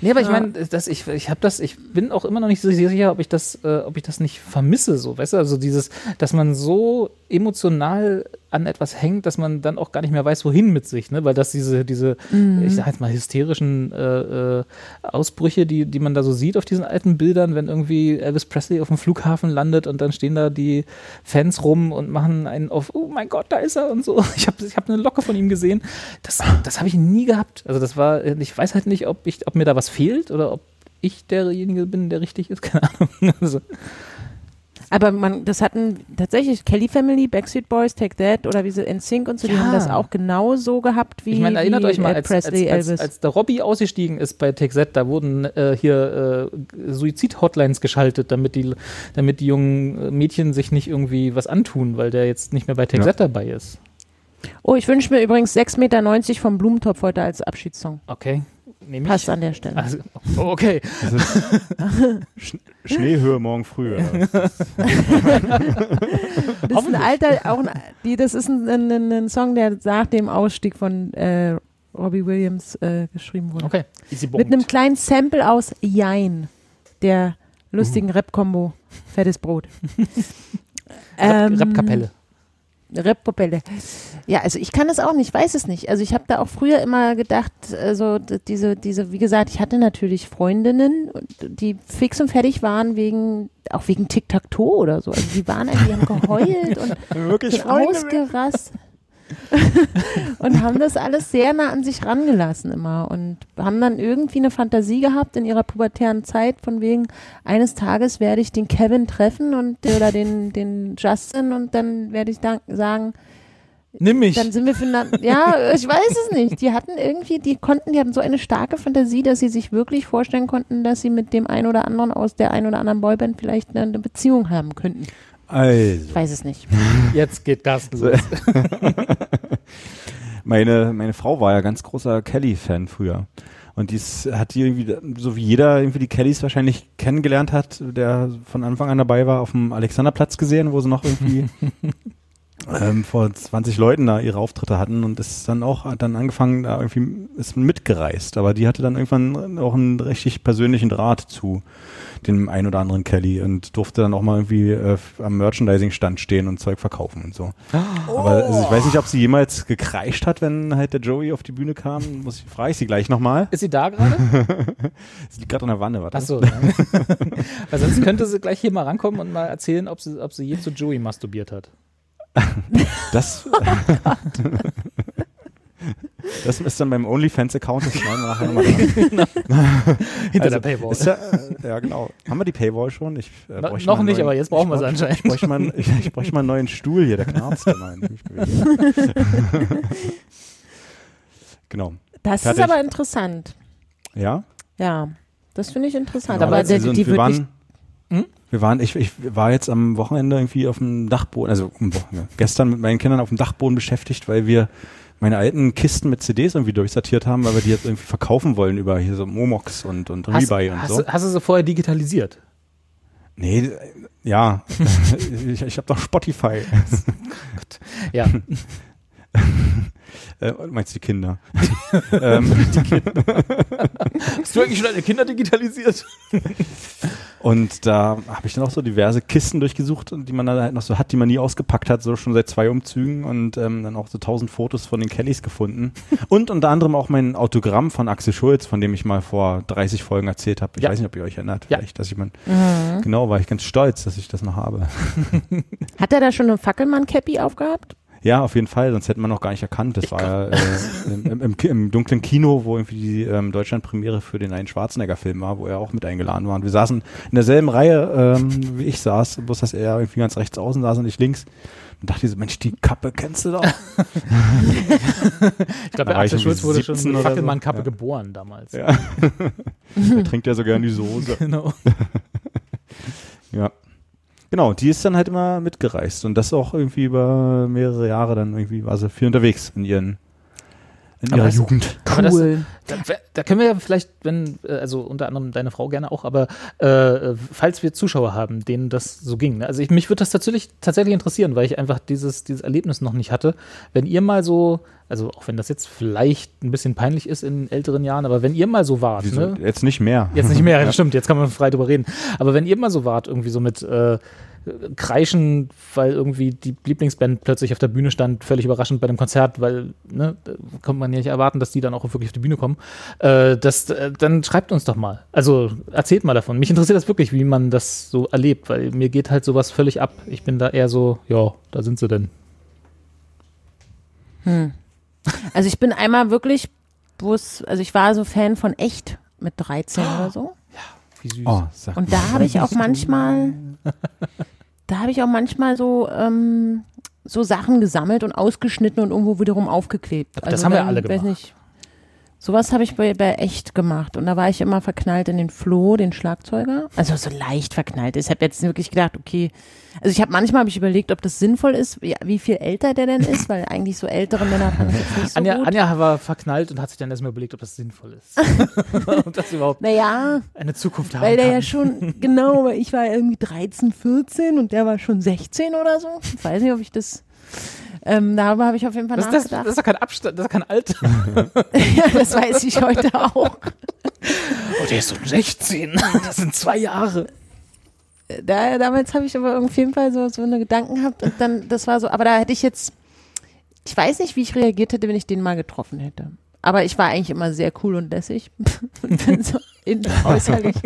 Nee, aber ich meine, dass ich, ich habe das, ich bin auch immer noch nicht so sicher, ob ich das, äh, ob ich das nicht vermisse, so, weißt du, also dieses, dass man so emotional an etwas hängt, dass man dann auch gar nicht mehr weiß, wohin mit sich, ne? Weil das diese, diese, ich sag jetzt mal, hysterischen äh, äh, Ausbrüche, die, die man da so sieht auf diesen alten Bildern, wenn irgendwie Elvis Presley auf dem Flughafen landet und dann stehen da die Fans rum und machen einen auf, oh mein Gott, da ist er und so. Ich habe ich hab eine Locke von ihm gesehen. Das, das habe ich nie gehabt. Also das war, ich weiß halt nicht, ob ich, ob mir da was fehlt oder ob ich derjenige bin, der richtig ist, keine Ahnung. Also, Aber man, das hatten tatsächlich Kelly Family, Backstreet Boys, Take That oder wie sie NSYNC und so, die Ja. haben das auch genau so gehabt wie, ich meine, erinnert wie euch mal, als, Presley, als, als, als der Robbie ausgestiegen ist bei TechZ, da wurden äh, hier äh, Suizid-Hotlines geschaltet, damit die, damit die jungen Mädchen sich nicht irgendwie was antun, weil der jetzt nicht mehr bei TechZ Ja. dabei ist. oh, ich wünsche mir übrigens 6,90 Meter vom Blumentopf heute als Abschiedssong. Okay. Nehm ich. Passt an der Stelle. Also, oh, okay. Sch Schneehöhe morgen früh. Das ist ein alter, auch ein, die, das ist ein, ein, ein Song, der nach dem Ausstieg von äh, Robbie Williams äh, geschrieben wurde. Okay. Easy Mit einem kleinen Sample aus Jein, der lustigen Uh. Rap-Kombo Fettes Brot. Ähm, Rap-Kapelle. Rap-Popelle. Ja, also ich kann das auch nicht, weiß es nicht. Also ich habe da auch früher immer gedacht, also diese, diese, wie gesagt, ich hatte natürlich Freundinnen, die fix und fertig waren wegen, auch wegen Tic-Tac-Toe oder so. Also die waren irgendwie, die haben geheult und Wirklich sind ausgerastet. und haben das alles sehr nah an sich rangelassen immer und haben dann irgendwie eine Fantasie gehabt in ihrer pubertären Zeit von wegen eines Tages werde ich den Kevin treffen und oder den den Justin und dann werde ich dann sagen Nimm mich. dann sind wir füreinander ja ich weiß es nicht die hatten irgendwie die konnten die haben so eine starke Fantasie dass sie sich wirklich vorstellen konnten dass sie mit dem einen oder anderen aus der einen oder anderen Boyband vielleicht eine Beziehung haben könnten Also, ich weiß es nicht Jetzt geht Carsten los. meine, meine Frau war ja ganz großer Kelly-Fan früher. Und dies hat die irgendwie, so wie jeder irgendwie die Kellys wahrscheinlich kennengelernt hat, der von Anfang an dabei war, auf dem Alexanderplatz gesehen, wo sie noch irgendwie ähm, vor 20 Leuten da ihre Auftritte hatten und ist dann auch, hat dann angefangen, da irgendwie ist mitgereist. Aber die hatte dann irgendwann auch einen richtig persönlichen Draht zu dem ein oder anderen Kelly und durfte dann auch mal irgendwie äh, am Merchandising-Stand stehen und Zeug verkaufen und so. Aber also ich weiß nicht, ob sie jemals gekreischt hat, wenn halt der Joey auf die Bühne kam. Muss ich, frage ich sie gleich nochmal. Ist sie da gerade? Sie liegt gerade an der Wanne, warte. Achso. Ja. Weil sonst könnte sie gleich hier mal rankommen und mal erzählen, ob sie, ob sie je zu Joey masturbiert hat. Das, das ist dann beim OnlyFans-Account. Das schneiden wir nachher nochmal dran. Hinter Also, der Paywall. Ist ja, äh, ja, genau. Haben wir die Paywall schon? Ich, äh, No- noch nicht, neuen- aber jetzt brauchen wir bräuch- anscheinend. Ich bräuchte, mal, einen- ich, ich bräuchte mal einen neuen Stuhl hier, der knarzt immer. genau. Das Fertig. ist aber interessant. Ja? Ja, das finde ich interessant. Genau, aber also, der, die wir wird nicht, waren, Hm? wir waren, ich, ich war jetzt am Wochenende irgendwie auf dem Dachboden, also Wochenende, gestern mit meinen Kindern auf dem Dachboden beschäftigt, weil wir meine alten Kisten mit CDs irgendwie durchsortiert haben, weil wir die jetzt irgendwie verkaufen wollen über hier so Momox und, und Hast, Rebuy und hast, so. hast du sie vorher digitalisiert? Nee, äh, ja, ich, ich habe doch Spotify. Ja. Äh, meinst du die Kinder? ähm, Hast du eigentlich schon deine Kinder digitalisiert? Und da habe ich dann auch so diverse Kisten durchgesucht, die man dann halt noch so hat, die man nie ausgepackt hat, so schon seit zwei Umzügen und ähm, dann auch so tausend Fotos von den Kellys gefunden. Und unter anderem auch mein Autogramm von Axel Schulz, von dem ich mal vor 30 Folgen erzählt habe. Ich Ja. weiß nicht, ob ihr euch erinnert, Ja. vielleicht, dass ich mein, Mhm. genau, war ich ganz stolz, dass ich das noch habe. Hat er da schon eine Fackelmann-Cappy aufgehabt? Ja, auf jeden Fall, sonst hätte man noch gar nicht erkannt. Das war ja äh, im, im, im, dunklen Kino, wo irgendwie die ähm, Deutschland-Premiere für den einen Schwarzenegger-Film war, wo er auch mit eingeladen war. Und wir saßen in derselben Reihe, ähm, wie ich saß, bloß dass er irgendwie ganz rechts außen saß und ich links. Und dachte ich so, Mensch, die Kappe kennst du doch. Ich glaube, ich Axel Schulz wurde schon 17 mit oder so. Fackelmann-Kappe Ja. geboren damals. Ja. er trinkt ja so gern die Soße. Genau. Ja. Genau, die ist dann halt immer mitgereist. Und das auch irgendwie über mehrere Jahre dann irgendwie war sie viel unterwegs in ihren in Aber ihrer das- Jugend. Aber das- Cool. Da, da können wir ja vielleicht, wenn, äh, also unter anderem deine Frau gerne auch, aber äh, falls wir Zuschauer haben, denen das so ging. Ne? Also ich, mich würde das tatsächlich, tatsächlich interessieren, weil ich einfach dieses, dieses Erlebnis noch nicht hatte. Wenn ihr mal so, also auch wenn das jetzt vielleicht ein bisschen peinlich ist in älteren Jahren, aber wenn ihr mal so wart, Wieso? ne? Jetzt nicht mehr. Jetzt nicht mehr, stimmt, jetzt kann man frei drüber reden. Aber wenn ihr mal so wart, irgendwie so mit äh, Kreischen, weil irgendwie die Lieblingsband plötzlich auf der Bühne stand, völlig überraschend bei einem Konzert, weil, ne, da kann man ja nicht erwarten, dass die dann auch wirklich auf die Bühne kommen. Äh, das, äh, dann schreibt uns doch mal. Also erzählt mal davon. Mich interessiert das wirklich, wie man das so erlebt, weil mir geht halt sowas völlig ab. Ich bin da eher so, ja, da sind sie denn. Also ich bin einmal wirklich, wo es, also ich war so Fan von echt mit 13 oder so. Wie süß. Oh, sag Und da habe ich auch manchmal, da habe ich auch manchmal so, ähm, so Sachen gesammelt und ausgeschnitten und irgendwo wiederum aufgeklebt. Also das haben wir alle weiß gemacht. Nicht, sowas habe ich bei, bei echt gemacht. Und da war ich immer verknallt in den Flo, den Schlagzeuger. Also so leicht verknallt. Ich habe jetzt wirklich gedacht, okay. Also ich habe manchmal habe ich überlegt, ob das sinnvoll ist, wie, wie viel älter der denn ist, weil eigentlich so ältere Männer fanden das nicht so Anja, gut. Anja war verknallt und hat sich dann erstmal überlegt, ob das sinnvoll ist. ob das überhaupt naja, eine Zukunft haben Weil der kann. ja schon, genau, weil ich war irgendwie 13, 14 und der war schon 16 oder so. Ich weiß nicht, ob ich das. Ähm, darüber habe ich auf jeden Fall Das, das, nachgedacht. das ist doch kein Abstand, das ist doch kein Alter. ja, das weiß ich heute auch. Oh, der ist so 16. Das sind zwei Jahre. Da, damals habe ich aber auf jeden Fall so, so eine Gedanken gehabt und dann, das war so, aber da hätte ich jetzt, ich weiß nicht, wie ich reagiert hätte, wenn ich den mal getroffen hätte. Aber ich war eigentlich immer sehr cool und lässig. und so in, äußerlich.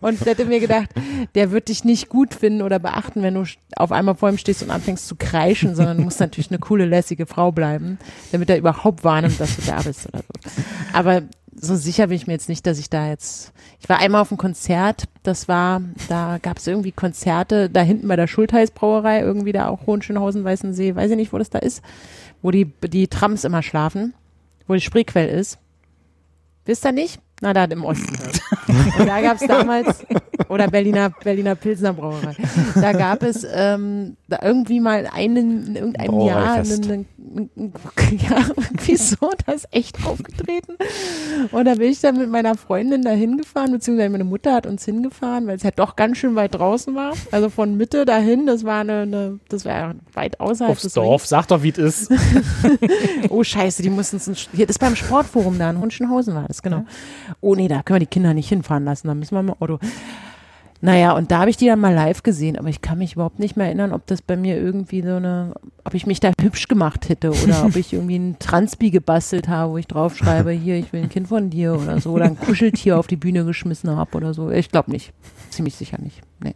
Und hätte mir gedacht, der wird dich nicht gut finden oder beachten, wenn du auf einmal vor ihm stehst und anfängst zu kreischen, sondern du musst natürlich eine coole, lässige Frau bleiben, damit er überhaupt wahrnimmt, dass du da bist oder so. Aber so sicher bin ich mir jetzt nicht, dass ich da jetzt. Ich war einmal auf einem Konzert, das war, da gab es irgendwie Konzerte da hinten bei der Schultheißbrauerei, irgendwie da auch Hohenschönhausen, Weißensee, weiß ich nicht, wo das da ist, wo die, die Trams immer schlafen, wo die Spreequell ist. Wisst ihr nicht? Na, da im Osten. Und da gab es damals, oder Berliner, Berliner Pilsner Brauerei, da gab es ähm, da irgendwie mal einen, in irgendeinem Jahr, einen, einen, ja, irgendwie so, das ist echt aufgetreten. Und da bin ich dann mit meiner Freundin da hingefahren, beziehungsweise meine Mutter hat uns hingefahren, weil es halt doch ganz schön weit draußen war. Also von Mitte dahin, das war eine, eine das war weit außerhalb Aufs des Dorf, sag doch, wie es ist. Oh Scheiße, die mussten uns, hier, das ist beim Sportforum da in Hunschenhausen war das, genau. Oh nee, da können wir die Kinder nicht hinfahren lassen, da müssen wir mit dem Auto. Naja, und da habe ich die dann mal live gesehen, aber ich kann mich überhaupt nicht mehr erinnern, ob das bei mir irgendwie so eine, ob ich mich da hübsch gemacht hätte oder ob ich irgendwie ein Transpi gebastelt habe, wo ich draufschreibe, hier, ich will ein Kind von dir oder so, oder ein Kuscheltier auf die Bühne geschmissen habe oder so. Ich glaube nicht. Ziemlich sicher nicht. Nee.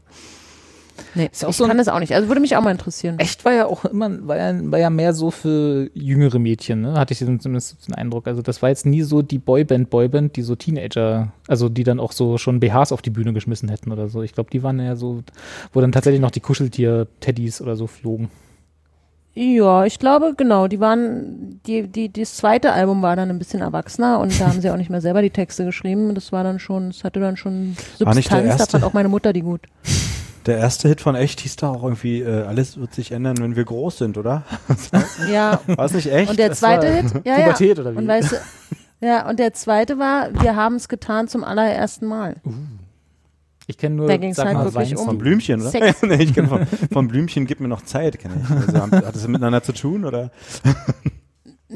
Nee, Ist ja auch ich so ein- kann das auch nicht. Also würde mich auch mal interessieren. Echt war ja auch immer, war ja, war ja mehr so für jüngere Mädchen, ne? Hatte ich zumindest den Eindruck. Also das war jetzt nie so die Boyband, Boyband, die so Teenager, also die dann auch so schon BHs auf die Bühne geschmissen hätten oder so. Ich glaube, die waren ja so, wo dann tatsächlich noch die Kuscheltier-Teddys oder so flogen. Ja, ich glaube, genau. Die waren, die, die, das zweite Album war dann ein bisschen erwachsener und da haben sie auch nicht mehr selber die Texte geschrieben. Das war dann schon, es hatte dann schon War nicht der Substanz. Da fand auch meine Mutter die gut. Der erste Hit von Echt hieß da auch irgendwie, äh, alles wird sich ändern, wenn wir groß sind, oder? Ja. War es nicht echt? Und der zweite Hit, ja, ja. Pubertät oder wie? Und weißt du, ja, und der zweite war, wir haben es getan zum allerersten Mal. Ich kenne nur, Da ging's sag halt mal, wirklich Weins- um- Von Blümchen, oder? Sex. nee, ich kenne von, von Blümchen, gib mir noch Zeit, kenne ich. Also, hat das miteinander zu tun, oder?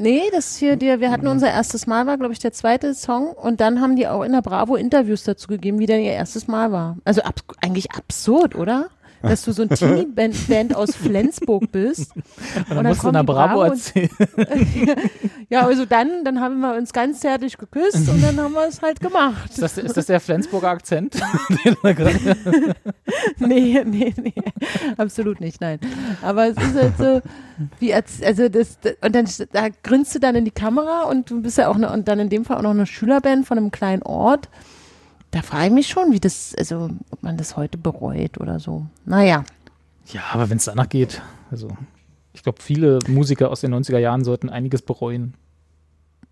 Nee, das hier, der, wir hatten unser erstes Mal, war, glaube ich, der zweite Song. Und dann haben die auch in der Bravo Interviews dazu gegeben, wie denn ihr erstes Mal war. Also ab, eigentlich absurd, oder? Dass du so ein Teenie-Band Band aus Flensburg bist. Und dann dann musst du in der Bravo und- erzählen. Ja, also dann, dann haben wir uns ganz zärtlich geküsst und dann haben wir es halt gemacht. Ist das, ist das der Flensburger Akzent? Den du gerade- Nee, nee, nee, absolut nicht, nein. Aber es ist halt so, wie, als- also das, und dann, da grinst du dann in die Kamera und du bist ja auch, eine, und dann in dem Fall auch noch eine Schülerband von einem kleinen Ort. Da frage ich mich schon, wie das, also, ob man das heute bereut oder so. Naja, ja, aber wenn es danach geht, also ich glaube, viele Musiker aus den 90er Jahren sollten einiges bereuen.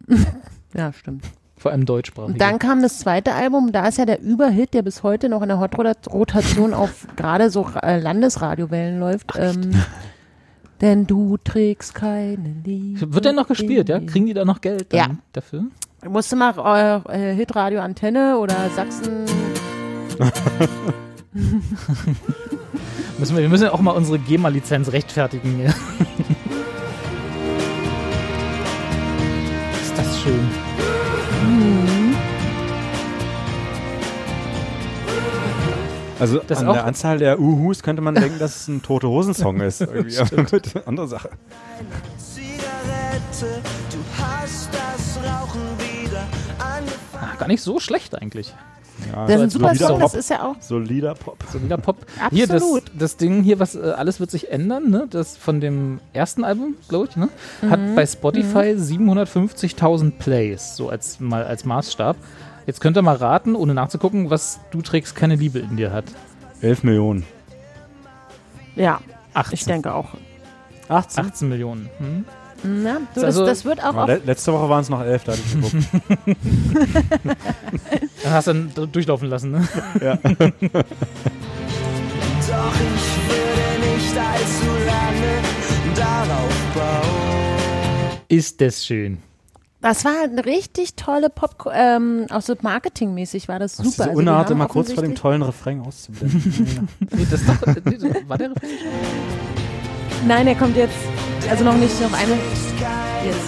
ja, stimmt. Vor allem deutschsprachig. Und dann kam das zweite Album, da ist ja der Überhit, der bis heute noch in der Hot-Rotation auf gerade so äh, Landesradiowellen läuft. Ähm, denn du trägst keine Liebe. Wird der noch gespielt, ja? Kriegen die da noch Geld Ja. dafür? Musste mal äh, äh, Hitradio Antenne oder Sachsen. Müssen wir, wir müssen ja auch mal unsere GEMA-Lizenz rechtfertigen. hier. Ist das schön. Also Das an der Anzahl der Uhus könnte man denken, dass es ein Tote Hosen-Song ist. Andere Sache. Zigarette, hast das Rauchen wieder angefangen. Ah, gar nicht so schlecht eigentlich. Ja, Das ist ein als super solider Song, das Pop. ist ja auch. Solider Pop. Solider Pop. Hier, das, Absolut. das Ding hier, was äh, alles wird sich ändern, ne? Das von dem ersten Album, glaube ich, ne? Hat Mhm. bei Spotify 750.000 Plays, so als mal als Maßstab. Jetzt könnt ihr mal raten, ohne nachzugucken, was du trägst keine Liebe in dir hat. 11 Millionen. Ja, 18, ich denke auch. 18? 18 Millionen. Hm? Ja, du, das, Also- das wird auch auf le letzte Woche waren es noch 11, da hatte ich geguckt. Dann hast du dann durchlaufen lassen, ne? Doch ich würde nicht allzu lange darauf bauen. Ist das schön. Das war eine richtig tolle Pop, ähm, auch so marketingmäßig war das super. diese Also die Unart immer kurz vor dem tollen Refrain auszublenden. Nee, das doch, nee, war der Refrain schon? Nein, der kommt jetzt. Also noch nicht, noch eine. Jetzt.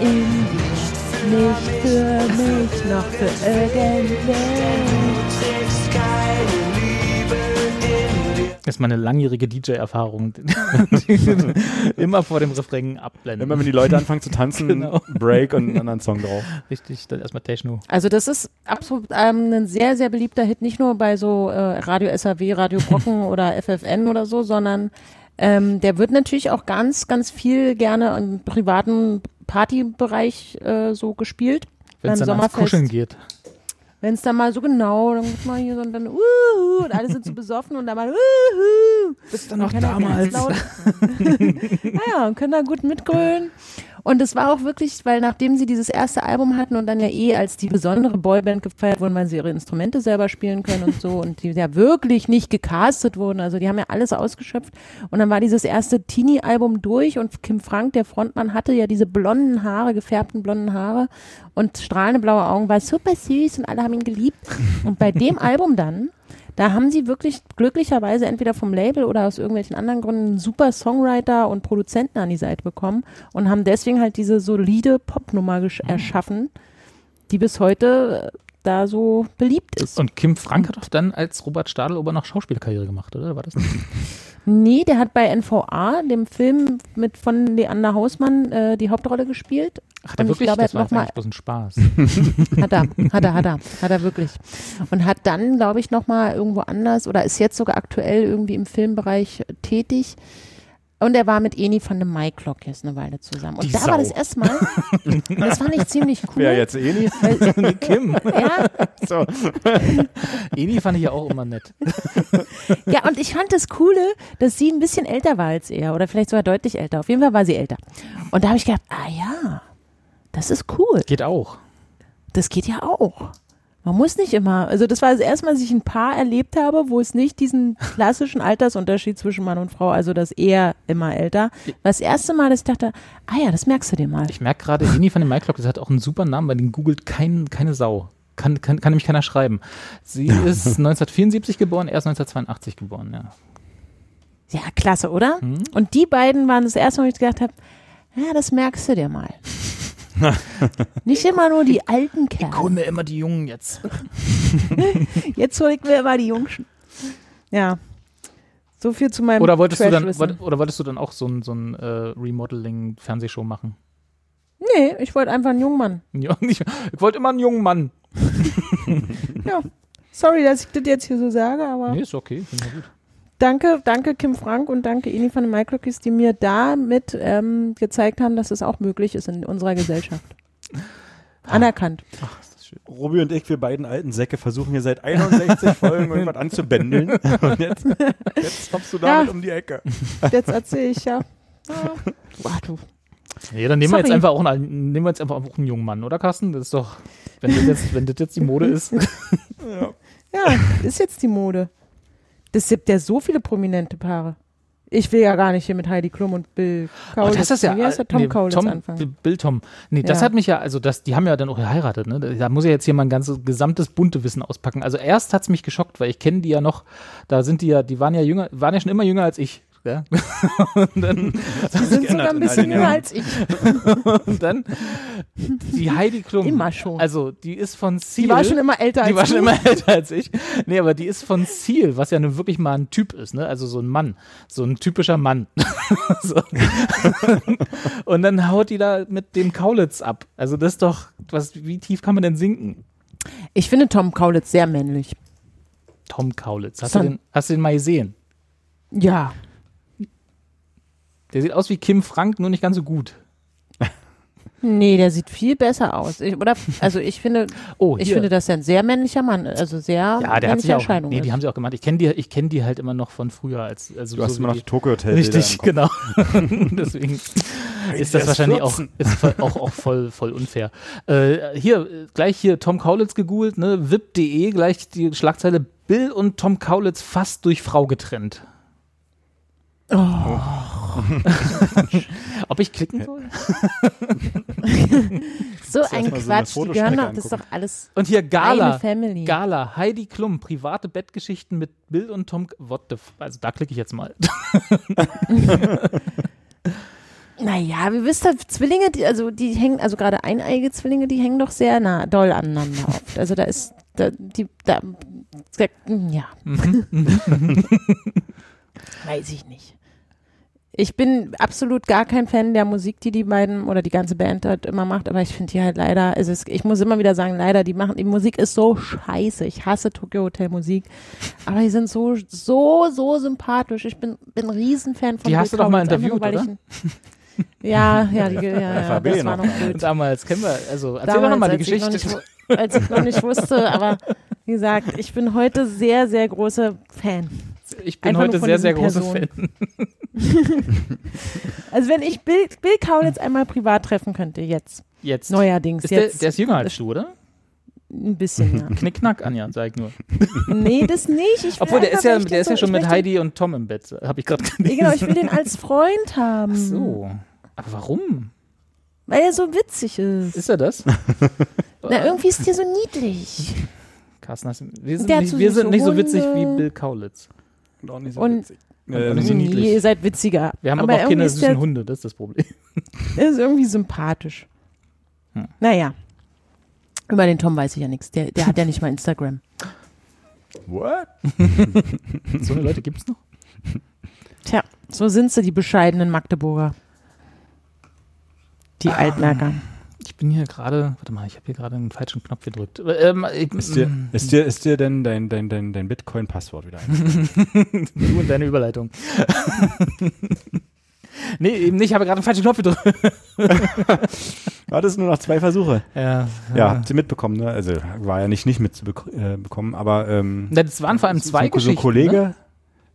In nicht für mich, noch für irgendwen. Trägst keine Liebe ist meine langjährige DJ-Erfahrung. Immer vor dem Refrain abblenden. Immer wenn die Leute anfangen zu tanzen, Genau. Break und einen anderen Song drauf. Richtig, dann erstmal Techno. Also das ist absolut ähm, ein sehr, sehr beliebter Hit, nicht nur bei so äh, Radio SAW, Radio Brocken oder FFN oder so, sondern ähm, der wird natürlich auch ganz, ganz viel gerne im privaten Partybereich äh, so gespielt. Wenn es dann ans Sommerfest. Kuscheln geht. Wenn es dann mal so genau, dann muss man hier so und dann uhu, und alle sind so besoffen und dann mal uhu. Bist du ganz laut- naja, und können da gut mitgrölen. Und es war auch wirklich, weil nachdem sie dieses erste Album hatten und dann ja eh als die besondere Boyband gefeiert wurden, weil sie ihre Instrumente selber spielen können und so und die ja wirklich nicht gecastet wurden, also die haben ja alles ausgeschöpft und dann war dieses erste Teenie-Album durch und Kim Frank, der Frontmann, hatte ja diese blonden Haare, gefärbten blonden Haare und strahlende blaue Augen, war super süß und alle haben ihn geliebt. Und bei dem Album dann da haben sie wirklich glücklicherweise entweder vom Label oder aus irgendwelchen anderen Gründen super Songwriter und Produzenten an die Seite bekommen und haben deswegen halt diese solide Popnummer gesch- erschaffen, die bis heute äh, da so beliebt ist. Und Kim Frank hat doch dann als Robert Stadelober noch Schauspielkarriere gemacht, oder? War das nicht? Nee, der hat bei NVA, dem Film mit von Leander Hausmann, äh, die Hauptrolle gespielt. Ach, der wirklich? glaube, das war mal- bloß ein Spaß. Hat er, hat er, hat er, hat er wirklich. Und hat dann, glaube ich, nochmal irgendwo anders oder ist jetzt sogar aktuell irgendwie im Filmbereich tätig. Und er war mit Eni van de Maiklock jetzt eine Weile zusammen. Und Die da Sau. war das erstmal, und das fand ich ziemlich cool. Wer jetzt nicht? Weil, Kim. ja, So. Eni fand ich ja auch immer nett. ja, und ich fand das Coole, dass sie ein bisschen älter war als er oder vielleicht sogar deutlich älter. Auf jeden Fall war sie älter. Und da habe ich gedacht, ah ja, das ist cool. Geht auch. Das geht ja auch. Man muss nicht immer, also das war das erste Mal, dass ich ein Paar erlebt habe, wo es nicht diesen klassischen Altersunterschied zwischen Mann und Frau, also dass er immer älter. War das erste Mal, dass ich dachte, ah ja, das merkst du dir mal. Ich merke gerade, Eni von den Mike das hat auch einen super Namen, weil den googelt kein, keine Sau. Kann, kann, kann nämlich keiner schreiben. Sie ist 1974 geboren, er ist 1982 geboren, ja. Ja, klasse, oder? Mhm. Und die beiden waren das erste Mal, wo ich gedacht habe, ja, das merkst du dir mal. nicht immer nur die alten Kerle. Hol mir immer die Jungen jetzt. Jetzt hol ich mir immer die Jungschen. Ja. So viel zu meinem Oder wolltest, du dann, oder wolltest du dann auch so ein, so ein äh, Remodeling-Fernsehshow machen? Nee, ich wollte einfach einen jungen Mann. Ja, nicht, ich wollte immer einen jungen Mann. Ja. Sorry, dass ich das jetzt hier so sage, aber Nee, ist okay, finde ich gut. Danke, danke Kim Frank und danke Eni von den Microcookies, die mir damit ähm, gezeigt haben, dass es auch möglich ist in unserer Gesellschaft. Anerkannt. Ach, ist das schön. Robi und ich, wir beiden alten Säcke, versuchen hier seit 61 Folgen irgendwas anzubändeln. Und jetzt, jetzt kommst du damit Ja. um die Ecke. Jetzt erzähle ich ja. Ah, Ach, du. Ja, dann nehmen wir, jetzt einfach auch einen, nehmen wir jetzt einfach auch einen jungen Mann, oder Carsten? Das ist doch, wenn das jetzt, wenn das jetzt die Mode ist. Ja, ist jetzt die Mode. Das gibt ja so viele prominente Paare. Ich will ja gar nicht hier mit Heidi Klum und Bill Oh, Kaulitz. das ist ja, Wie heißt der Tom nee, Kaulitz Tom, anfangen? Bill Tom. Nee, das Ja. hat mich ja, also das, die haben ja dann auch geheiratet, ne? Da muss ich jetzt hier mal ein ganzes gesamtes bunte Wissen auspacken. Also erst hat's mich geschockt, weil ich kenne die ja noch, da sind die ja, die waren ja jünger, waren ja schon immer jünger als ich. Ja? und, dann, Die sind sogar ein bisschen jünger als ich. und dann die Heidi Klum. Immer schon. Also die ist von Seal. Die war schon immer älter Die als war schon immer älter als ich. Nee, aber die ist von Seal, was ja nun wirklich mal ein Typ ist, ne? Also so ein Mann. So ein typischer Mann. so. Und dann haut die da mit dem Kaulitz ab. Also das ist doch, was, wie tief kann man denn sinken? Ich finde Tom Kaulitz sehr männlich. Tom Kaulitz. Hast, du den, hast du den mal gesehen? Ja. Der sieht aus wie Kim Frank, nur nicht ganz so gut. Nee, der sieht viel besser aus. Ich, oder, also ich finde, Oh, ich finde, dass er ein sehr männlicher Mann. Also sehr ja, der hat männliche sich auch, Erscheinung nee, die ist. haben sie auch gemacht. Ich kenne die, ich kenn die halt immer noch von früher. Als, also Du hast so immer wie noch die- Tokyo Hotel Richtig, genau. Deswegen ist das wahrscheinlich auch, 14. ist voll, auch, auch voll, voll unfair. Äh, hier, gleich hier Tom Kaulitz gegoogelt, ne? VIP.de, gleich die Schlagzeile Bill und Tom Kaulitz fast durch Frau getrennt. Oh. Ob ich klicken soll? So ein mal so Quatsch. Die gehören doch, das ist doch alles Und hier Gala. Family. Gala, Heidi Klum, private Bettgeschichten mit Bill und Tom. What the f Also da klicke ich jetzt mal. Naja, wir wissen, halt, Zwillinge, die, also die hängen, also gerade eineige Zwillinge, die hängen doch sehr nah, doll aneinander oft. Also da ist, da, die, da, da ja. Weiß ich nicht. Ich bin absolut gar kein Fan der Musik, die die beiden oder die ganze Band halt immer macht, aber ich finde die halt leider, also es, ich muss immer wieder sagen, leider, die machen, die Musik ist so scheiße. Ich hasse Tokyo Hotel Musik, aber die sind so, so, so sympathisch. Ich bin, bin ein Riesenfan von Die hast Bill du doch mal einfach interviewt, weil ich ein- Ja, ja, die, ja, ja, das war noch. Und damals kennen wir, also erzähl doch Damals, nochmal die als ich noch Geschichte. nicht Als ich noch nicht wusste, aber wie gesagt, ich bin heute sehr, sehr großer Fan. Ich bin einfach heute sehr, sehr großer. Fan. Also wenn ich Bill, Bill Kaulitz einmal privat treffen könnte, jetzt, Jetzt. neuerdings, Ist der, jetzt der ist jünger als du, oder? ein bisschen, ja. Knickknack, Anja, sag ich nur. Nee, das nicht. Ich Obwohl, der einfach, ist ja, der ist ja so, schon ich mit möchte- Heidi und Tom im Bett, habe ich gerade gelesen. Genau, ich will den als Freund haben. Ach so. Aber warum? Weil er so witzig ist. Ist er das? Na, irgendwie ist der so niedlich. Carsten, wir sind, Der nicht, so wir sind nicht so witzig wie. Bill Kaulitz. Und auch nicht so Und- witzig. Und Äh, auch nicht so niedlich. Ihr seid witziger. Wir haben aber, auch irgendwie keine süßen der, Hunde, das ist das Problem. der ist irgendwie sympathisch. Hm. Naja. Über den Tom weiß ich ja nichts. Der, der hat ja nicht mal Instagram. What? So eine Leute gibt's noch? Tja, so sind sie, die bescheidenen Magdeburger. Die Altmerker. Ich bin hier gerade, warte mal, ich habe hier gerade einen falschen Knopf gedrückt. Ähm, ich, Ist dir, ist dir, ist dir denn dein, dein, dein, dein Bitcoin-Passwort wieder ein? du und deine Überleitung. nee, eben nicht, ich habe gerade einen falschen Knopf gedrückt. War das nur noch zwei Versuche? Ja, Ja, habt ihr mitbekommen, ne? Also war ja nicht nicht mitzubekommen, aber ähm, Das waren vor allem zwei so, Geschichten. so Kollege, Ne?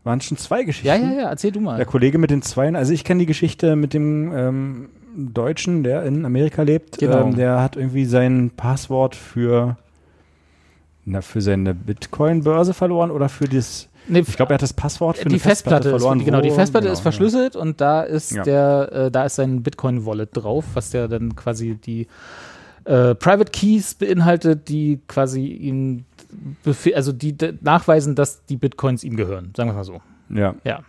waren schon zwei Geschichten. Ja, ja, ja, erzähl du mal. Der Kollege mit den Zweien, also ich kenne die Geschichte mit dem ähm, Deutschen, der in Amerika lebt. Genau. Ähm, der hat irgendwie sein Passwort für, na, für seine Bitcoin-Börse verloren oder für das. Nee, Ich glaube, er hat das Passwort für die eine Festplatte, verloren. ist, genau, die Festplatte genau, ist verschlüsselt und da ist Ja. der, äh, da ist sein Bitcoin-Wallet drauf, was der dann quasi die äh, Private Keys beinhaltet, die quasi ihn, also die nachweisen, dass die Bitcoins ihm gehören. Sagen wir mal so. Ja. Ja.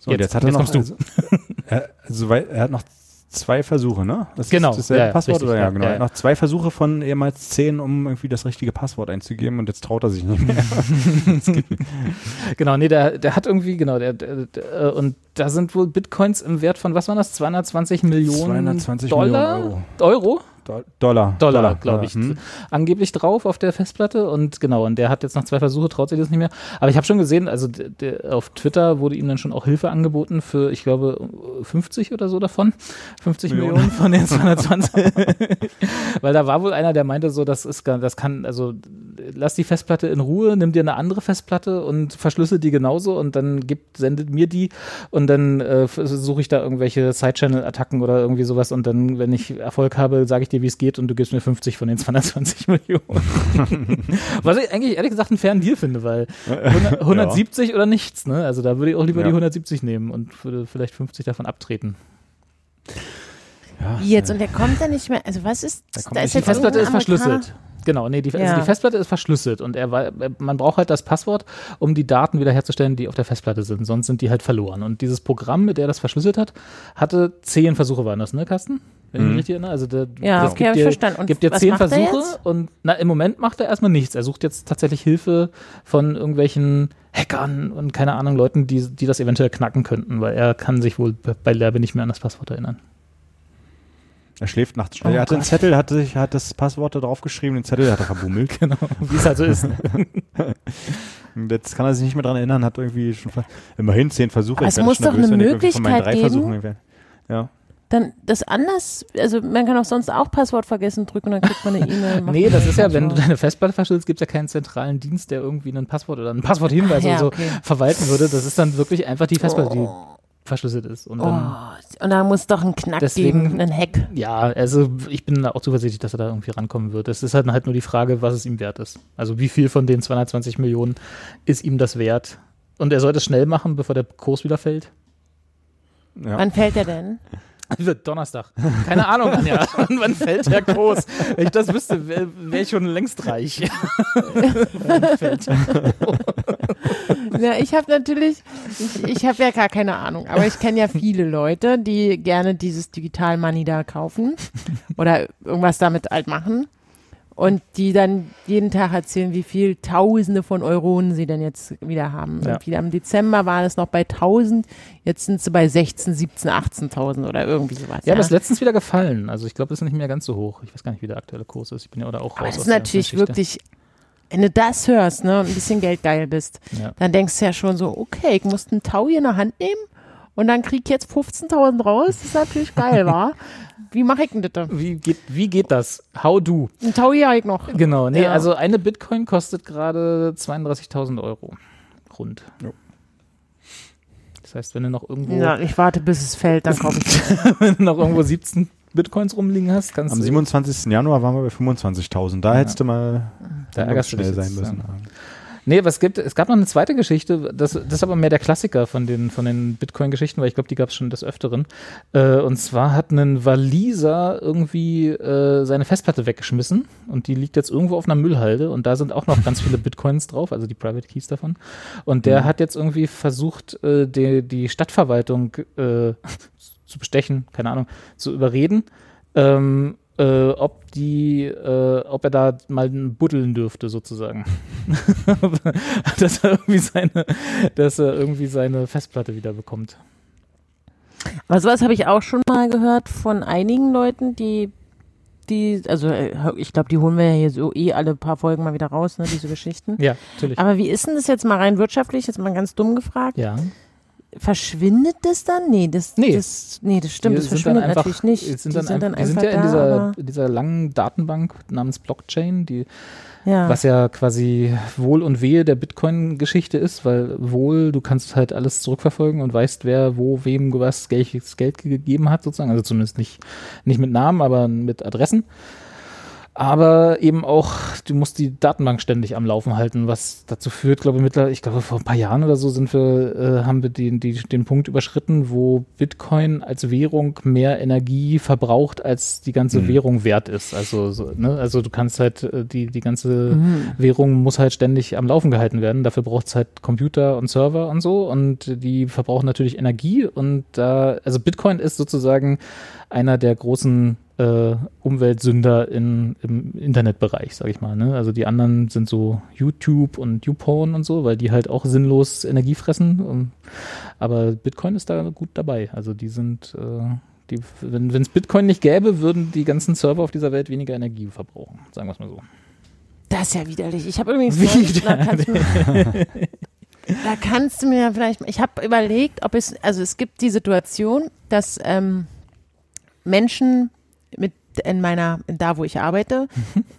So, jetzt, jetzt hat er jetzt noch. kommst du. Also, er, also, er hat noch zwei Versuche, ne? Das Genau, Ist dasselbe ja, Passwort richtig, oder ja, genau. ja, Er hat ja. noch zwei Versuche von ehemals zehn, um irgendwie das richtige Passwort einzugeben und jetzt traut er sich nicht mehr. Genau, nee, der, der hat irgendwie, genau, der, der, der, und da sind wohl Bitcoins im Wert von, was waren das, 220 Millionen 220 Dollar? Millionen Euro? Do- Dollar. Dollar, glaube ich, Hm? angeblich drauf auf der Festplatte und genau, und der hat jetzt noch zwei Versuche, traut sich das nicht mehr. Aber ich habe schon gesehen, also auf Twitter wurde ihm dann schon auch Hilfe angeboten für, ich glaube, 50 oder so davon. 50 Millionen. Millionen, von den 220. Weil da war wohl einer, der meinte so, das ist, das kann, also lass die Festplatte in Ruhe, nimm dir eine andere Festplatte und verschlüssel die genauso und dann gibt, sendet mir die und dann äh, suche ich da irgendwelche Side-Channel-Attacken oder irgendwie sowas und dann, wenn ich Erfolg habe, sage ich dir, wie es geht und du gibst mir 50 von den 220 Millionen. Was ich eigentlich ehrlich gesagt einen fairen Deal finde, weil 100, 170 oder nichts, ne? Also da würde ich auch lieber Ja. die 170 nehmen und würde vielleicht 50 davon abtreten. Ja, Wie jetzt? Und der kommt ja nicht mehr. Also was ist? Da ist Die Festplatte ist verschlüsselt. Genau, nee, die, also Ja. die Festplatte ist verschlüsselt und er war, man braucht halt das Passwort, um die Daten wiederherzustellen, die auf der Festplatte sind. Sonst sind die halt verloren. Und dieses Programm, mit der das verschlüsselt hat, hatte zehn Versuche waren das, ne, Carsten? Wenn ich Mhm. mich richtig erinnere. Also der, Ja, das okay, ich dir, verstanden. Und gibt dir zehn macht er Versuche jetzt? und na, im Moment macht er erstmal nichts. Er sucht jetzt tatsächlich Hilfe von irgendwelchen Hackern und keine Ahnung, Leuten, die, die das eventuell knacken könnten, weil er kann sich wohl bei Lerbe nicht mehr an das Passwort erinnern. Er schläft nachts Oh schnell. er hat den. Zettel, hat, sich, hat das Passwort da draufgeschrieben, den Zettel hat er verbummelt. Genau, wie es halt so ist. Und jetzt kann er sich nicht mehr dran erinnern, hat irgendwie schon immerhin zehn Versuche. Aber Ich es muss schon doch nervös, eine wenn ich irgendwie von meinen Möglichkeit drei Versuchen geben. irgendwie- Ja. Dann das anders, also man kann auch sonst auch Passwort vergessen drücken und dann kriegt man eine E-Mail. Nee, das ist ja, wenn du deine Festplatte verschlüsselst, gibt es ja keinen zentralen Dienst, der irgendwie ein Passwort oder einen Passworthinweis Ja, oder so okay. verwalten würde. Das ist dann wirklich einfach die Festplatte, die verschlüsselt ist. Und Oh, dann, und da muss doch ein Knack Deswegen- geben, ein Hack. ja, also ich bin da auch zuversichtlich, dass er da irgendwie rankommen wird. Es ist halt, halt nur die Frage, was es ihm wert ist. Also wie viel von den 220 Millionen ist ihm das wert? Und er sollte es schnell machen, bevor der Kurs wieder fällt. Ja. Wann fällt der denn? Wird Donnerstag. Keine Ahnung, Anja. Wann fällt der Kurs? Wenn ich das wüsste, wäre wär ich schon längst reich. Wann fällt der Ja, ich habe natürlich, ich, ich habe ja gar keine Ahnung, aber ich kenne ja viele Leute, die gerne dieses Digital Money da kaufen oder irgendwas damit halt machen und die dann jeden Tag erzählen, wie viel Tausende von Euronen sie denn jetzt wieder haben. Ja. Irgendwie am Dezember waren es noch bei 1000, jetzt sind sie bei 16, 17, 18.000 oder irgendwie sowas. Ja, aber ist letztens wieder gefallen. Also ich glaube, das ist nicht mehr ganz so hoch. Ich weiß gar nicht, wie der aktuelle Kurs ist. Ich bin ja oder auch aber raus das ist natürlich wirklich, wenn du das hörst, ne, und ein bisschen geldgeil bist, Ja. dann denkst du ja schon so, okay, ich muss einen Tau hier in der Hand nehmen und dann krieg ich jetzt 15.000 raus. Das ist natürlich geil, wa? Wie mache ich denn das? Wie geht, wie geht das? How do? Ein Tau hier hab ich noch. Genau, nee, Ja. also eine Bitcoin kostet gerade 32.000 Euro. Rund. Jo. Das heißt, wenn du noch irgendwo, Ja, ich warte, bis es fällt, dann kaufe ich. wenn du noch irgendwo 17 Bitcoins rumliegen hast, kannst Am du 27. Januar waren wir bei 25.000. Da hättest du mal Da schnell sein jetzt, müssen. ja. Nee, was gibt, es gab noch eine zweite Geschichte, das, das ist aber mehr der Klassiker von den, von den Bitcoin-Geschichten, weil ich glaube, die gab es schon des Öfteren. Äh, und zwar hat ein Waliser irgendwie äh, seine Festplatte weggeschmissen und die liegt jetzt irgendwo auf einer Müllhalde und da sind auch noch ganz viele Bitcoins drauf, also die Private Keys davon. Und der hat jetzt irgendwie versucht, äh, die, die Stadtverwaltung äh, zu bestechen, keine Ahnung, zu überreden. Ähm, äh, ob die, äh, ob er da mal buddeln dürfte, sozusagen. dass er irgendwie seine, dass er irgendwie seine Festplatte wieder bekommt. Aber sowas habe ich auch schon mal gehört von einigen Leuten, die, die, also äh, ich glaube, die holen wir ja hier so eh alle paar Folgen mal wieder raus, ne, diese Geschichten. Ja, natürlich. Aber wie ist denn das jetzt mal rein wirtschaftlich, jetzt mal ganz dumm gefragt? ja. Verschwindet das dann? Nee, das, Nee. das, nee, das stimmt, Die das sind verschwindet einfach, natürlich nicht. die Sind Die dann sind dann einfach, die sind einfach ja in dieser, in dieser langen Datenbank namens Blockchain, die ja. was ja quasi Wohl und Wehe der Bitcoin-Geschichte ist, weil Wohl, du kannst halt alles zurückverfolgen und weißt, wer wo wem was Geld, Geld gegeben hat, sozusagen. Also zumindest nicht, nicht mit Namen, aber mit Adressen. Aber eben auch, du musst die Datenbank ständig am Laufen halten, was dazu führt, glaube ich, mittlerweile, ich glaube, vor ein paar Jahren oder so sind wir, äh, haben wir den, die, den Punkt überschritten, wo Bitcoin als Währung mehr Energie verbraucht, als die ganze Mhm. Währung wert ist. Also, so, ne? also du kannst halt, äh, die, die ganze Mhm. Währung muss halt ständig am Laufen gehalten werden. Dafür braucht es halt Computer und Server und so und die verbrauchen natürlich Energie und da, also Bitcoin ist sozusagen einer der großen äh, Umweltsünder in, im Internetbereich, sag ich mal. Ne? Also die anderen sind so YouTube und YouPorn und so, weil die halt auch sinnlos Energie fressen. Und, aber Bitcoin ist da gut dabei. Also die sind, äh, die, wenn es Bitcoin nicht gäbe, würden die ganzen Server auf dieser Welt weniger Energie verbrauchen, sagen wir es mal so. Das ist ja widerlich. Ich habe übrigens neulich- da kannst, du mir, da kannst du mir ja vielleicht. Ich habe überlegt, ob es also es gibt die Situation, dass ähm, Menschen mit in meiner in da wo ich arbeite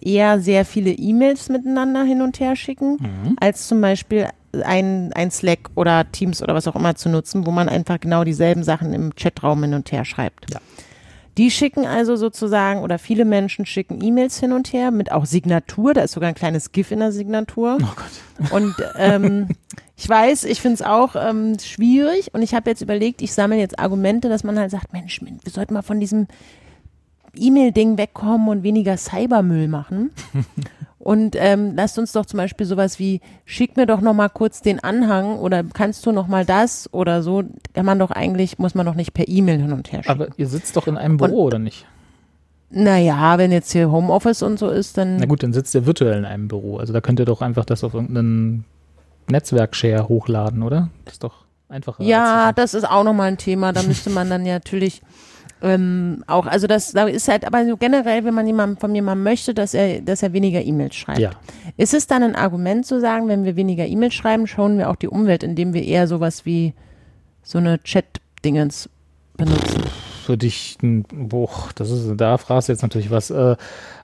eher sehr viele E-Mails miteinander hin und her schicken, als zum Beispiel ein, ein Slack oder Teams oder was auch immer zu nutzen, wo man einfach genau dieselben Sachen im Chatraum hin und her schreibt. Ja. Die schicken also sozusagen, oder viele Menschen schicken E-Mails hin und her mit auch Signatur. Da ist sogar ein kleines GIF in der Signatur. Oh Gott. Und ähm, ich weiß, ich finde es auch ähm, schwierig. Und ich habe jetzt überlegt, ich sammle jetzt Argumente, dass man halt sagt, Mensch, wir sollten mal von diesem E-Mail-Ding wegkommen und weniger Cybermüll machen. Und ähm, lasst uns doch zum Beispiel sowas wie, schick mir doch noch mal kurz den Anhang oder kannst du noch mal das oder so. Kann man doch eigentlich, muss man doch nicht per E-Mail hin und her schicken. Aber ihr sitzt doch in einem Büro, oder nicht? Naja, wenn jetzt hier Homeoffice und so ist, dann. Na gut, dann sitzt ihr virtuell in einem Büro. Also da könnt ihr doch einfach das auf irgendeinen Netzwerk-Share hochladen, oder? Das ist doch einfacher. Ja, als- das ist auch nochmal ein Thema. Da müsste man dann ja natürlich ähm, auch, also das da ist halt, aber so generell, wenn man jemandem von jemandem möchte, dass er, dass er weniger E-Mails schreibt. ja. Ist es dann ein Argument zu sagen, wenn wir weniger E-Mails schreiben, schauen wir auch die Umwelt, indem wir eher sowas wie so eine Chat-Dingens benutzen? Für dich, ein- boah, das ist, da fragst du jetzt natürlich was. Äh,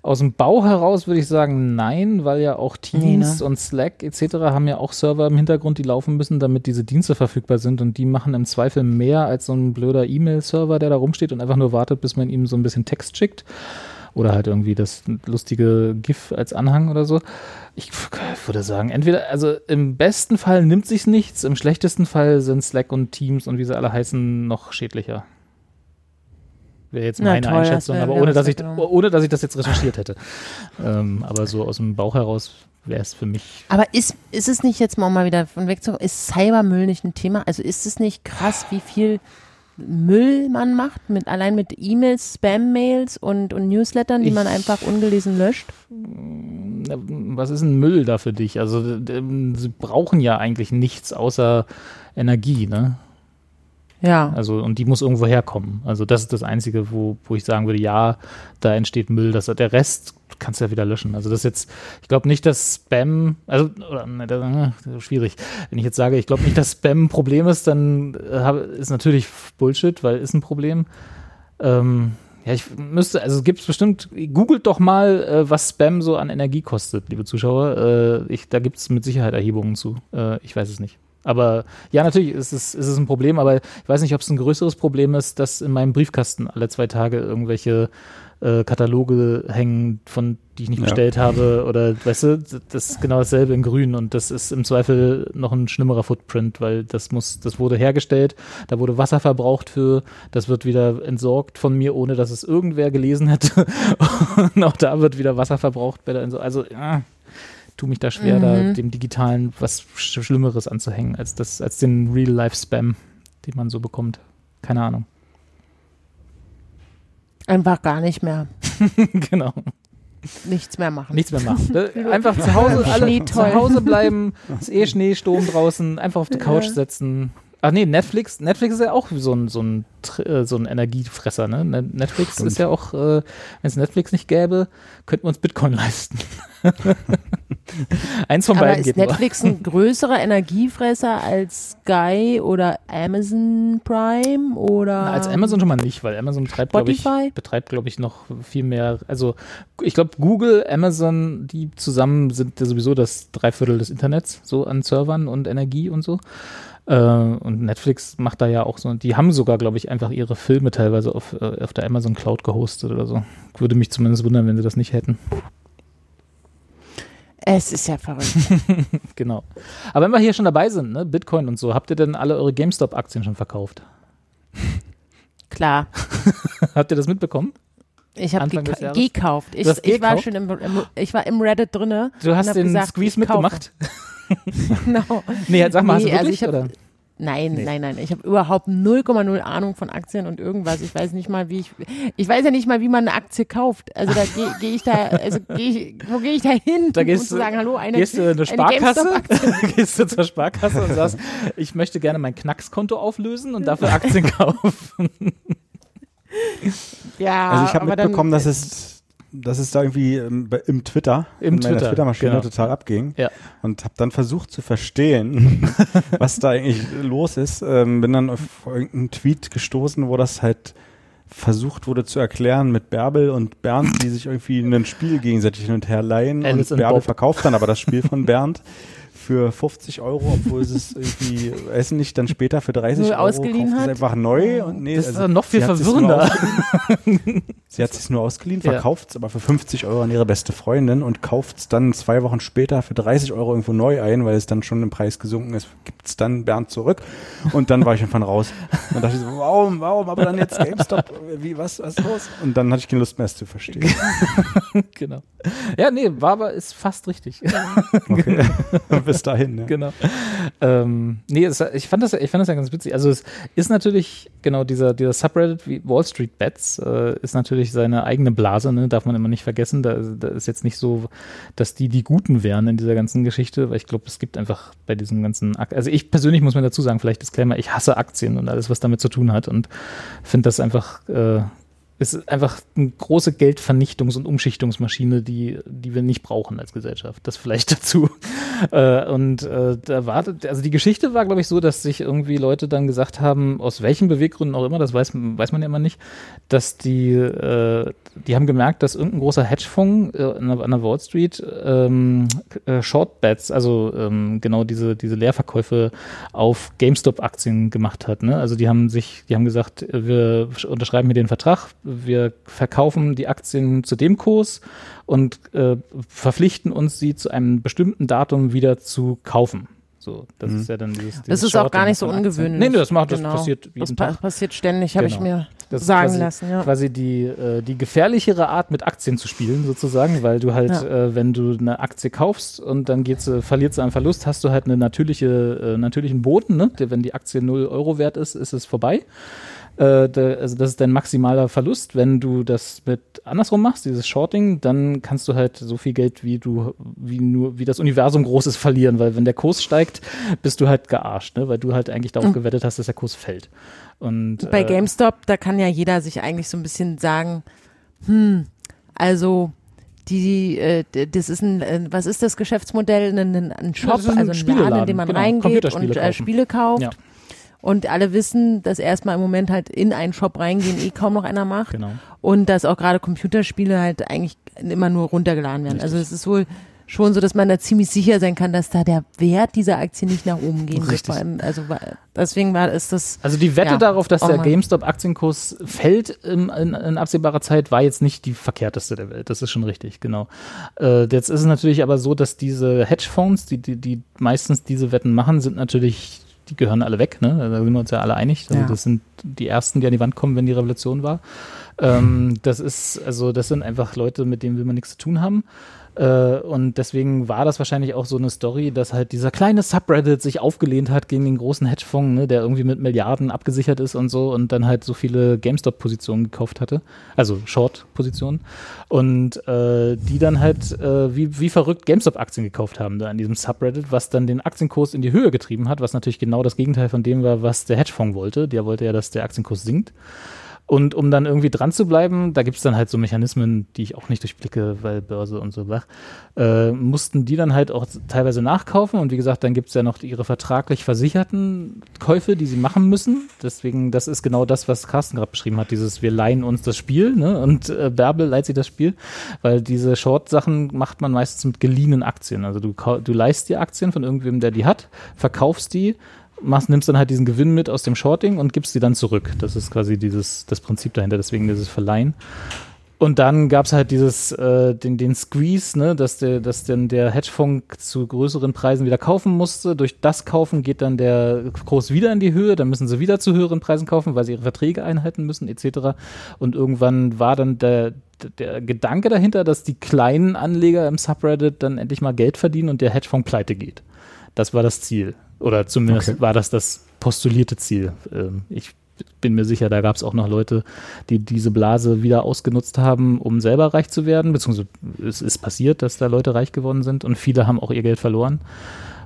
aus dem Bau heraus würde ich sagen, nein, weil ja auch Teams Nee, ne? und Slack etc. haben ja auch Server im Hintergrund, die laufen müssen, damit diese Dienste verfügbar sind und die machen im Zweifel mehr als so ein blöder E-Mail-Server, der da rumsteht und einfach nur wartet, bis man ihm so ein bisschen Text schickt. Oder halt irgendwie das lustige GIF als Anhang oder so. Ich würde sagen, entweder, also im besten Fall nimmt sich nichts, im schlechtesten Fall sind Slack und Teams und wie sie alle heißen noch schädlicher. Wäre jetzt Na meine toll, Einschätzung, wär aber ohne dass, ich, ohne dass ich das jetzt recherchiert hätte. ähm, aber so aus dem Bauch heraus wäre es für mich. Aber ist, ist es nicht jetzt mal, mal wieder von weg zu, ist Cybermüll nicht ein Thema? Also ist es nicht krass, wie viel Müll man macht, mit, allein mit E-Mails, Spam-Mails und, und Newslettern, die man Ich- einfach ungelesen löscht? Was ist ein Müll da für dich? Also, sie brauchen ja eigentlich nichts außer Energie, ne? Ja. Also, und die muss irgendwo herkommen. Also, das ist das Einzige, wo, wo ich sagen würde, ja, da entsteht Müll. Das, der Rest kannst du ja wieder löschen. Also, das ist jetzt, ich glaube nicht, dass Spam, also, oder, ne, ist schwierig. Wenn ich jetzt sage, ich glaube nicht, dass Spam ein Problem ist, dann äh, ist natürlich Bullshit, weil ist ein Problem. Ähm, ja, ich müsste, also gibt es bestimmt, googelt doch mal, äh, was Spam so an Energie kostet, liebe Zuschauer. Äh, ich, da gibt es mit Sicherheit Erhebungen zu. Äh, ich weiß es nicht. Aber ja, natürlich ist es, ist es ein Problem, aber ich weiß nicht, ob es ein größeres Problem ist, dass in meinem Briefkasten alle zwei Tage irgendwelche äh, Kataloge hängen, von die ich nicht Ja. bestellt habe oder weißt du, das ist genau dasselbe in grün und das ist im Zweifel noch ein schlimmerer Footprint, weil das muss, das wurde hergestellt, da wurde Wasser verbraucht für, das wird wieder entsorgt von mir, ohne dass es irgendwer gelesen hätte und auch da wird wieder Wasser verbraucht bei der Entsorgung. Also ja, tu mich da schwer, da dem Digitalen was Sch- Schlimmeres anzuhängen, als das, als den Real-Life-Spam, den man so bekommt. Keine Ahnung. Einfach gar nicht mehr. genau. Nichts mehr machen. Nichts mehr machen. Einfach zu Hause, alle Schnee zu. Hause bleiben, ist eh Schneesturm draußen, einfach auf die Couch setzen. Ach nee, Netflix, Netflix ist ja auch so ein, so ein, äh, so ein Energiefresser, ne? Ne- Netflix Stimmt. ist ja auch, äh, wenn es Netflix nicht gäbe, könnten wir uns Bitcoin leisten. Eins von Aber beiden ist geht nur. Netflix ein größerer Energiefresser als Sky oder Amazon Prime oder Na, als Amazon schon mal nicht, weil Amazon betreibt, glaube ich, betreibt, glaube ich, noch viel mehr. Also ich glaube, Google, Amazon, die zusammen sind ja sowieso das Dreiviertel des Internets, so an Servern und Energie und so. Äh, und Netflix macht da ja auch so, die haben sogar, glaube ich, einfach ihre Filme teilweise auf, äh, auf der Amazon Cloud gehostet oder so. Würde mich zumindest wundern, wenn sie das nicht hätten. Es ist ja verrückt. Genau. Aber wenn wir hier schon dabei sind, ne, Bitcoin und so, habt ihr denn alle eure GameStop-Aktien schon verkauft? Klar. habt ihr das mitbekommen? Ich habe geka gekauft. Ich, Du hast ich war gekauft? schon im, im, ich war im Reddit drinne. Du hast den gesagt, Squeeze mitgemacht? Genau. Nee, sag mal, hast Nee, du also wirklich? ich hab- oder? Nein, Nee. nein, nein. Ich habe überhaupt 0,0 Ahnung von Aktien und irgendwas. Ich weiß nicht mal, wie ich. Ich weiß ja nicht mal, wie man eine Aktie kauft. Also da gehe geh ich da, also geh ich, wo gehe ich da hin? Da gehst um zu du- sagen, hallo, eine, Gehst du in eine Sparkasse, GameStop-Aktie. gehst du zur Sparkasse und sagst, ich möchte gerne mein Knackskonto auflösen und dafür Aktien kaufen. Ja, Also ich habe mitbekommen, dass es, dass es da irgendwie im, bei- im Twitter, Im in meiner Twitter, Twitter-Maschine genau. total abging. Ja. Und habe dann versucht zu verstehen, was da eigentlich los ist. Ähm, bin dann auf irgendeinen Tweet gestoßen, wo das halt versucht wurde zu erklären mit Bärbel und Bernd, die sich irgendwie ein Spiel gegenseitig hin und her leihen. Alice und Bärbel Bob. verkauft dann aber das Spiel von Bernd für 50 Euro, obwohl sie es irgendwie, Essen nicht dann später für 30 Nur Euro ausgeliehen kauft es hat? einfach neu. Und nee, Das ist also noch viel verwirrender. Sie hat es nur ausgeliehen, verkauft es aber für 50 Euro an ihre beste Freundin und kauft es dann zwei Wochen später für 30 Euro irgendwo neu ein, weil es dann schon im Preis gesunken ist, gibt es dann Bernd zurück und dann war ich einfach raus. Dann dachte ich so, warum, warum, aber dann jetzt GameStop, wie, was, was ist los? Und dann hatte ich keine Lust mehr, es zu verstehen. genau. Ja, nee, war aber ist fast richtig. Okay. Bis dahin, ja. genau. Ähm, nee, es, ich, fand das, ich fand das ja ganz witzig. Also es ist natürlich, genau, dieser, dieser Subreddit wie Wall Street Bets äh, ist natürlich seine eigene Blase, ne? darf man immer nicht vergessen. Da, da ist jetzt nicht so, dass die die Guten wären in dieser ganzen Geschichte, weil ich glaube, es gibt einfach bei diesen ganzen, Ak also ich persönlich muss mir dazu sagen, vielleicht Disclaimer, ich hasse Aktien und alles, was damit zu tun hat und finde das einfach, äh, es ist einfach eine große Geldvernichtungs- und Umschichtungsmaschine, die, die wir nicht brauchen als Gesellschaft. Das vielleicht dazu. Äh, und äh, da war, also die Geschichte war, glaube ich, so, dass sich irgendwie Leute dann gesagt haben, aus welchen Beweggründen auch immer, das weiß, weiß man ja immer nicht, dass die, äh, die haben gemerkt, dass irgendein großer Hedgefonds äh, an, der, an der Wall Street ähm, äh, Short Bets, also ähm, genau diese, diese Leerverkäufe auf GameStop-Aktien gemacht hat. Ne? Also die haben sich, die haben gesagt, äh, wir unterschreiben hier den Vertrag, wir verkaufen die Aktien zu dem Kurs und äh, verpflichten uns, sie zu einem bestimmten Datum wieder zu kaufen. So, das Mhm. ist ja dann dieses, Das dieses ist auch gar nicht so ungewöhnlich. Nee, nee, das macht, Genau. das passiert jeden Das pa Tag. passiert ständig, habe ich Genau. mir Das sagen quasi, lassen. Ja. quasi die, äh, die gefährlichere Art, mit Aktien zu spielen, sozusagen, weil du halt, Ja. äh, wenn du eine Aktie kaufst und dann geht sie, verliert sie einen Verlust, hast du halt eine natürliche, äh, natürlichen Boden, ne? Wenn die Aktie 0 Euro wert ist, ist es vorbei. Äh, da, also das ist dein maximaler Verlust. Wenn du das mit andersrum machst, dieses Shorting, dann kannst du halt so viel Geld, wie du, wie nur, wie das Universum groß ist, verlieren, weil wenn der Kurs steigt, bist du halt gearscht, ne? weil du halt eigentlich darauf gewettet hast, dass der Kurs fällt. Und Bei äh, GameStop, da kann ja jeder sich eigentlich so ein bisschen sagen, hm, also die, äh, das ist ein, äh, was ist das Geschäftsmodell? Ein, ein, Shop, ist ein also ein Laden, in dem man genau, reingeht und äh. Spiele kauft. Ja. Und alle wissen, dass erstmal im Moment halt in einen Shop reingehen eh kaum noch einer macht. Genau. Und dass auch gerade Computerspiele halt eigentlich immer nur runtergeladen werden. Also es ist wohl schon so, dass man da ziemlich sicher sein kann, dass da der Wert dieser Aktie nicht nach oben gehen wird. Richtig. Vor allem, also deswegen war ist das Also die Wette Ja. darauf, dass der. GameStop-Aktienkurs fällt im, in, in absehbarer Zeit, war jetzt nicht die verkehrteste der Welt. Das ist schon richtig, genau. Äh, jetzt ist es natürlich aber so, dass diese Hedgefonds, die, die, die meistens diese Wetten machen, sind natürlich, die gehören alle weg. Ne? Da sind wir uns ja alle einig. Also Ja. das sind die ersten, die an die Wand kommen, wenn die Revolution war. Ähm, das ist, also das sind einfach Leute, mit denen will man nichts zu tun haben. Äh, und deswegen war das wahrscheinlich auch so eine Story, dass halt dieser kleine Subreddit sich aufgelehnt hat gegen den großen Hedgefonds, ne, der irgendwie mit Milliarden abgesichert ist und so und dann halt so viele GameStop-Positionen gekauft hatte, also Short-Positionen und äh, die dann halt äh, wie, wie verrückt GameStop-Aktien gekauft haben da in diesem Subreddit, was dann den Aktienkurs in die Höhe getrieben hat, was natürlich genau das Gegenteil von dem war, was der Hedgefonds wollte. Der wollte ja, dass der Aktienkurs sinkt. Und um dann irgendwie dran zu bleiben, da gibt es dann halt so Mechanismen, die ich auch nicht durchblicke, weil Börse und so wach, äh, mussten die dann halt auch teilweise nachkaufen. Und wie gesagt, dann gibt es ja noch ihre vertraglich versicherten Käufe, die sie machen müssen. Deswegen, das ist genau das, was Carsten gerade beschrieben hat, dieses wir leihen uns das Spiel ne? und äh, Bärbel leiht sich das Spiel, weil diese Short-Sachen macht man meistens mit geliehenen Aktien. Also du, du leihst dir Aktien von irgendwem, der die hat, verkaufst die machst, nimmst dann halt diesen Gewinn mit aus dem Shorting und gibst sie dann zurück. Das ist quasi dieses, das Prinzip dahinter, deswegen dieses Verleihen. Und dann gab's halt dieses, äh, den, den Squeeze, ne, dass der, dass dann der Hedgefonds zu größeren Preisen wieder kaufen musste. Durch das Kaufen geht dann der Kurs wieder in die Höhe, dann müssen sie wieder zu höheren Preisen kaufen, weil sie ihre Verträge einhalten müssen, etc. Und irgendwann war dann der, der Gedanke dahinter, dass die kleinen Anleger im Subreddit dann endlich mal Geld verdienen und der Hedgefonds pleite geht. Das war das Ziel. Oder zumindest Okay. war das das postulierte Ziel. Ähm, ich bin mir sicher, da gab es auch noch Leute, die diese Blase wieder ausgenutzt haben, um selber reich zu werden. Beziehungsweise es ist passiert, dass da Leute reich geworden sind und viele haben auch ihr Geld verloren.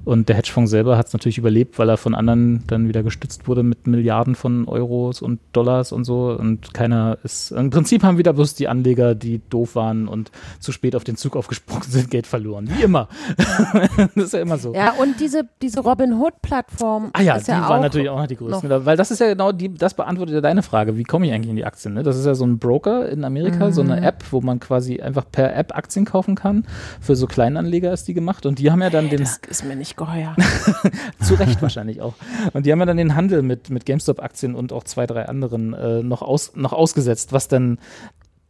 Und der Hedgefonds selber hat es natürlich überlebt, weil er von anderen dann wieder gestützt wurde mit Milliarden von Euros und Dollars und so. Und keiner ist. Im Prinzip haben wieder bloß die Anleger, die doof waren und zu spät auf den Zug aufgesprungen sind, Geld verloren. Wie immer. das ist ja immer so. Ja, und diese, diese Robin Hood-Plattform Ah ja, die ja war natürlich auch noch die größten. Weil das ist ja genau die, das beantwortet ja deine Frage. Wie komme ich eigentlich in die Aktien? Ne? Das ist ja so ein Broker in Amerika, so Mhm. eine App, wo man quasi einfach per App Aktien kaufen kann. Für so Kleinanleger ist die gemacht. Und die haben ja dann den, Das ist mir nicht geheuer. zu Recht wahrscheinlich auch. Und die haben ja dann den Handel mit, mit GameStop-Aktien und auch zwei, drei anderen äh, noch, aus, noch ausgesetzt, was dann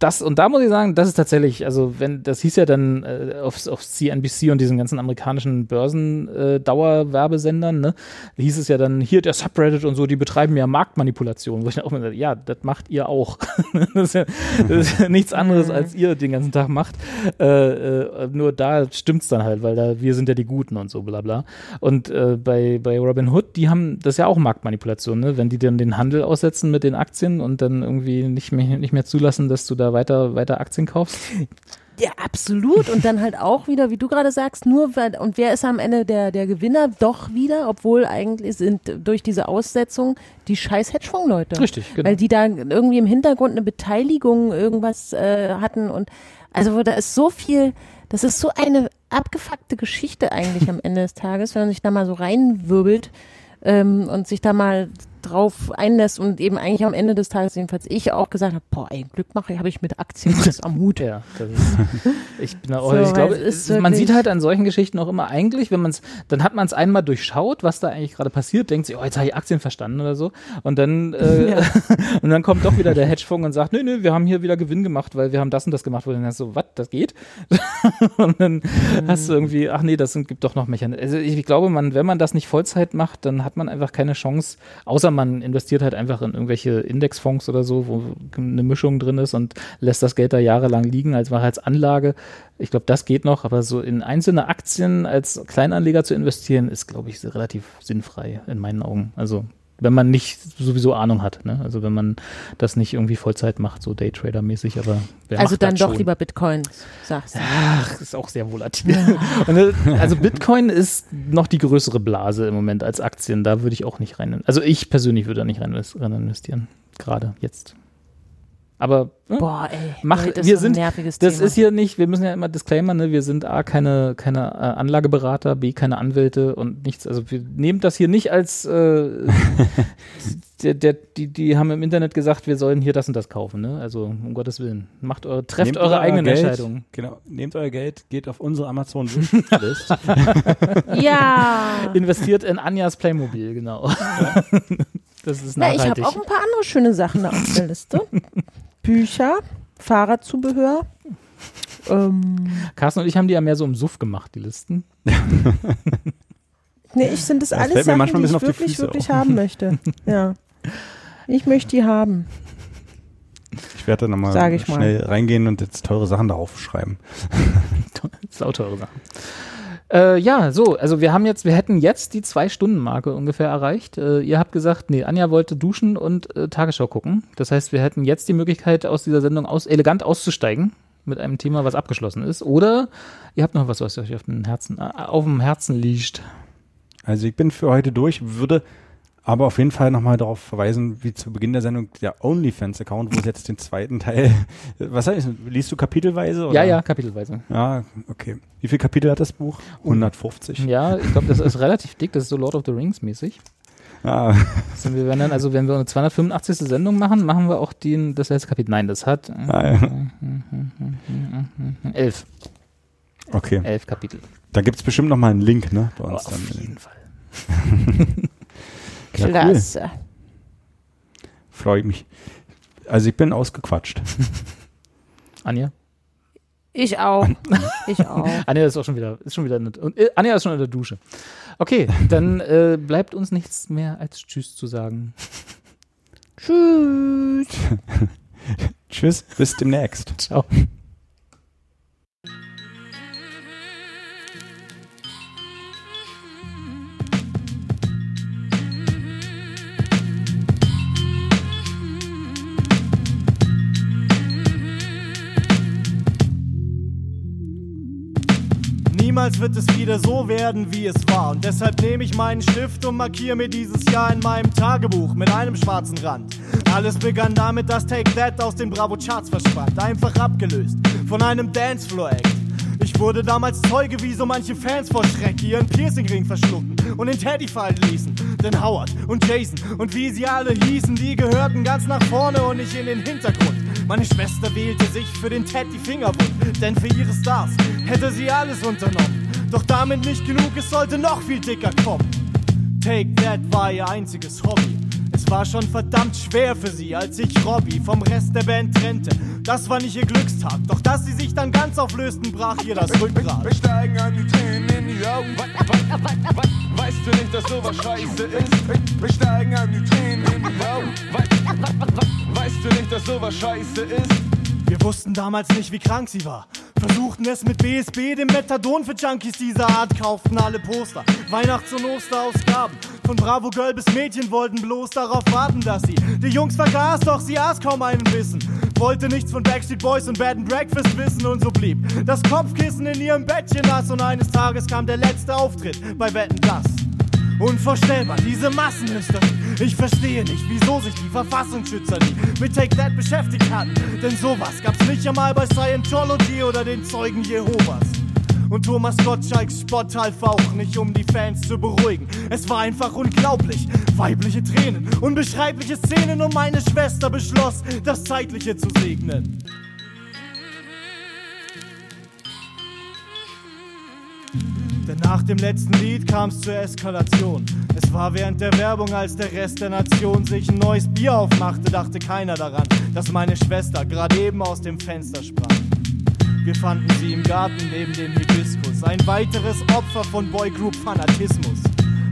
das, und da muss ich sagen, das ist tatsächlich, also wenn, das hieß ja dann äh, auf, auf CNBC und diesen ganzen amerikanischen Börsen-Dauerwerbesendern, ne, hieß es ja dann, hier der Subreddit und so, die betreiben ja Marktmanipulation, wo ich dann auch mal sage, ja, das macht ihr auch. das, ist ja, das ist ja nichts anderes, als ihr den ganzen Tag macht. Äh, äh, nur da stimmt's dann halt, weil da wir sind ja die Guten und so, bla bla. Und äh, bei, bei Robin Hood, die haben das ist ja auch Marktmanipulation, ne? wenn die dann den Handel aussetzen mit den Aktien und dann irgendwie nicht mehr, nicht mehr zulassen, dass du da weiter, weiter Aktien kaufst. Ja, absolut. Und dann halt auch wieder, wie du gerade sagst, nur weil, und wer ist am Ende der, der Gewinner? Doch wieder, obwohl eigentlich sind durch diese Aussetzung die scheiß Hedgefonds-Leute. Richtig, genau. Weil die da irgendwie im Hintergrund eine Beteiligung irgendwas äh, hatten und also da ist so viel, das ist so eine abgefuckte Geschichte eigentlich am Ende des Tages, wenn man sich da mal so reinwirbelt ähm, und sich da mal drauf einlässt und eben eigentlich am Ende des Tages jedenfalls ich auch gesagt habe, boah, ey, Glückmacher habe ich mit Aktien was am Hut. Ja, das ist, ich bin auch, So, ich glaube, es ist man sieht halt an solchen Geschichten auch immer eigentlich, wenn man es, dann hat man es einmal durchschaut, was da eigentlich gerade passiert, denkt sich, oh, jetzt habe ich Aktien verstanden oder so. Und dann, äh, und dann kommt doch wieder der Hedgefonds und sagt, nö, nö, wir haben hier wieder Gewinn gemacht, weil wir haben das und das gemacht, wo du dann so, was, das geht? und dann hast du irgendwie, ach nee, das sind, gibt doch noch Mechanismen. Also ich, ich glaube, man, wenn man das nicht Vollzeit macht, dann hat man einfach keine Chance, außer man investiert halt einfach in irgendwelche Indexfonds oder so, wo eine Mischung drin ist und lässt das Geld da jahrelang liegen als, Anlage. Ich glaube, das geht noch, aber so in einzelne Aktien als Kleinanleger zu investieren, ist, glaube ich, relativ sinnfrei in meinen Augen. Also wenn man nicht sowieso Ahnung hat, ne? Also wenn man das nicht irgendwie Vollzeit macht, so Daytrader-mäßig, aber wer Also dann das doch schon? lieber Bitcoins, sagst du. Ach, ist auch sehr volatil. Und, äh, also Bitcoin ist noch die größere Blase im Moment als Aktien. Da würde ich auch nicht rein. Also ich persönlich würde da nicht rein investieren. Gerade jetzt. Aber ne? Boah, ey, Mach- Leute, das wir ist ein sind- nerviges das Thema. ist hier nicht, wir müssen ja immer Disclaimer, ne? Wir sind A, keine, keine äh, Anlageberater, B, keine Anwälte und nichts. Also wir nehmen das hier nicht als äh, der, der, die, die haben im Internet gesagt, wir sollen hier das und das kaufen, ne? Also um Gottes Willen. Macht eure, trefft Nehmt eure eigenen Geld, Entscheidungen. Genau. Nehmt euer Geld, geht auf unsere Amazon Wishlist. ja. Investiert in Anjas Playmobil, genau. Das ist Na, ich nachhaltig. habe auch ein paar andere schöne Sachen auf der Liste. Bücher, Fahrradzubehör. Ähm, Carsten und ich haben die ja mehr so im Suff gemacht, die Listen. nee, ich sind das, Das alles Sachen, die ich auf die wirklich, Füße wirklich auch. haben möchte. Ja. Ich möchte die haben. Ich werde da nochmal ich mal. schnell reingehen und jetzt teure Sachen darauf schreiben. So sauteure Sachen. Äh, ja, so, also wir haben jetzt, wir hätten jetzt die Zwei-Stunden-Marke ungefähr erreicht. Äh, ihr habt gesagt, nee, Anja wollte duschen und äh, Tagesschau gucken. Das heißt, wir hätten jetzt die Möglichkeit, aus dieser Sendung aus, elegant auszusteigen mit einem Thema, was abgeschlossen ist. Oder ihr habt noch was, was euch auf dem Herzen, äh, auf dem Herzen liegt. Also ich bin für heute durch, würde aber auf jeden Fall nochmal darauf verweisen, wie zu Beginn der Sendung der OnlyFans-Account, wo es jetzt den zweiten Teil, was heißt, liest du kapitelweise? Oder? Ja, ja, kapitelweise. Ja, okay. Wie viele Kapitel hat das Buch? 150. Ja, ich glaube, das ist relativ dick. Das ist so Lord of the Rings mäßig. Ah, Also wir werden dann, also wenn wir eine 285. Sendung machen, machen wir auch den, das letzte Kapitel. Nein, das hat äh, ah, ja. elf, okay. elf Kapitel. Da gibt's bestimmt nochmal einen Link, ne? Bei uns auf dann. jeden Fall. Ja, cool. Klasse. Freue ich mich. Also ich bin ausgequatscht. Anja? Ich auch. Ich auch. Anja ist auch schon wieder, ist schon wieder, nicht, und, äh, Anja ist schon in der Dusche. Okay, dann äh, bleibt uns nichts mehr als Tschüss zu sagen. Tschüss. Tschüss, bis demnächst. Ciao. Niemals wird es wieder so werden, wie es war. Und deshalb nehme ich meinen Stift und markiere mir dieses Jahr in meinem Tagebuch mit einem schwarzen Rand. Alles begann damit, dass Take That aus den Bravo Charts verschwand. Einfach abgelöst von einem Dancefloor-Act. Ich wurde damals Zeuge, wie so manche Fans vor Schreck ihren Piercingring verschluckten und den Teddy fallen ließen. Denn Howard und Jason und wie sie alle hießen, die gehörten ganz nach vorne und nicht in den Hintergrund. Meine Schwester wählte sich für den Ted die Finger wund, denn für ihre Stars hätte sie alles unternommen. Doch damit nicht genug, es sollte noch viel dicker kommen. Take That war ihr einziges Hobby. Es war schon verdammt schwer für sie, als sich Robbie vom Rest der Band trennte. Das war nicht ihr Glückstag, doch dass sie sich dann ganz auflösten, brach ihr das Rückgrat. Wir steigen an die Tränen in die Augen. Weißt du nicht, dass sowas scheiße ist? Wir steigen an die Tränen in die Augen. Weißt du nicht, dass sowas scheiße ist? Wir wussten damals nicht, wie krank sie war. Versuchten es mit BSB, dem Methadon für Junkies dieser Art, kauften alle Poster. Weihnachts- und Osterausgaben. Von Bravo Girl bis Mädchen wollten bloß darauf warten, dass sie die Jungs vergaß, doch sie aß kaum einen Bissen. Wollte nichts von Backstreet Boys und Bed and Breakfast wissen und so blieb das Kopfkissen in ihrem Bettchen nass und eines Tages kam der letzte Auftritt bei Wetten das. Unvorstellbar, diese Massenhysterie. Ich verstehe nicht, wieso sich die Verfassungsschützer nie mit Take That beschäftigt hatten. Denn sowas gab's nicht einmal bei Scientology oder den Zeugen Jehovas. Und Thomas Gottschalks Spott half auch nicht, um die Fans zu beruhigen. Es war einfach unglaublich. Weibliche Tränen, unbeschreibliche Szenen und meine Schwester beschloss, das Zeitliche zu segnen. Denn nach dem letzten Lied kam's zur Eskalation. Es war während der Werbung, als der Rest der Nation sich ein neues Bier aufmachte, dachte keiner daran, dass meine Schwester gerade eben aus dem Fenster sprang. Wir fanden sie im Garten neben dem Hibiskus. Ein weiteres Opfer von Boygroup-Fanatismus.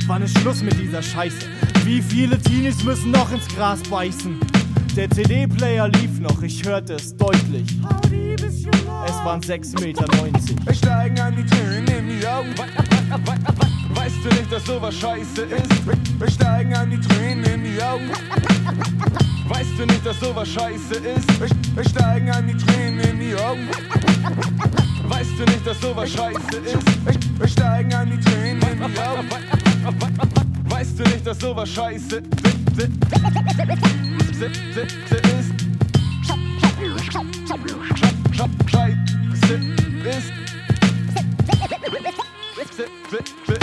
Wann ist Schluss mit dieser Scheiße? Wie viele Teenies müssen noch ins Gras beißen? Der CD-Player lief noch, ich hörte es deutlich. Es waren 6,90 Meter. Wir steigen an die Tränen in die Augen. Weißt du nicht, dass sowas scheiße ist? Wir, steigen an die Tränen in die Augen. Weißt du nicht, dass sowas scheiße ist? Wir, steigen an die Tränen in die Augen. Weißt du nicht, dass sowas scheiße ist? Wir steigen an die Tränen in die Augen. Weißt du nicht, dass sowas scheiße ist? Fit, fit, fit.